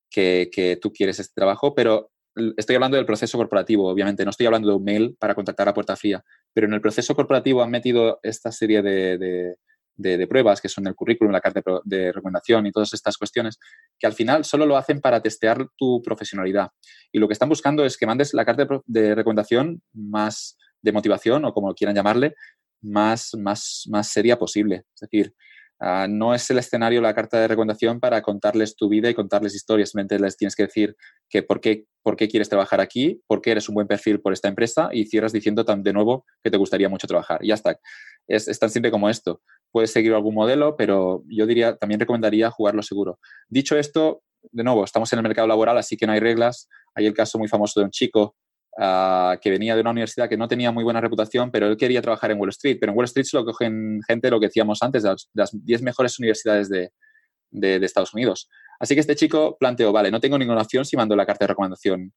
que, tú quieres este trabajo, pero estoy hablando del proceso corporativo, obviamente, no estoy hablando de un mail para contactar a puerta fría, pero en el proceso corporativo han metido esta serie de de, pruebas, que son el currículum, la carta de, recomendación y todas estas cuestiones, que al final solo lo hacen para testear tu profesionalidad. Y lo que están buscando es que mandes la carta de, recomendación más de motivación o como quieran llamarle, más, más, más seria posible. Es decir, Ah, no es el escenario la carta de recomendación para contarles tu vida y contarles historias. Simplemente les tienes que decir que por qué, por qué quieres trabajar aquí, por qué eres un buen perfil por esta empresa y cierras diciendo de nuevo que te gustaría mucho trabajar. Y ya está. Es, es tan simple como esto. Puedes seguir algún modelo, pero yo diría, también recomendaría jugarlo seguro. Dicho esto, de nuevo, estamos en el mercado laboral, así que no hay reglas. Hay el caso muy famoso de un chico Ah, que venía de una universidad que no tenía muy buena reputación, pero él quería trabajar en Wall Street. Pero en Wall Street solo cogen gente, lo que decíamos antes, de las, 10 mejores universidades de, de, Estados Unidos. Así que este chico planteó, vale, no tengo ninguna opción si mando la carta de recomendación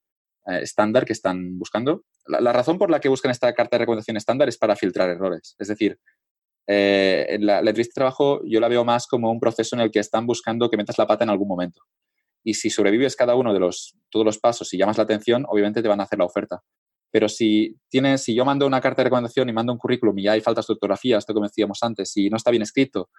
eh, estándar que están buscando. La, razón por la que buscan esta carta de recomendación estándar es para filtrar errores. Es decir, eh, la, la entrevista de trabajo yo la veo más como un proceso en el que están buscando que metas la pata en algún momento y si sobrevives cada uno de los, todos los pasos y llamas la atención, obviamente te van a hacer la oferta. Pero si tienes, si yo mando una carta de recomendación y mando un currículum y ya hay faltas de ortografía, esto como decíamos antes, y no está bien escrito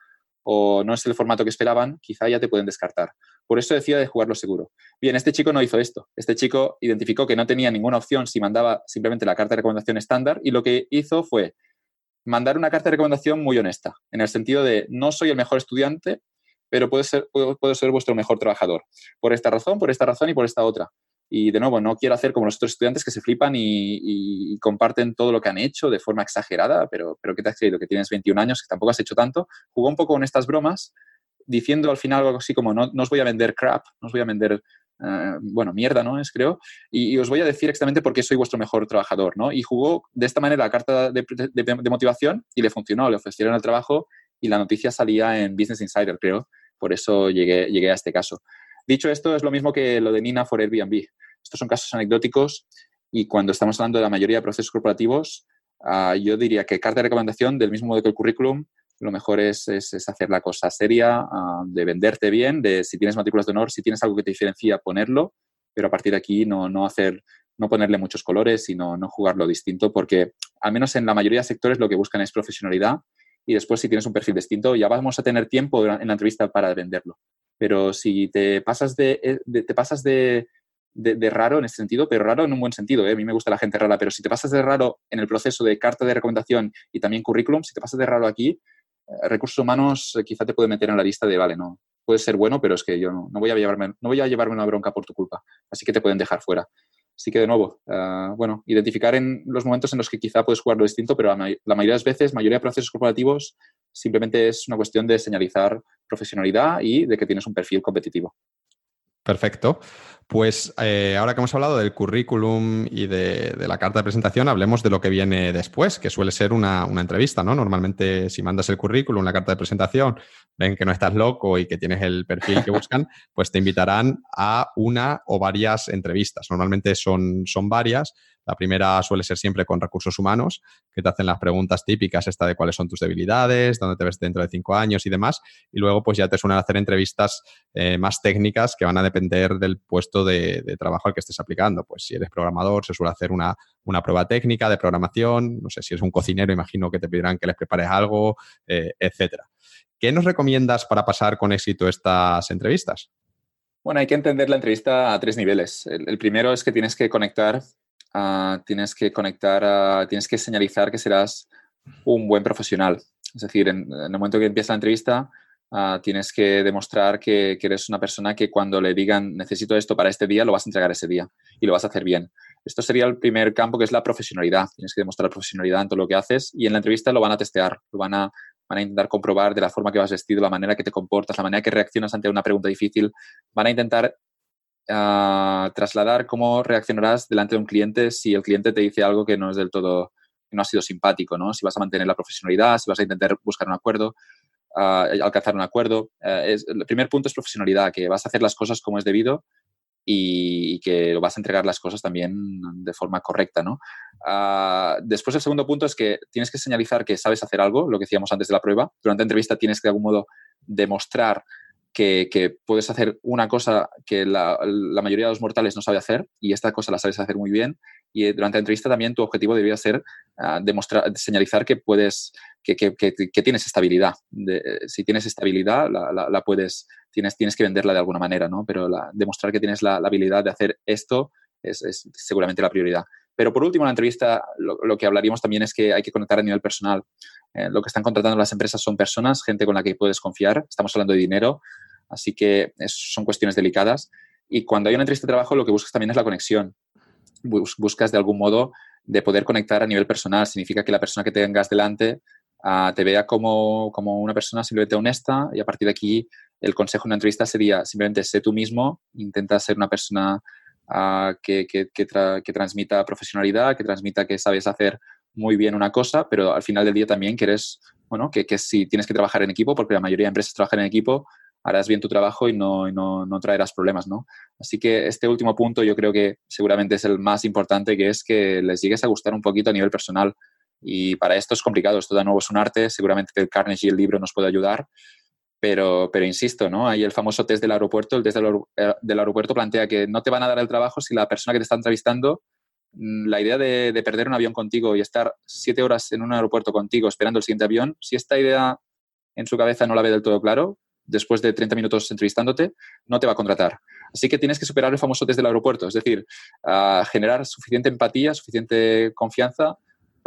o no es el formato que esperaban, quizá ya te pueden descartar. Por eso decía de jugarlo seguro. Bien, este chico no hizo esto. Este chico identificó que no tenía ninguna opción si mandaba simplemente la carta de recomendación estándar y lo que hizo fue mandar una carta de recomendación muy honesta, en el sentido de no soy el mejor estudiante, pero puede ser, puedo, ser vuestro mejor trabajador. Por esta razón, por esta razón y por esta otra. Y de nuevo, no quiero hacer como los otros estudiantes que se flipan y, comparten todo lo que han hecho de forma exagerada, pero, pero ¿qué te has creído? Que tienes 21 años, que tampoco has hecho tanto. Jugó un poco con estas bromas, diciendo al final algo así como, no, no os voy a vender crap, no os voy a vender, eh, bueno, mierda, ¿no? Es creo, y, os voy a decir exactamente por qué soy vuestro mejor trabajador, ¿no? Y jugó de esta manera la carta de motivación y le funcionó, le ofrecieron el trabajo y la noticia salía en Business Insider, creo. Por eso llegué, llegué a este caso. Dicho esto, es lo mismo que lo de Nina for Airbnb. Estos son casos anecdóticos y cuando estamos hablando de la mayoría de procesos corporativos, ah, yo diría que carta de recomendación, del mismo modo que el currículum, lo mejor es, es, hacer la cosa seria, ah, de venderte bien, de si tienes matrículas de honor, si tienes algo que te diferencia, ponerlo, pero a partir de aquí no, no hacer no ponerle muchos colores y no, no jugarlo distinto, porque al menos en la mayoría de sectores lo que buscan es profesionalidad y después si tienes un perfil distinto ya vamos a tener tiempo en la entrevista para venderlo. Pero si te pasas de, eh, te pasas de, raro en ese sentido, pero raro en un buen sentido, ¿eh? a mí me gusta la gente rara, pero si te pasas de raro en el proceso de carta de recomendación y también currículum, si te pasas de raro aquí, eh, recursos humanos quizá te puede meter en la lista de, vale, no, puede ser bueno, pero es que yo no, voy a llevarme, no voy a llevarme una bronca por tu culpa, así que te pueden dejar fuera. Así que, de nuevo, ah, bueno, identificar en los momentos en los que quizá puedes jugar lo distinto, pero la, mayoría de las veces, mayoría de procesos corporativos, simplemente es una cuestión de señalizar profesionalidad y de que tienes un perfil competitivo. Perfecto. Pues eh, ahora que hemos hablado del currículum y de, la carta de presentación, hablemos de lo que viene después, que suele ser una, entrevista, ¿no? Normalmente si mandas el currículum, la carta de presentación, ven que no estás loco y que tienes el perfil que buscan, pues te invitarán a una o varias entrevistas. Normalmente son, son varias, la primera suele ser siempre con recursos humanos, que te hacen las preguntas típicas, esta de cuáles son tus debilidades, dónde te ves dentro de cinco años y demás. Y luego, pues ya te suelen hacer entrevistas eh, más técnicas que van a depender del puesto de, trabajo al que estés aplicando. Pues si eres programador, se suele hacer una, prueba técnica de programación. No sé, si eres un cocinero, imagino que te pedirán que les prepares algo, eh, etcétera. ¿Qué nos recomiendas para pasar con éxito estas entrevistas? Bueno, hay que entender la entrevista a tres niveles. el, primero es que tienes que conectar Ah, tienes que conectar, tienes que señalizar que serás un buen profesional. Es decir, en, el momento que empieza la entrevista, ah, tienes que demostrar que, eres una persona que cuando le digan necesito esto para este día, lo vas a entregar ese día y lo vas a hacer bien. Esto sería el primer campo que es la profesionalidad. Tienes que demostrar profesionalidad en todo lo que haces y en la entrevista lo van a testear, lo van a, van a intentar comprobar de la forma que vas vestido, la manera que te comportas, la manera que reaccionas ante una pregunta difícil. Van a intentar a trasladar cómo reaccionarás delante de un cliente si el cliente te dice algo que no es del todo, no ha sido simpático, ¿no? Si vas a mantener la profesionalidad, si vas a intentar buscar un acuerdo, alcanzar un acuerdo. Eh, es, el primer punto es profesionalidad, que vas a hacer las cosas como es debido y, que vas a entregar las cosas también de forma correcta, ¿no? después el segundo punto es que tienes que señalizar que sabes hacer algo, lo que decíamos antes de la prueba. Durante la entrevista tienes que de algún modo demostrar que, puedes hacer una cosa que la, mayoría de los mortales no sabe hacer y esta cosa la sabes hacer muy bien. Y eh, durante la entrevista también tu objetivo debería ser ah, demostrar, señalizar que puedes, que, tienes estabilidad. si tienes estabilidad, la, puedes, tienes, tienes que venderla de alguna manera, ¿no? Pero demostrar que tienes la, habilidad de hacer esto es, seguramente la prioridad. Pero por último, en la entrevista lo, que hablaríamos también es que hay que conectar a nivel personal. Eh, lo que están contratando las empresas son personas, gente con la que puedes confiar. Estamos hablando de dinero, así que son cuestiones delicadas. Y cuando hay una entrevista de trabajo, lo que buscas también es la conexión. buscas de algún modo de poder conectar a nivel personal. Significa que la persona que tengas delante ah, te vea como, como, una persona simplemente honesta y a partir de aquí el consejo en una entrevista sería simplemente sé tú mismo, intenta ser una persona ah, que, que, que, transmita profesionalidad, que transmita que sabes hacer muy bien una cosa, pero al final del día también que eres, bueno, que si tienes que trabajar en equipo, porque la mayoría de empresas trabajan en equipo, harás bien tu trabajo y no, no, no, traerás problemas, ¿no? Así que este último punto yo creo que seguramente es el más importante, que es que les llegues a gustar un poquito a nivel personal. Y para esto es complicado, esto de nuevo es un arte, seguramente el Carnegie, el libro, nos puede ayudar, pero, pero insisto, ¿no? Hay el famoso test del aeropuerto. El test del, eh, del, aeropuerto plantea que no te van a dar el trabajo si la persona que te está entrevistando, mm, la idea de, de, perder un avión contigo y estar siete horas en un aeropuerto contigo esperando el siguiente avión, si esta idea en su cabeza no la ve del todo claro, después de 30 minutos entrevistándote, no te va a contratar. Así que tienes que superar el famoso test del aeropuerto, es decir, generar suficiente empatía, suficiente confianza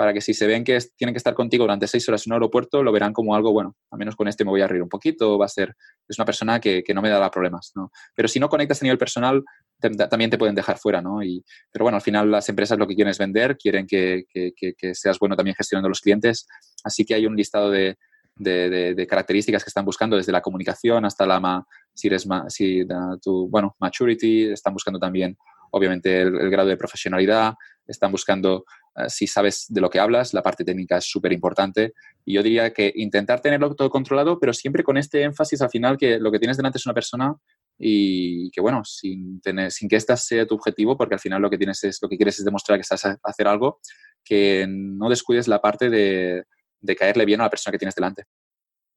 para que si se ven que tienen que estar contigo durante seis horas en un aeropuerto, lo verán como algo, bueno, al menos con este me voy a reír un poquito, va a ser, es una persona que, no me da problemas, ¿no? Pero si no conectas a nivel personal, también te pueden dejar fuera, ¿no? Y, pero bueno, al final las empresas lo que quieren es vender, quieren que, que seas bueno también gestionando los clientes, así que hay un listado de, de, características que están buscando, desde la comunicación hasta la, si eres, si tu, bueno, maturity, están buscando también, obviamente, el, grado de profesionalidad, están buscando eh, si sabes de lo que hablas, la parte técnica es súper importante. Y yo diría que intentar tenerlo todo controlado, pero siempre con este énfasis al final que lo que tienes delante es una persona y que, bueno, sin, tener, sin que esta sea tu objetivo, porque al final lo que, tienes es, lo que quieres es demostrar que a hacer algo, que no descuides la parte de, de caerle bien a la persona que tienes delante.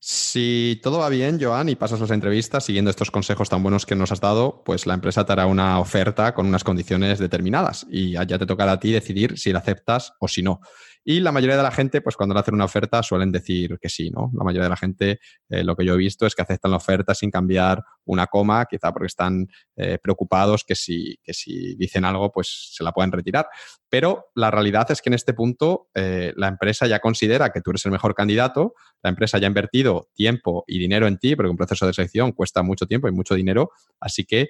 Si todo va bien, Joan, y pasas las entrevistas siguiendo estos consejos tan buenos que nos has dado, pues la empresa te hará una oferta con unas condiciones determinadas y ya te tocará a ti decidir si la aceptas o si no. Y la mayoría de la gente, pues cuando le hacen una oferta suelen decir que sí, ¿no? La mayoría de la gente, eh, lo que yo he visto es que aceptan la oferta sin cambiar una coma, quizá porque están eh, preocupados que si, que si dicen algo, pues se la pueden retirar. Pero la realidad es que en este punto eh, la empresa ya considera que tú eres el mejor candidato, la empresa ya ha invertido tiempo y dinero en ti, porque un proceso de selección cuesta mucho tiempo y mucho dinero, así que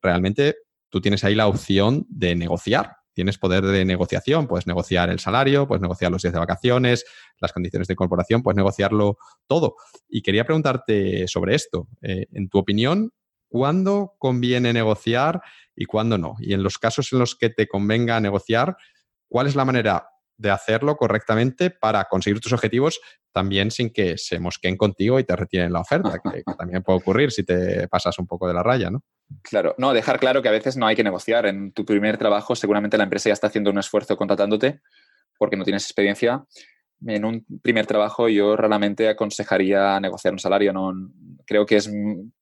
realmente tú tienes ahí la opción de negociar tienes poder de negociación, puedes negociar el salario, puedes negociar los días de vacaciones, las condiciones de incorporación, puedes negociarlo todo. Y quería preguntarte sobre esto. Eh, en tu opinión, ¿cuándo conviene negociar y cuándo no? Y en los casos en los que te convenga negociar, ¿cuál es la manera de hacerlo correctamente para conseguir tus objetivos también sin que se mosqueen contigo y te retiren la oferta, que, también puede ocurrir si te pasas un poco de la raya, ¿no? Claro, no, dejar claro que a veces no hay que negociar. En tu primer trabajo seguramente la empresa ya está haciendo un esfuerzo contratándote porque no tienes experiencia. En un primer trabajo yo raramente aconsejaría negociar un salario. No, creo que es,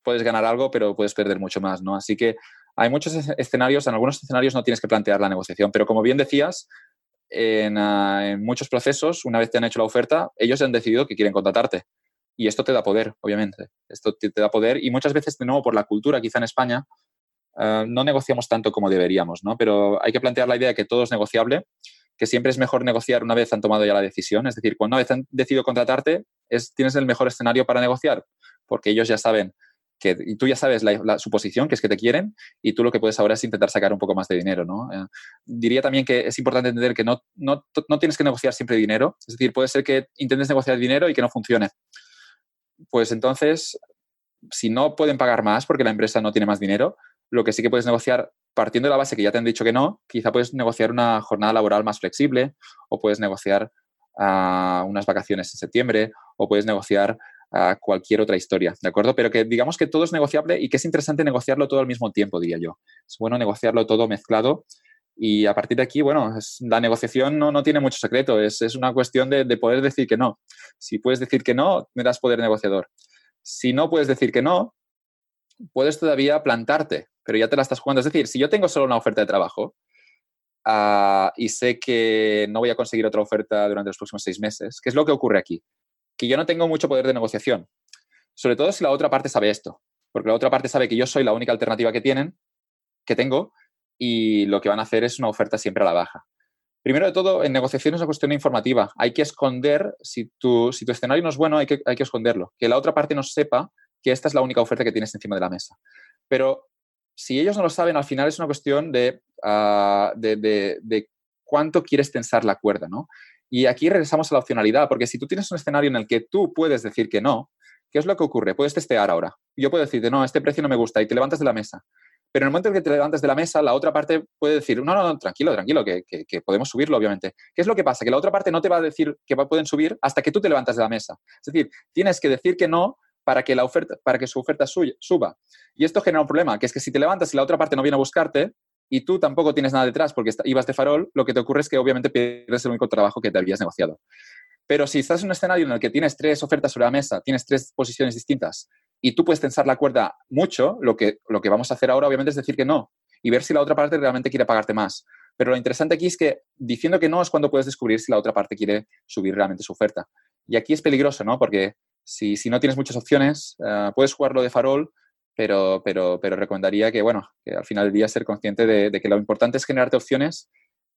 puedes ganar algo, pero puedes perder mucho más, ¿no? Así que hay muchos escenarios, en algunos escenarios no tienes que plantear la negociación, pero como bien decías, Ah, en, muchos procesos, una vez te han hecho la oferta, ellos han decidido que quieren contratarte. Y esto te da poder, obviamente. Esto te, da poder y muchas veces, de nuevo, por la cultura, quizá en España, ah, no negociamos tanto como deberíamos, ¿no? Pero hay que plantear la idea de que todo es negociable, que siempre es mejor negociar una vez han tomado ya la decisión. Es decir, cuando una han decidido contratarte, es, tienes el mejor escenario para negociar, porque ellos ya saben y tú ya sabes la, su posición, que es que te quieren, y tú lo que puedes ahora es intentar sacar un poco más de dinero, ¿no? Eh, diría también que es importante entender que no, no, no, tienes que negociar siempre dinero, es decir, puede ser que intentes negociar dinero y que no funcione. Pues entonces, si no pueden pagar más porque la empresa no tiene más dinero, lo que sí que puedes negociar, partiendo de la base que ya te han dicho que no, quizá puedes negociar una jornada laboral más flexible o puedes negociar uh, unas vacaciones en septiembre o puedes negociar a cualquier otra historia, ¿de acuerdo? Pero que digamos que todo es negociable y que es interesante negociarlo todo al mismo tiempo, diría yo. Es bueno negociarlo todo mezclado y a partir de aquí, bueno, la negociación no, no, tiene mucho secreto, es, es una cuestión de, de, poder decir que no. Si puedes decir que no, me das poder negociador. Si no puedes decir que no, puedes todavía plantarte, pero ya te la estás jugando. Es decir, si yo tengo solo una oferta de trabajo uh, y sé que no voy a conseguir otra oferta durante los próximos seis meses, ¿qué es lo que ocurre aquí? Que yo no tengo mucho poder de negociación. Sobre todo si la otra parte sabe esto, porque la otra parte sabe que yo soy la única alternativa que tienen, que tengo, y lo que van a hacer es una oferta siempre a la baja. Primero de todo, en negociación es una cuestión informativa. Hay que esconder, si tu, escenario no es bueno, hay que, hay que esconderlo. Que la otra parte no sepa que esta es la única oferta que tienes encima de la mesa. Pero si ellos no lo saben, al final es una cuestión de, ah, de, de, cuánto quieres tensar la cuerda, ¿no? Y aquí regresamos a la opcionalidad, porque si tú tienes un escenario en el que tú puedes decir que no, ¿qué es lo que ocurre? Puedes testear ahora. Yo puedo decirte, no, este precio no me gusta y te levantas de la mesa. Pero en el momento en que te levantas de la mesa, la otra parte puede decir, no, no, no tranquilo, tranquilo, que, que, podemos subirlo, obviamente. ¿Qué es lo que pasa? Que la otra parte no te va a decir que pueden subir hasta que tú te levantas de la mesa. Es decir, tienes que decir que no para que, la oferta, para que su oferta suba. Y esto genera un problema, que es que si te levantas y la otra parte no viene a buscarte, y tú tampoco tienes nada detrás porque ibas de farol, lo que te ocurre es que obviamente pierdes el único trabajo que te habías negociado. Pero si estás en un escenario en el que tienes tres ofertas sobre la mesa, tienes tres posiciones distintas y tú puedes tensar la cuerda mucho, lo que, lo que vamos a hacer ahora obviamente es decir que no y ver si la otra parte realmente quiere pagarte más. Pero lo interesante aquí es que diciendo que no es cuando puedes descubrir si la otra parte quiere subir realmente su oferta. Y aquí es peligroso, ¿no? Porque si, si no tienes muchas opciones, uh, puedes jugarlo de farol, pero, pero, pero recomendaría que, bueno, que al final del día ser consciente de, de que lo importante es generarte opciones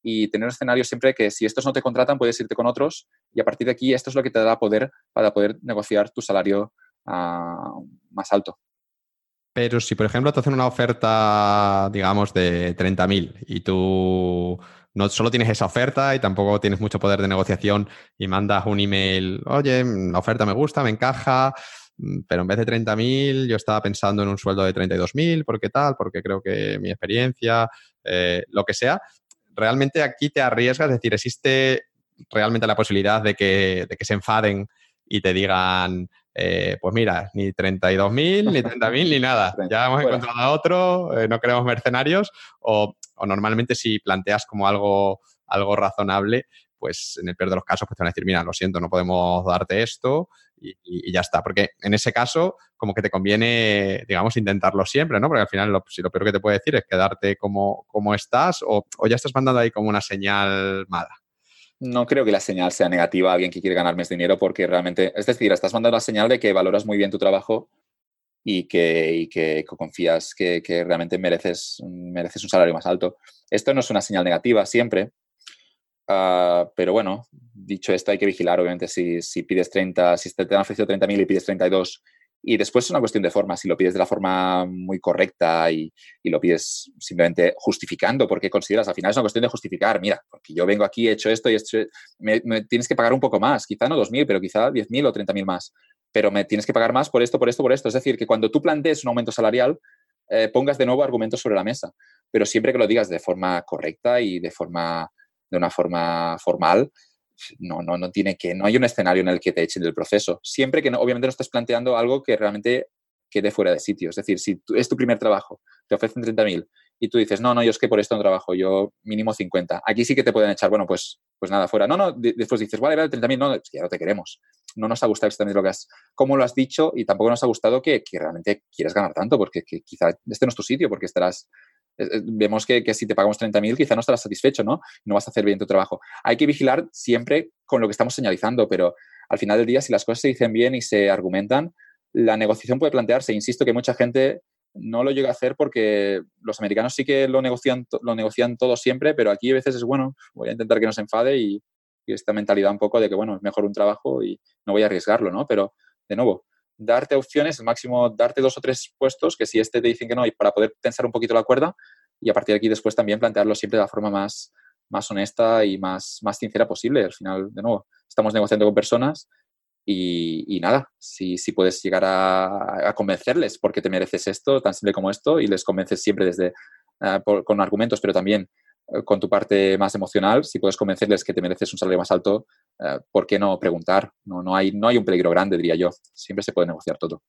y tener un escenario siempre que si estos no te contratan, puedes irte con otros y a partir de aquí esto es lo que te da poder para poder negociar tu salario uh, más alto. Pero si, por ejemplo, te hacen una oferta, digamos, de 30.000 y tú no solo tienes esa oferta y tampoco tienes mucho poder de negociación y mandas un email, oye, la oferta me gusta, me encaja, pero en vez de 30.000 yo estaba pensando en un sueldo de 32.000, ¿por qué tal? Porque creo que mi experiencia, eh, lo que sea, realmente aquí te arriesgas, es decir, existe realmente la posibilidad de que, de que se enfaden y te digan, eh, pues mira, ni 32.000, ni 30.000, ni nada. Ya hemos encontrado a otro, eh, no queremos mercenarios, o, normalmente si planteas como algo, algo razonable, pues en el peor de los casos pues te van a decir, mira, lo siento, no podemos darte esto y, ya está. Porque en ese caso, como que te conviene, digamos, intentarlo siempre, ¿no? Porque al final lo, si lo peor que te puede decir es quedarte como, como estás o, ya estás mandando ahí como una señal mala. No creo que la señal sea negativa a alguien que quiere ganar más dinero porque realmente, es decir, estás mandando la señal de que valoras muy bien tu trabajo y que, que confías que, realmente mereces, mereces un salario más alto. Esto no es una señal negativa siempre, ah, pero bueno, dicho esto, hay que vigilar, obviamente, si, si pides 30, si te han ofrecido 30.000 y pides 32 y después es una cuestión de forma, si lo pides de la forma muy correcta y, lo pides simplemente justificando, porque consideras, al final es una cuestión de justificar, mira, porque yo vengo aquí, he hecho esto y esto, me, tienes que pagar un poco más, quizá no 2.000, pero quizá 10.000 o 30.000 más, pero me tienes que pagar más por esto, por esto, por esto. Es decir, que cuando tú plantees un aumento salarial, eh, pongas de nuevo argumentos sobre la mesa, pero siempre que lo digas de forma correcta y de forma de una forma formal, no, no, no tiene que, no hay un escenario en el que te echen del proceso. Siempre que no, obviamente no estás planteando algo que realmente quede fuera de sitio. Es decir, si es tu primer trabajo, te ofrecen 30.000 y tú dices, no, no, yo es que por esto no trabajo, yo mínimo 50. Aquí sí que te pueden echar, bueno, pues, pues nada, fuera. No, no, después dices, vale, vale, 30.000, no, que ya no te queremos. No nos ha gustado exactamente lo que has, cómo lo has dicho y tampoco nos ha gustado que, que realmente quieres ganar tanto, porque que quizá este no es tu sitio, porque estarás vemos que, que, si te pagamos 30.000 quizá no estarás satisfecho, ¿no? No vas a hacer bien tu trabajo. Hay que vigilar siempre con lo que estamos señalizando, pero al final del día, si las cosas se dicen bien y se argumentan, la negociación puede plantearse. Insisto que mucha gente no lo llega a hacer porque los americanos sí que lo negocian, lo negocian todo siempre, pero aquí a veces es bueno, voy a intentar que no se enfade y, y esta mentalidad un poco de que, bueno, es mejor un trabajo y no voy a arriesgarlo, ¿no? Pero, de nuevo, darte opciones, el máximo darte dos o tres puestos, que si este te dicen que no, y para poder tensar un poquito la cuerda, y a partir de aquí después también plantearlo siempre de la forma más, más honesta y más, más sincera posible. Al final, de nuevo, estamos negociando con personas y, nada, si, si, puedes llegar a, convencerles porque te mereces esto, tan simple como esto, y les convences siempre desde, eh, con argumentos, pero también con tu parte más emocional, si puedes convencerles que te mereces un salario más alto, eh, ¿por qué no preguntar? No, no, hay, no hay un peligro grande, diría yo. Siempre se puede negociar todo.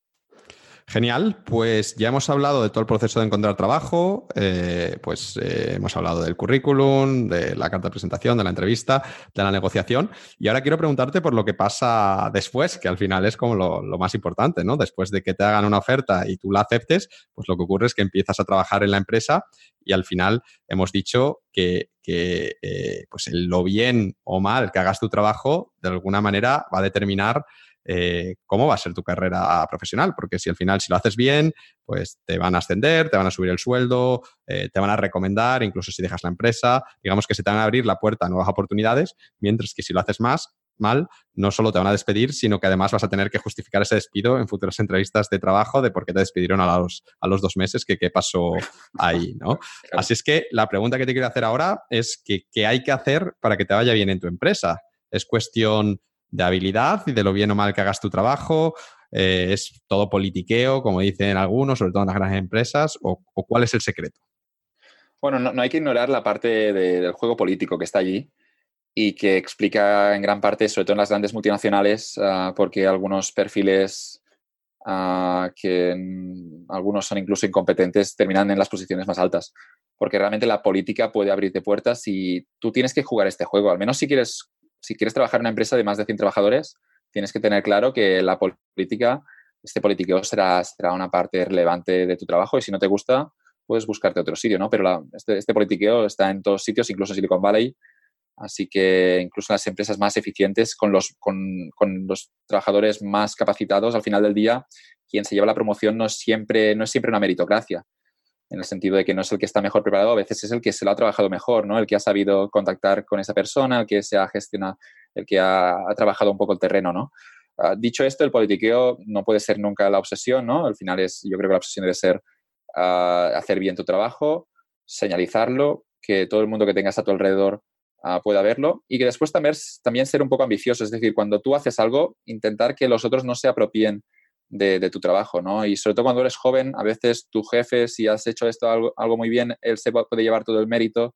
Genial, pues ya hemos hablado de todo el proceso de encontrar trabajo, eh, pues eh, hemos hablado del currículum, de la carta de presentación, de la entrevista, de la negociación y ahora quiero preguntarte por lo que pasa después, que al final es como lo, más importante, ¿no? Después de que te hagan una oferta y tú la aceptes, pues lo que ocurre es que empiezas a trabajar en la empresa y al final hemos dicho que, eh, pues lo bien o mal que hagas tu trabajo de alguna manera va a determinar eh, cómo va a ser tu carrera profesional, porque si al final, si lo haces bien, pues te van a ascender, te van a subir el sueldo, eh, te van a recomendar, incluso si dejas la empresa, digamos que se te van a abrir la puerta a nuevas oportunidades, mientras que si lo haces más, mal, no solo te van a despedir, sino que además vas a tener que justificar ese despido en futuras entrevistas de trabajo de por qué te despidieron a los, a los dos meses, que qué pasó ahí, ¿no? Así es que la pregunta que te quiero hacer ahora es que, qué hay que hacer para que te vaya bien en tu empresa. ¿Es cuestión de habilidad y de lo bien o mal que hagas tu trabajo? Eh, ¿Es todo politiqueo, como dicen algunos, sobre todo en las grandes empresas? ¿O, cuál es el secreto? Bueno, no, hay que ignorar la parte del juego político que está allí y que explica en gran parte, sobre todo en las grandes multinacionales, uh, porque algunos perfiles uh, que algunos son incluso incompetentes terminan en las posiciones más altas. Porque realmente la política puede abrirte puertas y tú tienes que jugar este juego. Al menos si quieres, si quieres trabajar en una empresa de más de 100 trabajadores, tienes que tener claro que la política, este politiqueo será, será una parte relevante de tu trabajo y si no te gusta, puedes buscarte otro sitio, ¿no? Pero la, este, este politiqueo está en todos sitios, incluso Silicon Valley, Así que incluso las empresas más eficientes, con los, con, con los trabajadores más capacitados, al final del día, quien se lleva la promoción no siempre, no es siempre una meritocracia, en el sentido de que no es el que está mejor preparado, a veces es el que se lo ha trabajado mejor, ¿no? el que ha sabido contactar con esa persona, el que se ha gestionado, el que ha, trabajado un poco el terreno. ¿no? Uh, dicho esto, el politiqueo no puede ser nunca la obsesión, ¿no? al final es, yo creo que la obsesión debe ser uh, hacer bien tu trabajo, señalizarlo, que todo el mundo que tengas a tu alrededor Ah, pueda verlo y que después también, también ser un poco ambicioso, es decir, cuando tú haces algo, intentar que los otros no se apropien de, tu trabajo, ¿no? Y sobre todo cuando eres joven, a veces tu jefe, si has hecho esto algo, muy bien, él se puede llevar todo el mérito,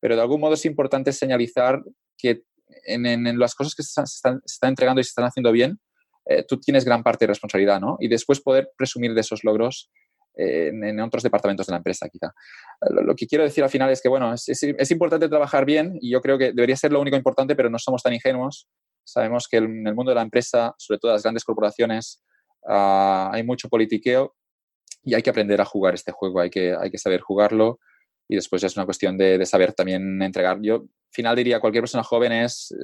pero de algún modo es importante señalizar que en, las cosas que se están, entregando y se están haciendo bien, eh, tú tienes gran parte de responsabilidad, ¿no? Y después poder presumir de esos logros en, otros departamentos de la empresa, quizá. Lo, que quiero decir al final es que, bueno, es, importante trabajar bien y yo creo que debería ser lo único importante, pero no somos tan ingenuos. Sabemos que en el mundo de la empresa, sobre todo las grandes corporaciones, ah, hay mucho politiqueo y hay que aprender a jugar este juego, hay que, hay que saber jugarlo y después es una cuestión de, saber también entregar. Yo, al final diría, cualquier persona joven es,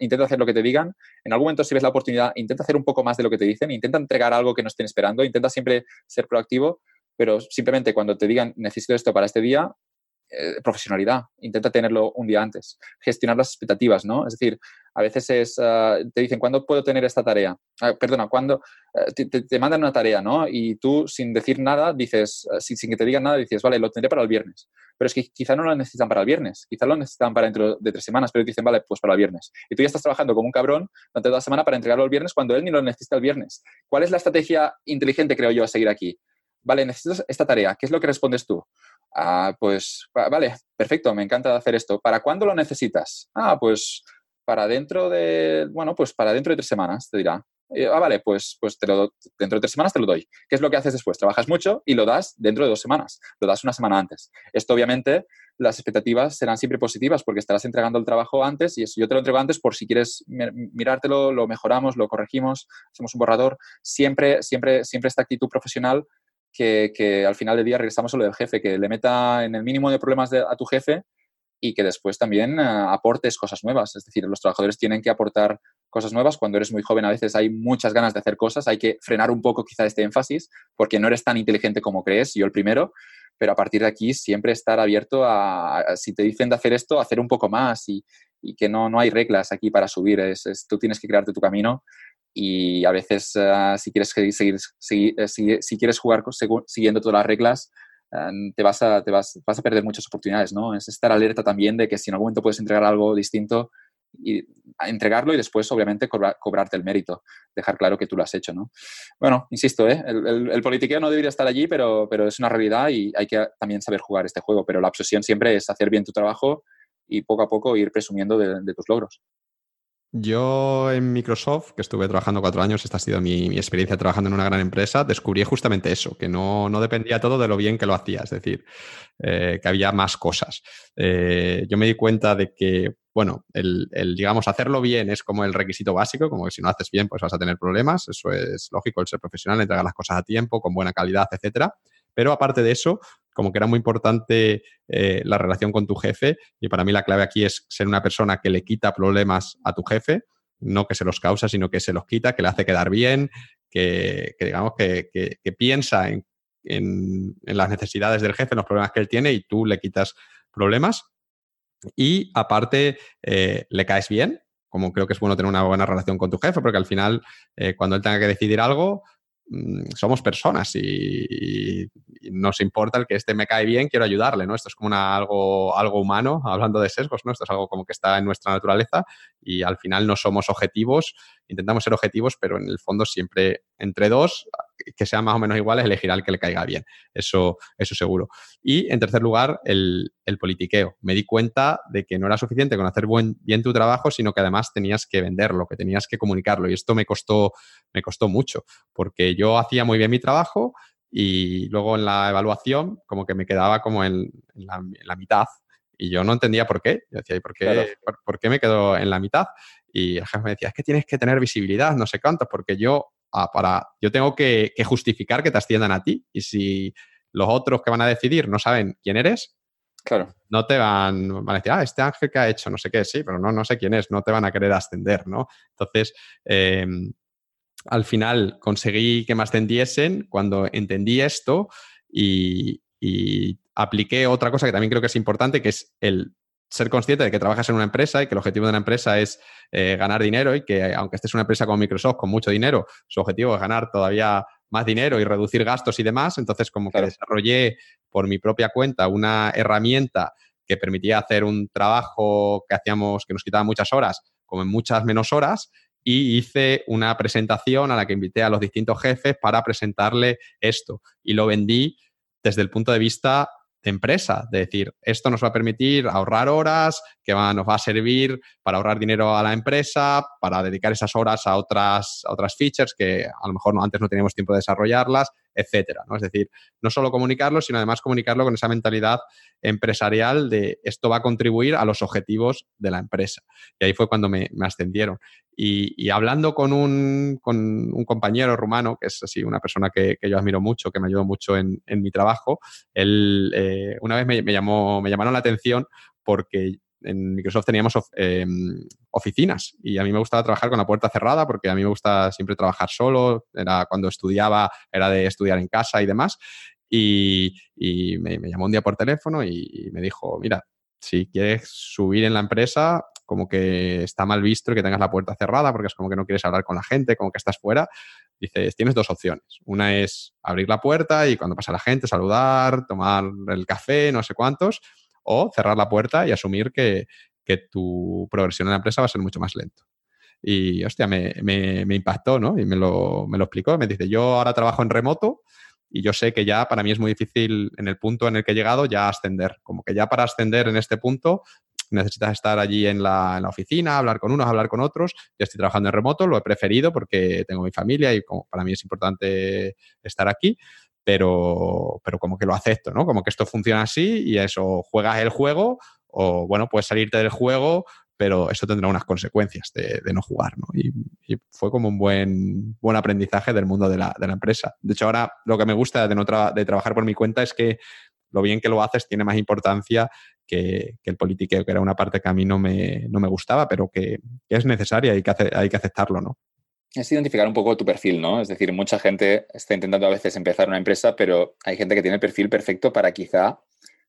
intenta hacer lo que te digan. En algún momento, si ves la oportunidad, intenta hacer un poco más de lo que te dicen, intenta entregar algo que no estén esperando, intenta siempre ser proactivo, pero simplemente cuando te digan, necesito esto para este día, eh, profesionalidad, intenta tenerlo un día antes, gestionar las expectativas, ¿no? Es decir, a veces es, ah, te dicen, ¿cuándo puedo tener esta tarea? Ah, perdona, ¿cuándo? Eh, te, mandan una tarea, ¿no? Y tú, sin decir nada, dices, ah, sin, que te digan nada, dices, vale, lo tendré para el viernes. Pero es que quizá no lo necesitan para el viernes, quizá lo necesitan para dentro de tres semanas, pero dicen, vale, pues para el viernes. Y tú ya estás trabajando como un cabrón durante toda la semana para entregarlo el viernes cuando él ni lo necesita el viernes. ¿Cuál es la estrategia inteligente, creo yo, a seguir aquí? Vale, necesitas esta tarea, ¿qué es lo que respondes tú? Ah, pues vale, perfecto, me encanta hacer esto. ¿Para cuándo lo necesitas? Ah, pues para dentro de, bueno, pues para dentro de tres semanas, te dirá. ah, vale, pues, pues te lo, dentro de tres semanas te lo doy. ¿Qué es lo que haces después? Trabajas mucho y lo das dentro de dos semanas. Lo das una semana antes. Esto, obviamente, las expectativas serán siempre positivas porque estarás entregando el trabajo antes y yo te lo entrego antes por si quieres mirártelo, lo mejoramos, lo corregimos, hacemos un borrador. Siempre, siempre, siempre esta actitud profesional que, al final del día regresamos a lo del jefe, que le meta en el mínimo de problemas a tu jefe y que después también eh, aportes cosas nuevas. Es decir, los trabajadores tienen que aportar cosas nuevas. Cuando eres muy joven a veces hay muchas ganas de hacer cosas, hay que frenar un poco quizá este énfasis porque no eres tan inteligente como crees, yo el primero, pero a partir de aquí siempre estar abierto a, si te dicen de hacer esto, hacer un poco más y, que no, no hay reglas aquí para subir, es, tú tienes que crearte tu camino y a veces ah, si quieres seguir, eh, si, quieres jugar siguiendo todas las reglas ah, te, vas a, te vas, vas, a perder muchas oportunidades, ¿no? Es estar alerta también de que si en algún momento puedes entregar algo distinto, y entregarlo y después, obviamente, cobrarte el mérito, dejar claro que tú lo has hecho, ¿no? Bueno, insisto, ¿eh? el, el, politiqueo no debería estar allí, pero, pero es una realidad y hay que también saber jugar este juego, pero la obsesión siempre es hacer bien tu trabajo y poco a poco ir presumiendo de tus logros. Yo en Microsoft, que estuve trabajando cuatro años, esta ha sido mi, experiencia trabajando en una gran empresa, descubrí justamente eso, que no, dependía todo de lo bien que lo hacía, es decir, eh, que había más cosas. Eh, yo me di cuenta de que, bueno, el, digamos, hacerlo bien es como el requisito básico, como que si no haces bien, pues vas a tener problemas, eso es lógico, el ser profesional, entregar las cosas a tiempo, con buena calidad, etcétera. Pero aparte de eso, como que era muy importante eh, la relación con tu jefe y para mí la clave aquí es ser una persona que le quita problemas a tu jefe no que se los causa, sino que se los quita, que le hace quedar bien, que, digamos que, piensa en, las necesidades del jefe, en los problemas que él tiene y tú le quitas problemas. Y aparte, eh, le caes bien, como creo que es bueno tener una buena relación con tu jefe, porque al final, eh, cuando él tenga que decidir algo, somos personas y, nos importa el que este me cae bien, quiero ayudarle, ¿no? Esto es como algo, algo humano, hablando de sesgos, ¿no? Esto es algo como que está en nuestra naturaleza y al final no somos objetivos, intentamos ser objetivos, pero en el fondo siempre entre dos, que sean más o menos iguales, elegirá el que le caiga bien. Eso, eso seguro. Y en tercer lugar, el, politiqueo. Me di cuenta de que no era suficiente con hacer buen, bien tu trabajo, sino que además tenías que venderlo, que tenías que comunicarlo. Y esto me costó, me costó mucho, porque yo hacía muy bien mi trabajo, y luego en la evaluación como que me quedaba como en, la, mitad y yo no entendía por qué. Yo decía, ¿y por qué, por, qué me quedo en la mitad? Y el jefe me decía, es que tienes que tener visibilidad, no sé cuánto, porque yo, para, yo tengo que, justificar que te asciendan a ti. Y si los otros que van a decidir no saben quién eres, claro. no te van, van a decir, ah, este ángel que ha hecho, no sé qué, sí, pero no, no sé quién es, no te van a querer ascender, ¿no? Entonces, em, al final conseguí que me ascendiesen cuando entendí esto y, apliqué otra cosa que también creo que es importante, que es el ser consciente de que trabajas en una empresa y que el objetivo de una empresa es eh, ganar dinero y que aunque estés en una empresa como Microsoft con mucho dinero, su objetivo es ganar todavía más dinero y reducir gastos y demás. Entonces, como que desarrollé por mi propia cuenta una herramienta que permitía hacer un trabajo que hacíamos, que nos quitaba muchas horas, como en muchas menos horas, y hice una presentación a la que invité a los distintos jefes para presentarle esto y lo vendí desde el punto de vista de empresa, de decir, esto nos va a permitir ahorrar horas, que nos va a servir para ahorrar dinero a la empresa, para dedicar esas horas a otras, a otras features que a lo mejor antes no teníamos tiempo de desarrollarlas, etcétera. ¿no? Es decir, no solo comunicarlo, sino además comunicarlo con esa mentalidad empresarial de esto va a contribuir a los objetivos de la empresa. Y ahí fue cuando me, ascendieron. Y, hablando con un, con un, compañero rumano, que es así una persona que, yo admiro mucho, que me ayudó mucho en, mi trabajo, él eh, una vez me, llamó, me llamaron la atención porque en Microsoft teníamos em, oficinas y a mí me gustaba trabajar con la puerta cerrada porque a mí me gusta siempre trabajar solo, era cuando estudiaba, era de estudiar en casa y demás. Y, me, llamó un día por teléfono y, me dijo, mira, si quieres subir en la empresa, como que está mal visto que tengas la puerta cerrada porque es como que no quieres hablar con la gente, como que estás fuera. Dices, tienes dos opciones. Una es abrir la puerta y cuando pasa la gente, saludar, tomar el café, no sé cuántos o cerrar la puerta y asumir que, tu progresión en la empresa va a ser mucho más lento. Y, hostia, me, me, impactó, ¿no? Y me lo, me lo, explicó. Me dice, yo ahora trabajo en remoto y yo sé que ya para mí es muy difícil en el punto en el que he llegado ya ascender. Como que ya para ascender en este punto necesitas estar allí en la, en la oficina, hablar con unos, hablar con otros. Yo estoy trabajando en remoto, lo he preferido porque tengo mi familia y como para mí es importante estar aquí pero, pero como que lo acepto, ¿no? Como que esto funciona así y eso, juegas el juego o, bueno, puedes salirte del juego, pero eso tendrá unas consecuencias de, no jugar, ¿no? Y, fue como un buen, buen aprendizaje del mundo de la, de la empresa. De hecho, ahora lo que me gusta de, no de trabajar por mi cuenta es que lo bien que lo haces tiene más importancia que, que, el politiqueo, que era una parte que a mí no me, no me gustaba, pero que, que es necesaria y que hay que aceptarlo, ¿no? Es identificar un poco tu perfil, ¿no? Es decir, mucha gente está intentando a veces empezar una empresa, pero hay gente que tiene el perfil perfecto para quizá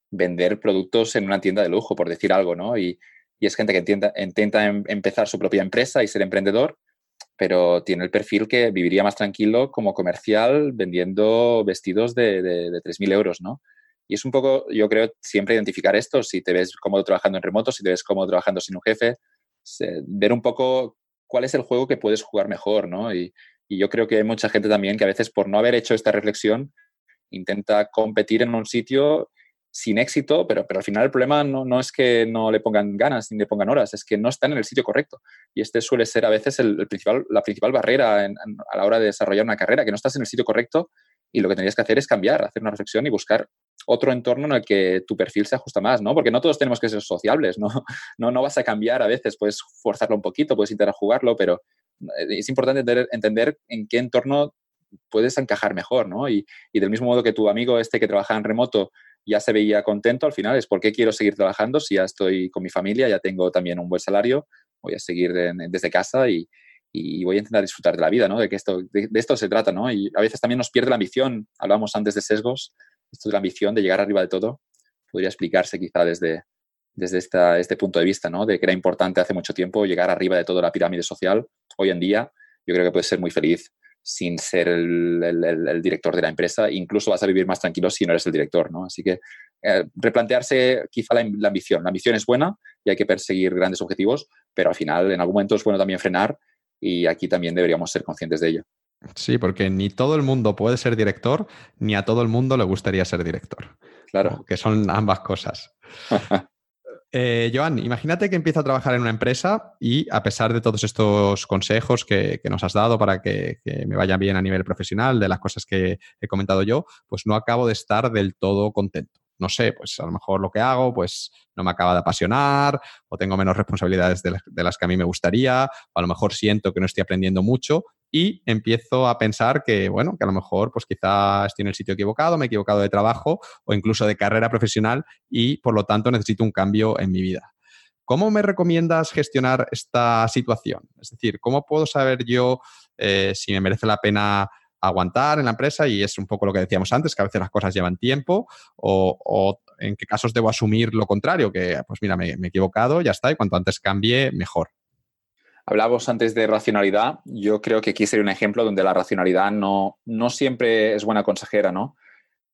vender productos en una tienda de lujo, por decir algo, ¿no? Y, es gente que intenta, intenta em, empezar su propia empresa y ser emprendedor, pero tiene el perfil que viviría más tranquilo como comercial vendiendo vestidos de, de, de 3.000 euros, ¿no? Y es un poco, yo creo, siempre identificar esto, si te ves cómodo trabajando en remoto, si te ves cómodo trabajando sin un jefe, ver un poco cuál es el juego que puedes jugar mejor, ¿no? Y, yo creo que hay mucha gente también que a veces por no haber hecho esta reflexión intenta competir en un sitio sin éxito, pero, pero al final el problema no, es que no le pongan ganas ni le pongan horas, es que no están en el sitio correcto. Y este suele ser a veces el, principal, la principal barrera a la hora de desarrollar una carrera, que no estás en el sitio correcto y lo que tendrías que hacer es cambiar, hacer una reflexión y buscar otro entorno en el que tu perfil se ajusta más, ¿no? Porque no todos tenemos que ser sociables, ¿no? No, no vas a cambiar a veces, puedes forzarlo un poquito, puedes intentar jugarlo, pero eh, es importante entender, en qué entorno puedes encajar mejor, ¿no? Y, y, del mismo modo que tu amigo este que trabaja en remoto ya se veía contento, al final es por qué quiero seguir trabajando si ya estoy con mi familia, ya tengo también un buen salario, voy a seguir desde casa y, voy a intentar disfrutar de la vida, ¿no? De que esto, de, esto se trata, ¿no? Y a veces también nos pierde la ambición. Hablamos antes de sesgos, esto de la ambición, de llegar arriba de todo, podría explicarse quizá desde, desde esta, este punto de vista, ¿no? De que era importante hace mucho tiempo llegar arriba de toda la pirámide social. Hoy en día, yo creo que puedes ser muy feliz sin ser el, director de la empresa. Incluso vas a vivir más tranquilo si no eres el director, ¿no? Así que eh, replantearse quizá la, la, ambición. La ambición es buena y hay que perseguir grandes objetivos, pero al final en algún momento es bueno también frenar y aquí también deberíamos ser conscientes de ello. Sí, porque ni todo el mundo puede ser director, ni a todo el mundo le gustaría ser director. Claro. Que son ambas cosas. Eh, Joan, imagínate que empiezo a trabajar en una empresa y a pesar de todos estos consejos que, nos has dado para que, me vaya bien a nivel profesional, de las cosas que he comentado yo, pues no acabo de estar del todo contento. No sé, pues a lo mejor lo que hago pues no me acaba de apasionar o tengo menos responsabilidades de las que a mí me gustaría o a lo mejor siento que no estoy aprendiendo mucho y empiezo a pensar que, bueno, que a lo mejor pues quizá estoy en el sitio equivocado, me he equivocado de trabajo o incluso de carrera profesional y por lo tanto necesito un cambio en mi vida. ¿Cómo me recomiendas gestionar esta situación? Es decir, ¿cómo puedo saber yo eh, si me merece la pena aguantar en la empresa? Y es un poco lo que decíamos antes, que a veces las cosas llevan tiempo, o, en qué casos debo asumir lo contrario, que pues mira, me, me he equivocado, ya está, y cuanto antes cambie, mejor. Hablábamos antes de racionalidad. Yo creo que aquí sería un ejemplo donde la racionalidad no, no siempre es buena consejera, ¿no?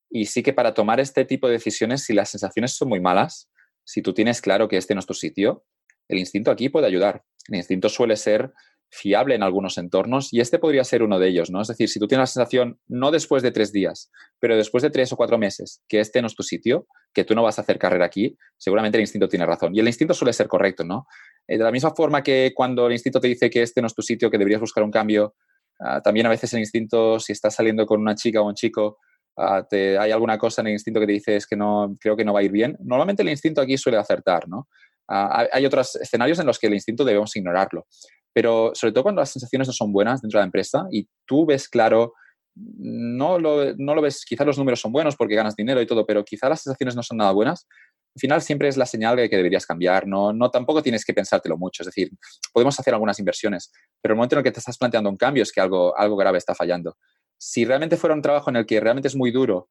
Y sí que para tomar este tipo de decisiones, si las sensaciones son muy malas, si tú tienes claro que este no es tu sitio, el instinto aquí puede ayudar. El instinto suele ser fiable en algunos entornos y este podría ser uno de ellos, ¿no? Es decir, si tú tienes la sensación, no después de tres días, pero después de tres o cuatro meses, que este no es tu sitio, que tú no vas a hacer carrera aquí, seguramente el instinto tiene razón. Y el instinto suele ser correcto, ¿no? Eh, de la misma forma que cuando el instinto te dice que este no es tu sitio, que deberías buscar un cambio, ah, también a veces el instinto, si estás saliendo con una chica o un chico, ah, hay alguna cosa en el instinto que te dice es que no, creo que no va a ir bien. Normalmente el instinto aquí suele acertar, ¿no? Ah, hay otros escenarios en los que el instinto debemos ignorarlo. Pero sobre todo cuando las sensaciones no son buenas dentro de la empresa y tú ves claro, no lo, no lo ves, quizás los números son buenos porque ganas dinero y todo, pero quizás las sensaciones no son nada buenas, al final siempre es la señal de que deberías cambiar. No, no tampoco tienes que pensártelo mucho. Es decir, podemos hacer algunas inversiones, pero el momento en el que te estás planteando un cambio es que algo, algo grave está fallando. Si realmente fuera un trabajo en el que realmente es muy duro,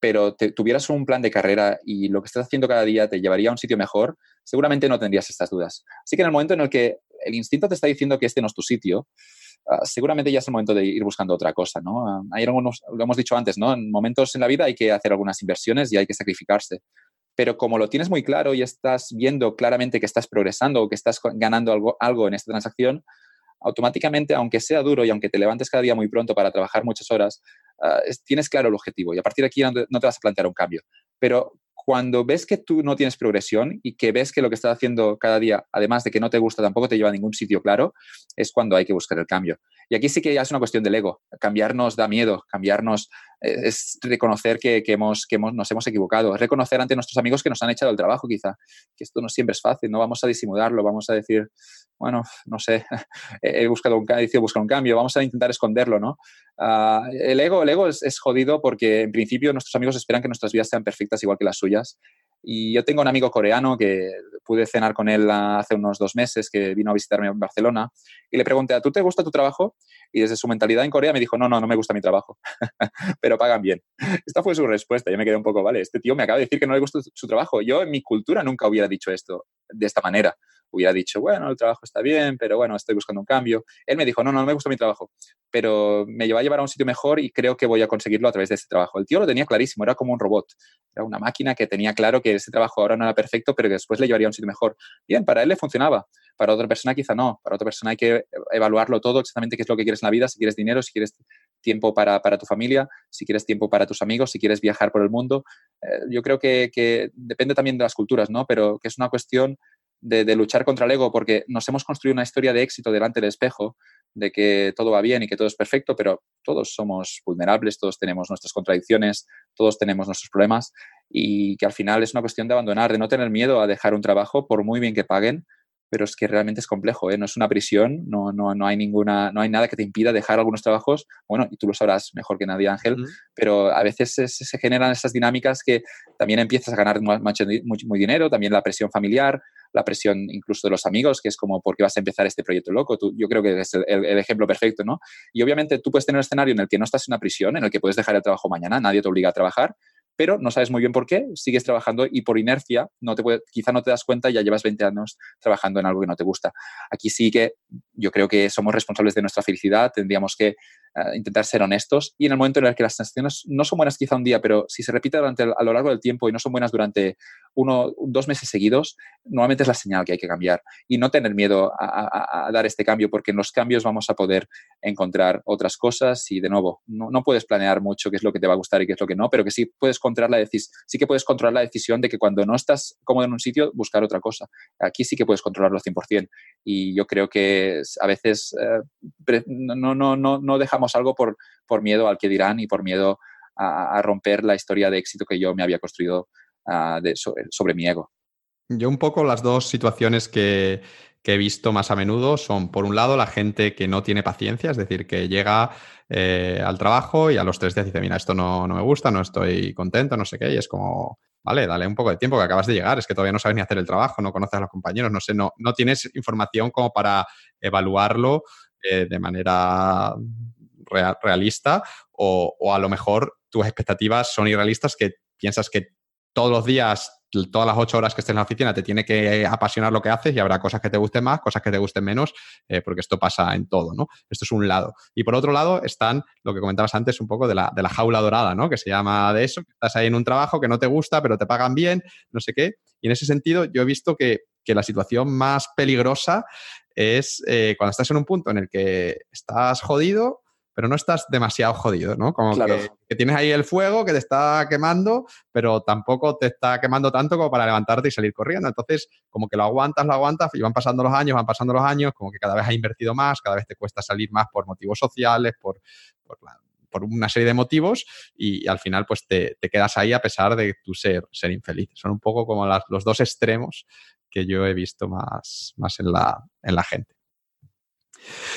pero te, tuvieras un plan de carrera y lo que estás haciendo cada día te llevaría a un sitio mejor, seguramente no tendrías estas dudas. Así que en el momento en el que el instinto te está diciendo que este no es tu sitio, ah, seguramente ya es el momento de ir buscando otra cosa, ¿no? Ah, hay algunos, lo hemos dicho antes, ¿no? En momentos en la vida hay que hacer algunas inversiones y hay que sacrificarse. Pero como lo tienes muy claro y estás viendo claramente que estás progresando o que estás ganando algo, algo en esta transacción, automáticamente, aunque sea duro y aunque te levantes cada día muy pronto para trabajar muchas horas, ah, tienes claro el objetivo y a partir de aquí no te vas a plantear un cambio. Pero cuando ves que tú no tienes progresión y que ves que lo que estás haciendo cada día, además de que no te gusta, tampoco te lleva a ningún sitio claro, es cuando hay que buscar el cambio. Y aquí sí que ya es una cuestión del ego. Cambiarnos da miedo, cambiarnos eh, es reconocer que, hemos, que hemos, nos hemos equivocado, es reconocer ante nuestros amigos que nos han echado el trabajo quizá, que esto no siempre es fácil, no vamos a disimularlo, vamos a decir, bueno, no sé, he buscado un, he buscar un cambio, vamos a intentar esconderlo, ¿no? Ah, el ego, el ego es, es jodido porque en principio nuestros amigos esperan que nuestras vidas sean perfectas igual que las suyas y yo tengo un amigo coreano que pude cenar con él hace unos dos meses, que vino a visitarme en Barcelona, y le pregunté, ¿a tú te gusta tu trabajo? Y desde su mentalidad en Corea me dijo, no, no, no me gusta mi trabajo, pero pagan bien. Esta fue su respuesta. Yo me quedé un poco, vale, este tío me acaba de decir que no le gusta su trabajo. Yo en mi cultura nunca hubiera dicho esto de esta manera hubiera dicho, bueno, el trabajo está bien, pero bueno, estoy buscando un cambio. Él me dijo, no, no, no me gusta mi trabajo, pero me va a llevar a un sitio mejor y creo que voy a conseguirlo a través de este trabajo. El tío lo tenía clarísimo, era como un robot, era una máquina que tenía claro que ese trabajo ahora no era perfecto, pero que después le llevaría a un sitio mejor. Bien, para él le funcionaba, para otra persona quizá no, para otra persona hay que evaluarlo todo, exactamente qué es lo que quieres en la vida, si quieres dinero, si quieres tiempo para, para tu familia, si quieres tiempo para tus amigos, si quieres viajar por el mundo. Eh, yo creo que, que depende también de las culturas, ¿no? Pero que es una cuestión de, luchar contra el ego, porque nos hemos construido una historia de éxito delante del espejo, de que todo va bien y que todo es perfecto, pero todos somos vulnerables, todos tenemos nuestras contradicciones, todos tenemos nuestros problemas y que al final es una cuestión de abandonar, de no tener miedo a dejar un trabajo por muy bien que paguen, pero es que realmente es complejo, ¿eh? no es una prisión, no, no, no, hay ninguna, no hay nada que te impida dejar algunos trabajos, bueno, y tú lo sabrás mejor que nadie, Ángel, pero a veces se, generan esas dinámicas que también empiezas a ganar mucho, muy, dinero, también la presión familiar, la presión incluso de los amigos, que es como, ¿por qué vas a empezar este proyecto loco? Tú, yo creo que es el, el, ejemplo perfecto, ¿no? Y obviamente tú puedes tener un escenario en el que no estás en una prisión, en el que puedes dejar el trabajo mañana, nadie te obliga a trabajar, pero no sabes muy bien por qué, sigues trabajando y por inercia no te puede, quizá no te das cuenta ya llevas 20 años trabajando en algo que no te gusta. Aquí sí que yo creo que somos responsables de nuestra felicidad, tendríamos que uh, intentar ser honestos y en el momento en el que las sensaciones no son buenas quizá un día, pero si se repite durante a lo largo del tiempo y no son buenas durante uno, dos meses seguidos, normalmente es la señal que hay que cambiar y no tener miedo a, a, a dar este cambio porque en los cambios vamos a poder encontrar otras cosas y de nuevo, no, no puedes planear mucho qué es lo que te va a gustar y qué es lo que no, pero que sí puedes controlar la sí que puedes controlar la decisión de que cuando no estás cómodo en un sitio, buscar otra cosa. Aquí sí que puedes controlarlo 100%. Y yo creo que a veces eh, no, no, no, no dejamos algo por, por miedo al que dirán y por miedo a, romper la historia de éxito que yo me había construido sobre, sobre mi ego. Yo un poco las dos situaciones que, que he visto más a menudo son, por un lado, la gente que no tiene paciencia, es decir, que llega eh, al trabajo y a los tres días dice, mira, esto no, no, me gusta, no estoy contento, no sé qué, y es como, vale, dale un poco de tiempo que acabas de llegar, es que todavía no sabes ni hacer el trabajo, no conoces a los compañeros, no sé, no, no tienes información como para evaluarlo eh, de manera real, realista o, a lo mejor tus expectativas son irrealistas que piensas que todos los días todas las ocho horas que estés en la oficina te tiene que apasionar lo que haces y habrá cosas que te gusten más, cosas que te gusten menos, eh, porque esto pasa en todo, ¿no? Esto es un lado. Y por otro lado están lo que comentabas antes un poco de la, de la jaula dorada, ¿no? Que se llama de eso, estás ahí en un trabajo que no te gusta, pero te pagan bien, no sé qué. Y en ese sentido yo he visto que, que la situación más peligrosa es eh, cuando estás en un punto en el que estás jodido, pero no estás demasiado jodido, ¿no? Como claro. que, que, tienes ahí el fuego que te está quemando, pero tampoco te está quemando tanto como para levantarte y salir corriendo. Entonces, como que lo aguantas, lo aguantas, y van pasando los años, van pasando los años, como que cada vez has invertido más, cada vez te cuesta salir más por motivos sociales, por, por, la, por una serie de motivos, y, y al final pues te, te, quedas ahí a pesar de tu ser, ser infeliz. Son un poco como las, los dos extremos que yo he visto más, más en, la, en la gente.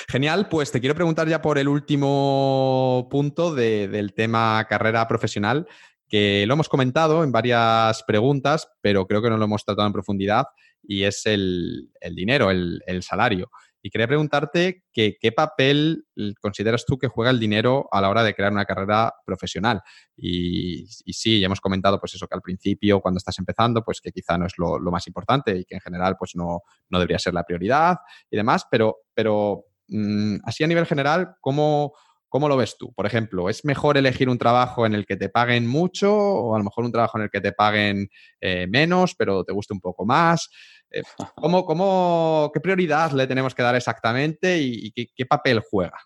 Genial, pues te quiero preguntar ya por el último punto de, del tema carrera profesional, que lo hemos comentado en varias preguntas, pero creo que no lo hemos tratado en profundidad, y es el, el dinero, el, el, salario. Y quería preguntarte qué papel consideras tú que juega el dinero a la hora de crear una carrera profesional. Y, sí, ya hemos comentado pues eso que al principio, cuando estás empezando, pues que quizá no es lo, más importante y que en general pues no, no, debería ser la prioridad y demás, pero, pero mmm, así a nivel general, ¿cómo, ¿Cómo lo ves tú? Por ejemplo, ¿es mejor elegir un trabajo en el que te paguen mucho o a lo mejor un trabajo en el que te paguen eh, menos, pero te guste un poco más? Eh, ¿cómo, cómo, ¿Qué prioridad le tenemos que dar exactamente y, y qué, papel juega?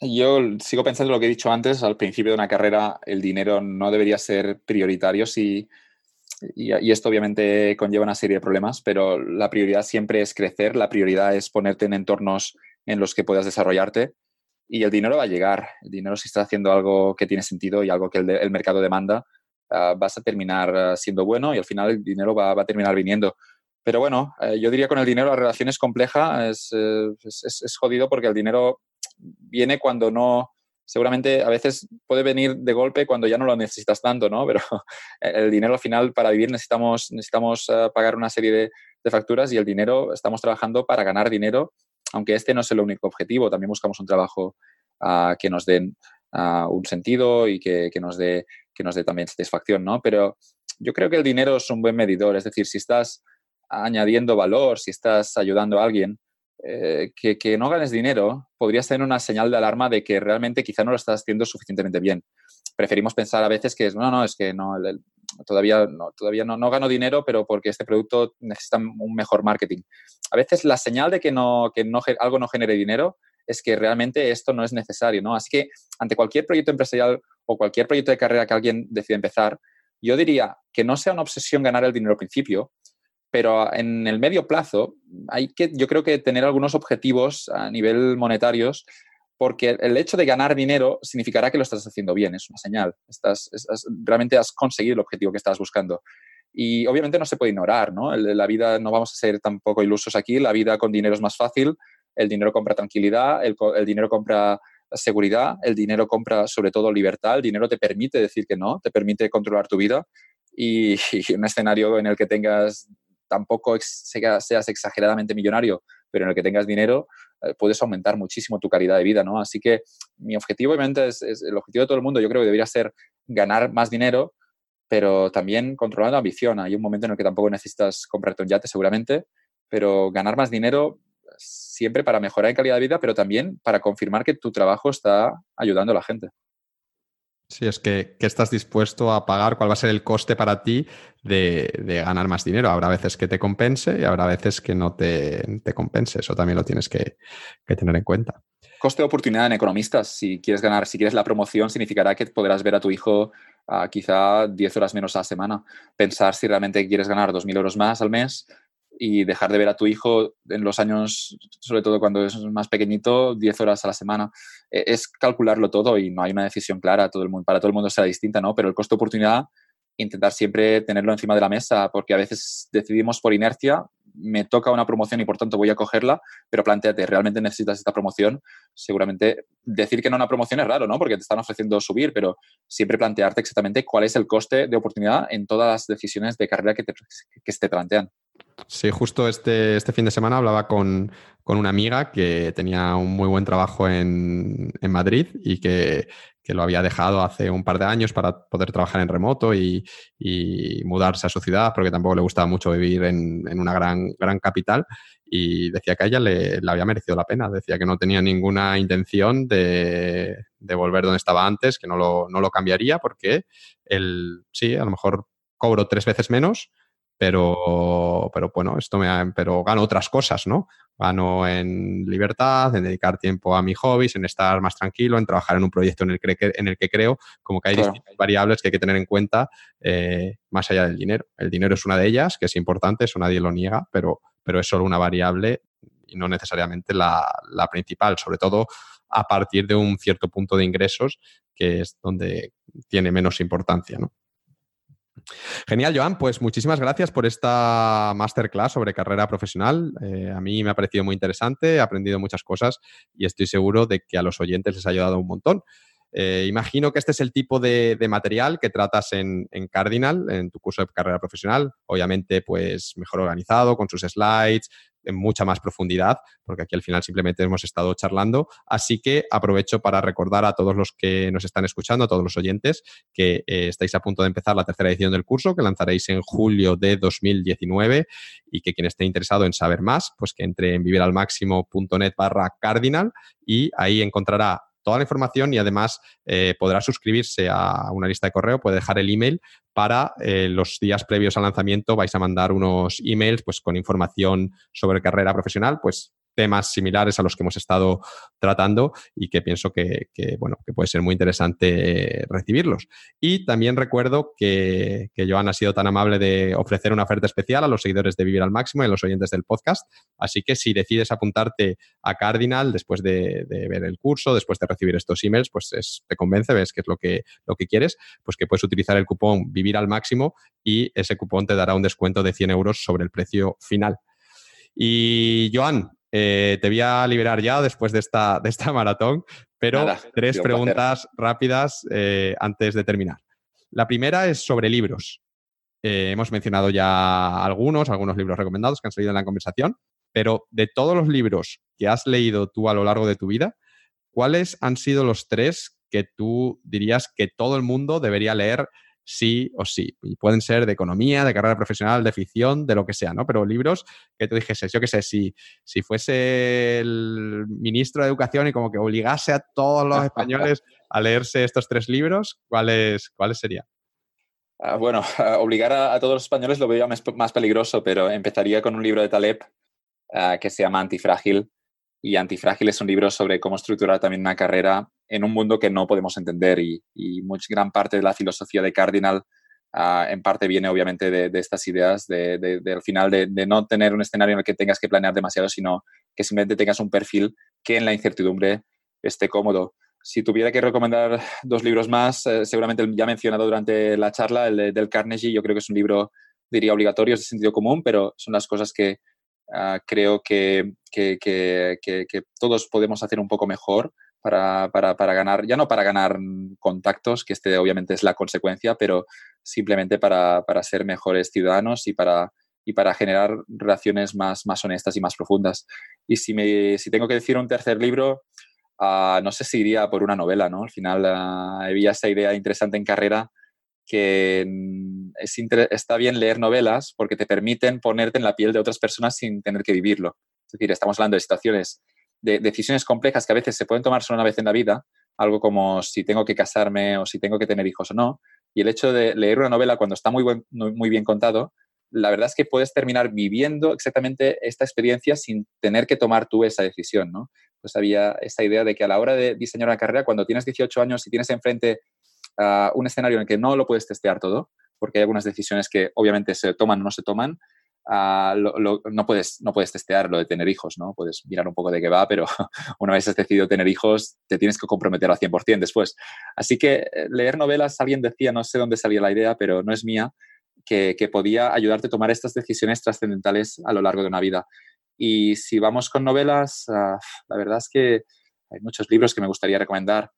Yo sigo pensando lo que he dicho antes, al principio de una carrera el dinero no debería ser prioritario si, y, esto obviamente conlleva una serie de problemas, pero la prioridad siempre es crecer, la prioridad es ponerte en entornos en los que puedas desarrollarte y el dinero va a llegar. El dinero si estás haciendo algo que tiene sentido y algo que el, mercado demanda, uh, vas a terminar uh, siendo bueno y al final el dinero va a terminar viniendo. Pero bueno, uh, yo diría con el dinero la relación es compleja, es, es, es, jodido porque el dinero viene cuando no, seguramente a veces puede venir de golpe cuando ya no lo necesitas tanto, ¿no? Pero el dinero al final para vivir necesitamos, necesitamos pagar una serie de, de facturas y el dinero, estamos trabajando para ganar dinero aunque este no es el único objetivo, también buscamos un trabajo uh, que nos dé uh, un sentido y que, que, nos dé, que nos dé también satisfacción, ¿no? Pero yo creo que el dinero es un buen medidor, es decir, si estás añadiendo valor, si estás ayudando a alguien, eh, que, que, no ganes dinero podría ser una señal de alarma de que realmente quizá no lo estás haciendo suficientemente bien. Preferimos pensar a veces que es, no, no, es que no, el, el, todavía, no, todavía no, no, gano dinero, pero porque este producto necesita un mejor marketing. A veces la señal de que, no, que no, algo no genere dinero es que realmente esto no es necesario, ¿no? Así que ante cualquier proyecto empresarial o cualquier proyecto de carrera que alguien decida empezar, yo diría que no sea una obsesión ganar el dinero al principio, pero en el medio plazo hay que, yo creo que tener algunos objetivos a nivel monetarios porque el hecho de ganar dinero significará que lo estás haciendo bien, es una señal. Estás, estás, realmente has conseguido el objetivo que estabas buscando. Y obviamente no se puede ignorar, ¿no? La vida, no vamos a ser tampoco ilusos aquí, la vida con dinero es más fácil, el dinero compra tranquilidad, el, el dinero compra seguridad, el dinero compra sobre todo libertad, el dinero te permite decir que no, te permite controlar tu vida y un escenario en el que tengas tampoco seas exageradamente millonario, pero en el que tengas dinero, eh, puedes aumentar muchísimo tu calidad de vida, ¿no? Así que mi objetivo, obviamente, es, el objetivo de todo el mundo, yo creo que debería ser ganar más dinero, pero también controlando la ambición. Hay un momento en el que tampoco necesitas comprarte un yate, seguramente, pero ganar más dinero siempre para mejorar en calidad de vida, pero también para confirmar que tu trabajo está ayudando a la gente. Sí, es que, estás dispuesto a pagar, cuál va a ser el coste para ti de, ganar más dinero. Habrá veces que te compense y habrá veces que no te, compense. Eso también lo tienes que, tener en cuenta. Coste de oportunidad en economistas. Si quieres ganar, si quieres la promoción, significará que podrás ver a tu hijo quizá 10 horas menos a la semana. Pensar si realmente quieres ganar 2.000 euros más al mes y dejar de ver a tu hijo en los años, sobre todo cuando es más pequeñito, 10 horas a la semana. E, es calcularlo todo y no hay una decisión clara, para todo el mundo será distinta, ¿no? Pero el costo oportunidad, intentar siempre tenerlo encima de la mesa, porque a veces decidimos por inercia, me toca una promoción y por tanto voy a cogerla, pero planteate, ¿realmente necesitas esta promoción? Seguramente decir que no una promoción es raro, ¿no? Porque te están ofreciendo subir, pero siempre plantearte exactamente cuál es el coste de oportunidad en todas las decisiones de carrera que, te, que se te plantean. Sí, justo este, este fin de semana hablaba con, una amiga que tenía un muy buen trabajo en, Madrid y que, lo había dejado hace un par de años para poder trabajar en remoto y, mudarse a su ciudad porque tampoco le gustaba mucho vivir en, una gran, gran capital. Y decía que a ella le, había merecido la pena, decía que no tenía ninguna intención de, volver donde estaba antes, que no lo, no lo cambiaría porque él, sí, a lo mejor cobro tres veces menos, pero, pero bueno, esto me pero gano otras cosas, ¿no? Gano en libertad, en dedicar tiempo a mis hobbies, en estar más tranquilo, en trabajar en un proyecto en el que, en el que creo, como que hay distintas variables que hay que tener en cuenta eh, más allá del dinero. El dinero es una de ellas, que es importante, eso nadie lo niega, pero, pero es solo una variable y no necesariamente la, la principal, sobre todo a partir de un cierto punto de ingresos, que es donde tiene menos importancia, ¿no? Genial, Joan. Pues muchísimas gracias por esta masterclass sobre carrera profesional. Eh, a mí me ha parecido muy interesante, he aprendido muchas cosas y estoy seguro de que a los oyentes les ha ayudado un montón. Eh, imagino que este es el tipo de, material que tratas en, Cardinal, en tu curso de carrera profesional. Obviamente, pues mejor organizado, con sus slides, en mucha más profundidad, porque aquí al final simplemente hemos estado charlando. Así que aprovecho para recordar a todos los que nos están escuchando, a todos los oyentes, que eh, estáis a punto de empezar la tercera edición del curso, que lanzaréis en julio de 2019 y que quien esté interesado en saber más, pues que entre en viviralmáximo.net barra cardinal y ahí encontrará toda la información y además eh, podrá suscribirse a una lista de correo, puede dejar el email para eh, los días previos al lanzamiento vais a mandar unos emails pues con información sobre carrera profesional, pues temas similares a los que hemos estado tratando y que pienso que, bueno, que puede ser muy interesante recibirlos. Y también recuerdo que, que, Joan ha sido tan amable de ofrecer una oferta especial a los seguidores de Vivir al Máximo y a los oyentes del podcast. Así que si decides apuntarte a Cardinal después de, ver el curso, después de recibir estos emails, pues te convence, ves que es lo que, lo que quieres, pues que puedes utilizar el cupón Vivir al Máximo y ese cupón te dará un descuento de 100 euros sobre el precio final. Y Joan, eh, te voy a liberar ya después de esta, de esta maratón, pero tres preguntas rápidas eh, antes de terminar. La primera es sobre libros. Eh, hemos mencionado ya algunos, algunos libros recomendados que han salido en la conversación, pero de todos los libros que has leído tú a lo largo de tu vida, ¿cuáles han sido los tres que tú dirías que todo el mundo debería leer sí o sí. Y pueden ser de economía, de carrera profesional, de ficción, de lo que sea, ¿no? Pero libros que tú dijeses, yo qué sé, si, si fuese el ministro de Educación y como que obligase a todos los españoles a leerse estos tres libros, ¿cuáles, cuáles serían? Ah, bueno, obligar a, todos los españoles lo veo más, peligroso, pero empezaría con un libro de Taleb ah, que se llama Antifrágil. Y Antifrágil es un libro sobre cómo estructurar también una carrera en un mundo que no podemos entender y, y mucha, gran parte de la filosofía de Cardinal ah, en parte viene obviamente de, estas ideas de, del final de, no tener un escenario en el que tengas que planear demasiado, sino que simplemente tengas un perfil que en la incertidumbre esté cómodo. Si tuviera que recomendar dos libros más, eh, seguramente ya mencionado durante la charla, el del Carnegie, yo creo que es un libro, diría, obligatorio, es de sentido común, pero son las cosas que ah, creo que, que, que, que, todos podemos hacer un poco mejor para, para, para, ganar, ya no para ganar contactos, que este obviamente es la consecuencia, pero simplemente para, para ser mejores ciudadanos y para, y para generar relaciones más, más honestas y más profundas. Y si, me, si tengo que decir un tercer libro, ah, no sé si iría por una novela, ¿no? Al final uh, había esa idea interesante en carrera que mm, es está bien leer novelas porque te permiten ponerte en la piel de otras personas sin tener que vivirlo. Es decir, estamos hablando de situaciones, de decisiones complejas que a veces se pueden tomar solo una vez en la vida, algo como si tengo que casarme o si tengo que tener hijos o no. Y el hecho de leer una novela cuando está muy, muy bien contado la verdad es que puedes terminar viviendo exactamente esta experiencia sin tener que tomar tú esa decisión, ¿no? Pues había esta idea de que a la hora de diseñar una carrera, cuando tienes 18 años y tienes enfrente uh, un escenario en el que no lo puedes testear todo, porque hay algunas decisiones que obviamente se toman o no se toman, uh, no, puedes, no puedes testear lo de tener hijos, ¿no? Puedes mirar un poco de qué va, pero una vez has decidido tener hijos, te tienes que comprometer al 100% después. Así que eh, leer novelas, alguien decía, no sé dónde salía la idea, pero no es mía, que, podía ayudarte a tomar estas decisiones trascendentales a lo largo de una vida. Y si vamos con novelas, ah, la verdad es que hay muchos libros que me gustaría recomendar,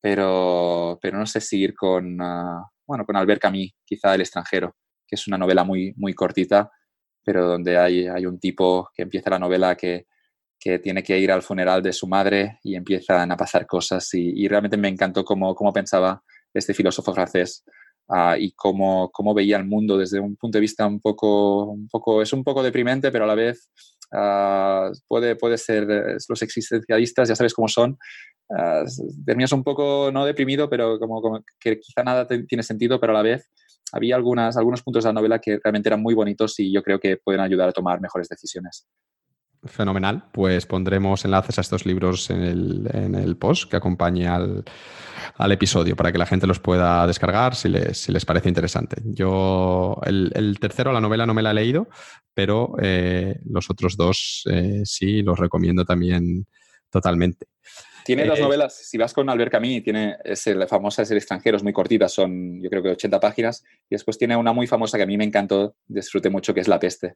pero, pero no sé si ir con, uh, bueno, con Albert Camus, quizá El extranjero, que es una novela muy, muy cortita, pero donde hay, hay un tipo que empieza la novela que, que tiene que ir al funeral de su madre y empiezan a pasar cosas. Y, y realmente me encantó cómo, cómo pensaba este filósofo francés Ah, y cómo, cómo, veía el mundo desde un punto de vista un poco, un poco es un poco deprimente, pero a la vez uh, puede, puede ser, los existencialistas ya sabes cómo son, uh, terminas un poco, no deprimido, pero como, como que quizá nada tiene sentido, pero a la vez había algunas, algunos puntos de la novela que realmente eran muy bonitos y yo creo que pueden ayudar a tomar mejores decisiones. Fenomenal. Pues pondremos enlaces a estos libros en el, post que acompañe al, episodio para que la gente los pueda descargar si les, les parece interesante. Yo, el, tercero, la novela, no me la he leído, pero eh, los otros dos eh, sí los recomiendo también totalmente. Tiene dos eh, novelas, si vas con Albert Camus, tiene es la famosa es El extranjero, es muy cortita, son yo creo que 80 páginas, y después tiene una muy famosa que a mí me encantó, disfruté mucho, que es La peste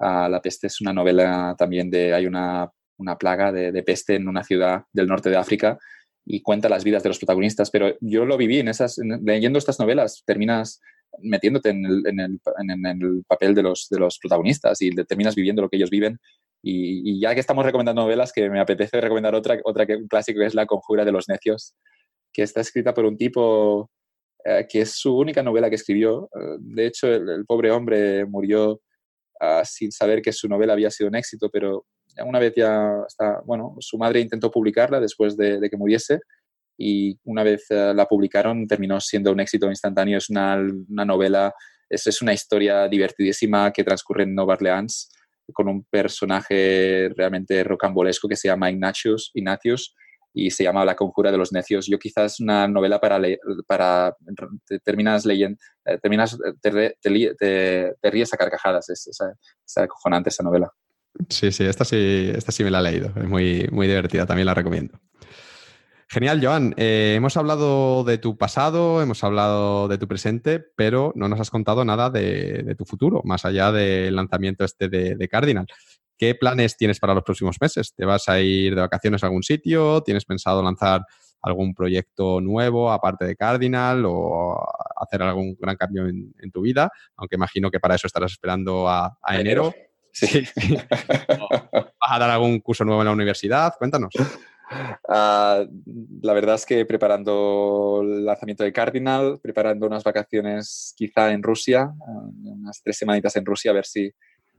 la peste es una novela también de, hay una, una plaga de, peste en una ciudad del norte de África y cuenta las vidas de los protagonistas, pero yo lo viví en esas, leyendo estas novelas, terminas metiéndote en el, en el, en el papel de los, de los protagonistas y terminas viviendo lo que ellos viven. Y, ya que estamos recomendando novelas, que me apetece recomendar otra, otra que un clásico que es La Conjura de los Necios, que está escrita por un tipo eh, que es su única novela que escribió. Eh, de hecho, el, pobre hombre murió sin saber que su novela había sido un éxito, pero una vez ya está, bueno, su madre intentó publicarla después de, que muriese y una vez eh, la publicaron terminó siendo un éxito instantáneo. Es una, una novela, es, es, una historia divertidísima que transcurre en Nueva Orleans con un personaje realmente rocambolesco que se llama Ignatius, Ignatius y se llama La conjura de los necios. Yo quizás una novela para, para terminas leyendo, eh, terminas, te, te, ríes a carcajadas, es, es, acojonante esa novela. Sí, sí, esta sí, esta sí me la he leído, es muy, muy divertida, también la recomiendo. Genial, Joan. Eh, hemos hablado de tu pasado, hemos hablado de tu presente, pero no nos has contado nada de, tu futuro, más allá del lanzamiento este de, de Cardinal. ¿Qué planes tienes para los próximos meses? ¿Te vas a ir de vacaciones a algún sitio? ¿Tienes pensado lanzar algún proyecto nuevo aparte de Cardinal o hacer algún gran cambio en, tu vida? Aunque imagino que para eso estarás esperando a, enero. Sí. ¿Vas a dar algún curso nuevo en la universidad? Cuéntanos. Ah, la verdad es que preparando el lanzamiento de Cardinal, preparando unas vacaciones quizá en Rusia, ah, unas tres semanitas en Rusia, a ver si,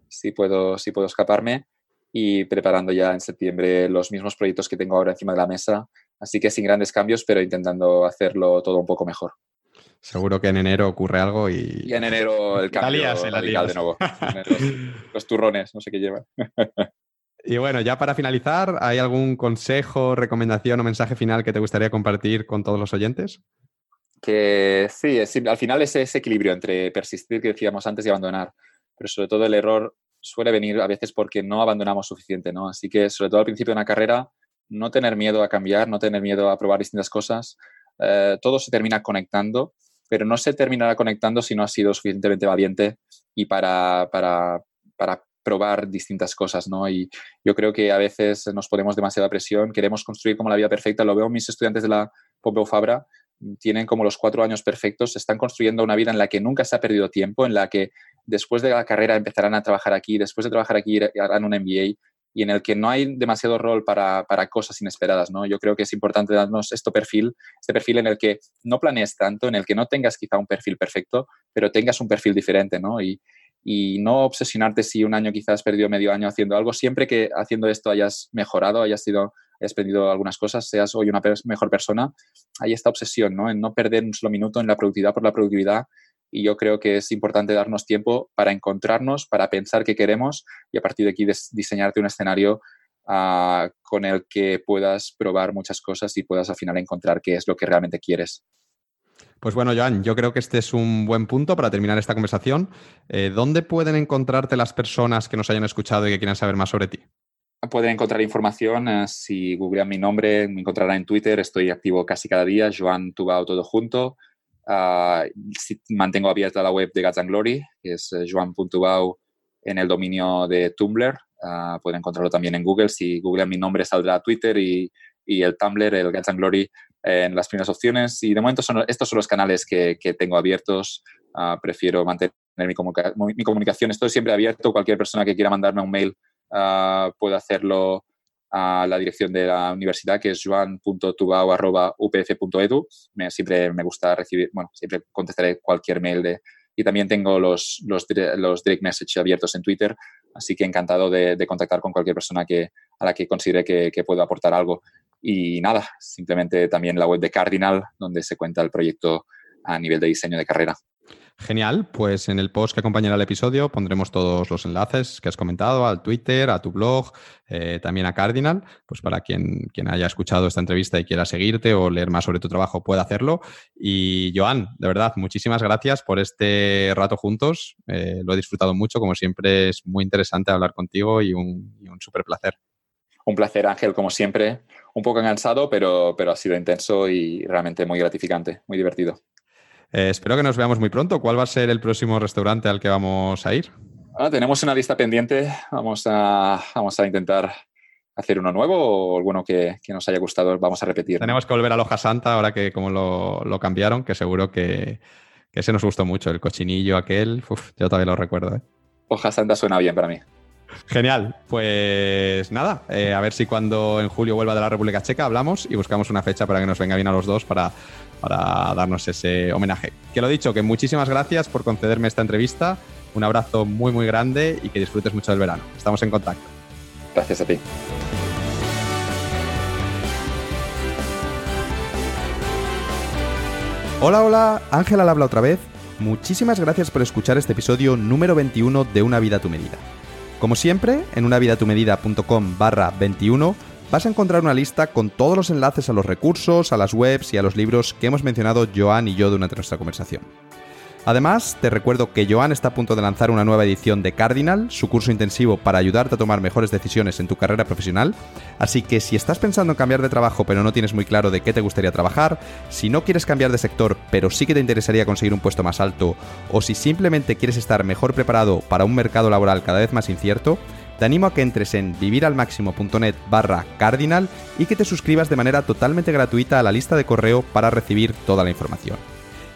si puedo, si puedo escaparme y preparando ya en septiembre los mismos proyectos que tengo ahora encima de la mesa. Así que sin grandes cambios, pero intentando hacerlo todo un poco mejor. Seguro que en enero ocurre algo y... Y en enero el cambio radical de nuevo. los, turrones, no sé qué llevan. y bueno, ya para finalizar, ¿hay algún consejo, recomendación o mensaje final que te gustaría compartir con todos los oyentes? Que sí, al final es ese equilibrio entre persistir, que decíamos antes, y abandonar pero sobre todo el error suele venir a veces porque no abandonamos suficiente, ¿no? Así que sobre todo al principio de una carrera, no tener miedo a cambiar, no tener miedo a probar distintas cosas. Eh, todo se termina conectando, pero no se terminará conectando si no has sido suficientemente valiente y para, para, para probar distintas cosas, ¿no? Y yo creo que a veces nos ponemos demasiada presión, queremos construir como la vida perfecta. Lo veo mis estudiantes de la Pompeu Fabra, tienen como los cuatro años perfectos, están construyendo una vida en la que nunca se ha perdido tiempo, en la que después de la carrera empezarán a trabajar aquí, después de trabajar aquí harán un MBA y en el que no hay demasiado rol para, para, cosas inesperadas, ¿no? Yo creo que es importante darnos este perfil, este perfil en el que no planees tanto, en el que no tengas quizá un perfil perfecto, pero tengas un perfil diferente, ¿no? Y, y no obsesionarte si un año quizás has perdido medio año haciendo algo, siempre que haciendo esto hayas mejorado, hayas sido hayas aprendido algunas cosas, seas hoy una mejor persona, hay esta obsesión, ¿no? En no perder un solo minuto en la productividad por la productividad y yo creo que es importante darnos tiempo para encontrarnos, para pensar qué queremos y a partir de aquí diseñarte un escenario uh, con el que puedas probar muchas cosas y puedas al final encontrar qué es lo que realmente quieres. Pues bueno, Joan, yo creo que este es un buen punto para terminar esta conversación. Eh, ¿Dónde pueden encontrarte las personas que nos hayan escuchado y que quieran saber más sobre ti? Pueden encontrar información uh, si googlean mi nombre, me encontrarán en Twitter, estoy activo casi cada día, Joan Tubao todo junto. Uh, mantengo abierta la web de Gats and Glory, que es uh, joan.bau en el dominio de Tumblr. Uh, pueden encontrarlo también en Google. Si googlean mi nombre saldrá Twitter y, el Tumblr, el Gats and Glory, en las primeras opciones. Y de momento son, estos son los canales que, que tengo abiertos. Uh, prefiero mantener mi, comunica comunicación. Estoy siempre abierto. Cualquier persona que quiera mandarme un mail uh, puede hacerlo a la dirección de la universidad, que es joan.tubao.upf.edu. Siempre me gusta recibir, bueno, siempre contestaré cualquier mail de... Y también tengo los, los, los direct message abiertos en Twitter, así que encantado de, contactar con cualquier persona que, a la que considere que, que puedo aportar algo. Y nada, simplemente también la web de Cardinal, donde se cuenta el proyecto a nivel de diseño de carrera. Genial, pues en el post que acompañará el episodio pondremos todos los enlaces que has comentado al Twitter, a tu blog, eh, también a Cardinal, pues para quien, quien haya escuchado esta entrevista y quiera seguirte o leer más sobre tu trabajo pueda hacerlo. Y Joan, de verdad, muchísimas gracias por este rato juntos. Eh, lo he disfrutado mucho, como siempre es muy interesante hablar contigo y un, y un súper placer. Un placer, Ángel, como siempre. Un poco cansado, pero, pero ha sido intenso y realmente muy gratificante, muy divertido. Eh, espero que nos veamos muy pronto. ¿Cuál va a ser el próximo restaurante al que vamos a ir? Ah, tenemos una lista pendiente. Vamos a, vamos a intentar hacer uno nuevo o alguno que, que, nos haya gustado. Vamos a repetir. Tenemos que volver a Loja Santa ahora que como lo, lo cambiaron, que seguro que, que, se nos gustó mucho. El cochinillo aquel, uf, yo todavía lo recuerdo. ¿eh? Hoja Santa suena bien para mí. Genial, pues nada, eh, a ver si cuando en julio vuelva de la República Checa hablamos y buscamos una fecha para que nos venga bien a los dos para para darnos ese homenaje. Que lo dicho, que muchísimas gracias por concederme esta entrevista. Un abrazo muy, muy grande y que disfrutes mucho del verano. Estamos en contacto. Gracias a ti. Hola, hola, Ángela al habla otra vez. Muchísimas gracias por escuchar este episodio número 21 de Una vida a tu medida. Como siempre, en unavidatumedida.com barra 21 vas a encontrar una lista con todos los enlaces a los recursos, a las webs y a los libros que hemos mencionado Joan y yo durante nuestra conversación. Además, te recuerdo que Joan está a punto de lanzar una nueva edición de Cardinal, su curso intensivo para ayudarte a tomar mejores decisiones en tu carrera profesional, así que si estás pensando en cambiar de trabajo pero no tienes muy claro de qué te gustaría trabajar, si no quieres cambiar de sector pero sí que te interesaría conseguir un puesto más alto, o si simplemente quieres estar mejor preparado para un mercado laboral cada vez más incierto, te animo a que entres en viviralmaximo.net barra cardinal y que te suscribas de manera totalmente gratuita a la lista de correo para recibir toda la información.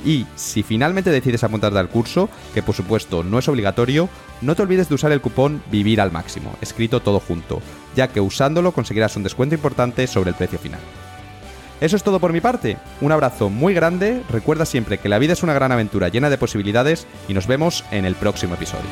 Y si finalmente decides apuntarte al curso, que por supuesto no es obligatorio, no te olvides de usar el cupón Vivir al Máximo, escrito todo junto, ya que usándolo conseguirás un descuento importante sobre el precio final. Eso es todo por mi parte, un abrazo muy grande, recuerda siempre que la vida es una gran aventura llena de posibilidades y nos vemos en el próximo episodio.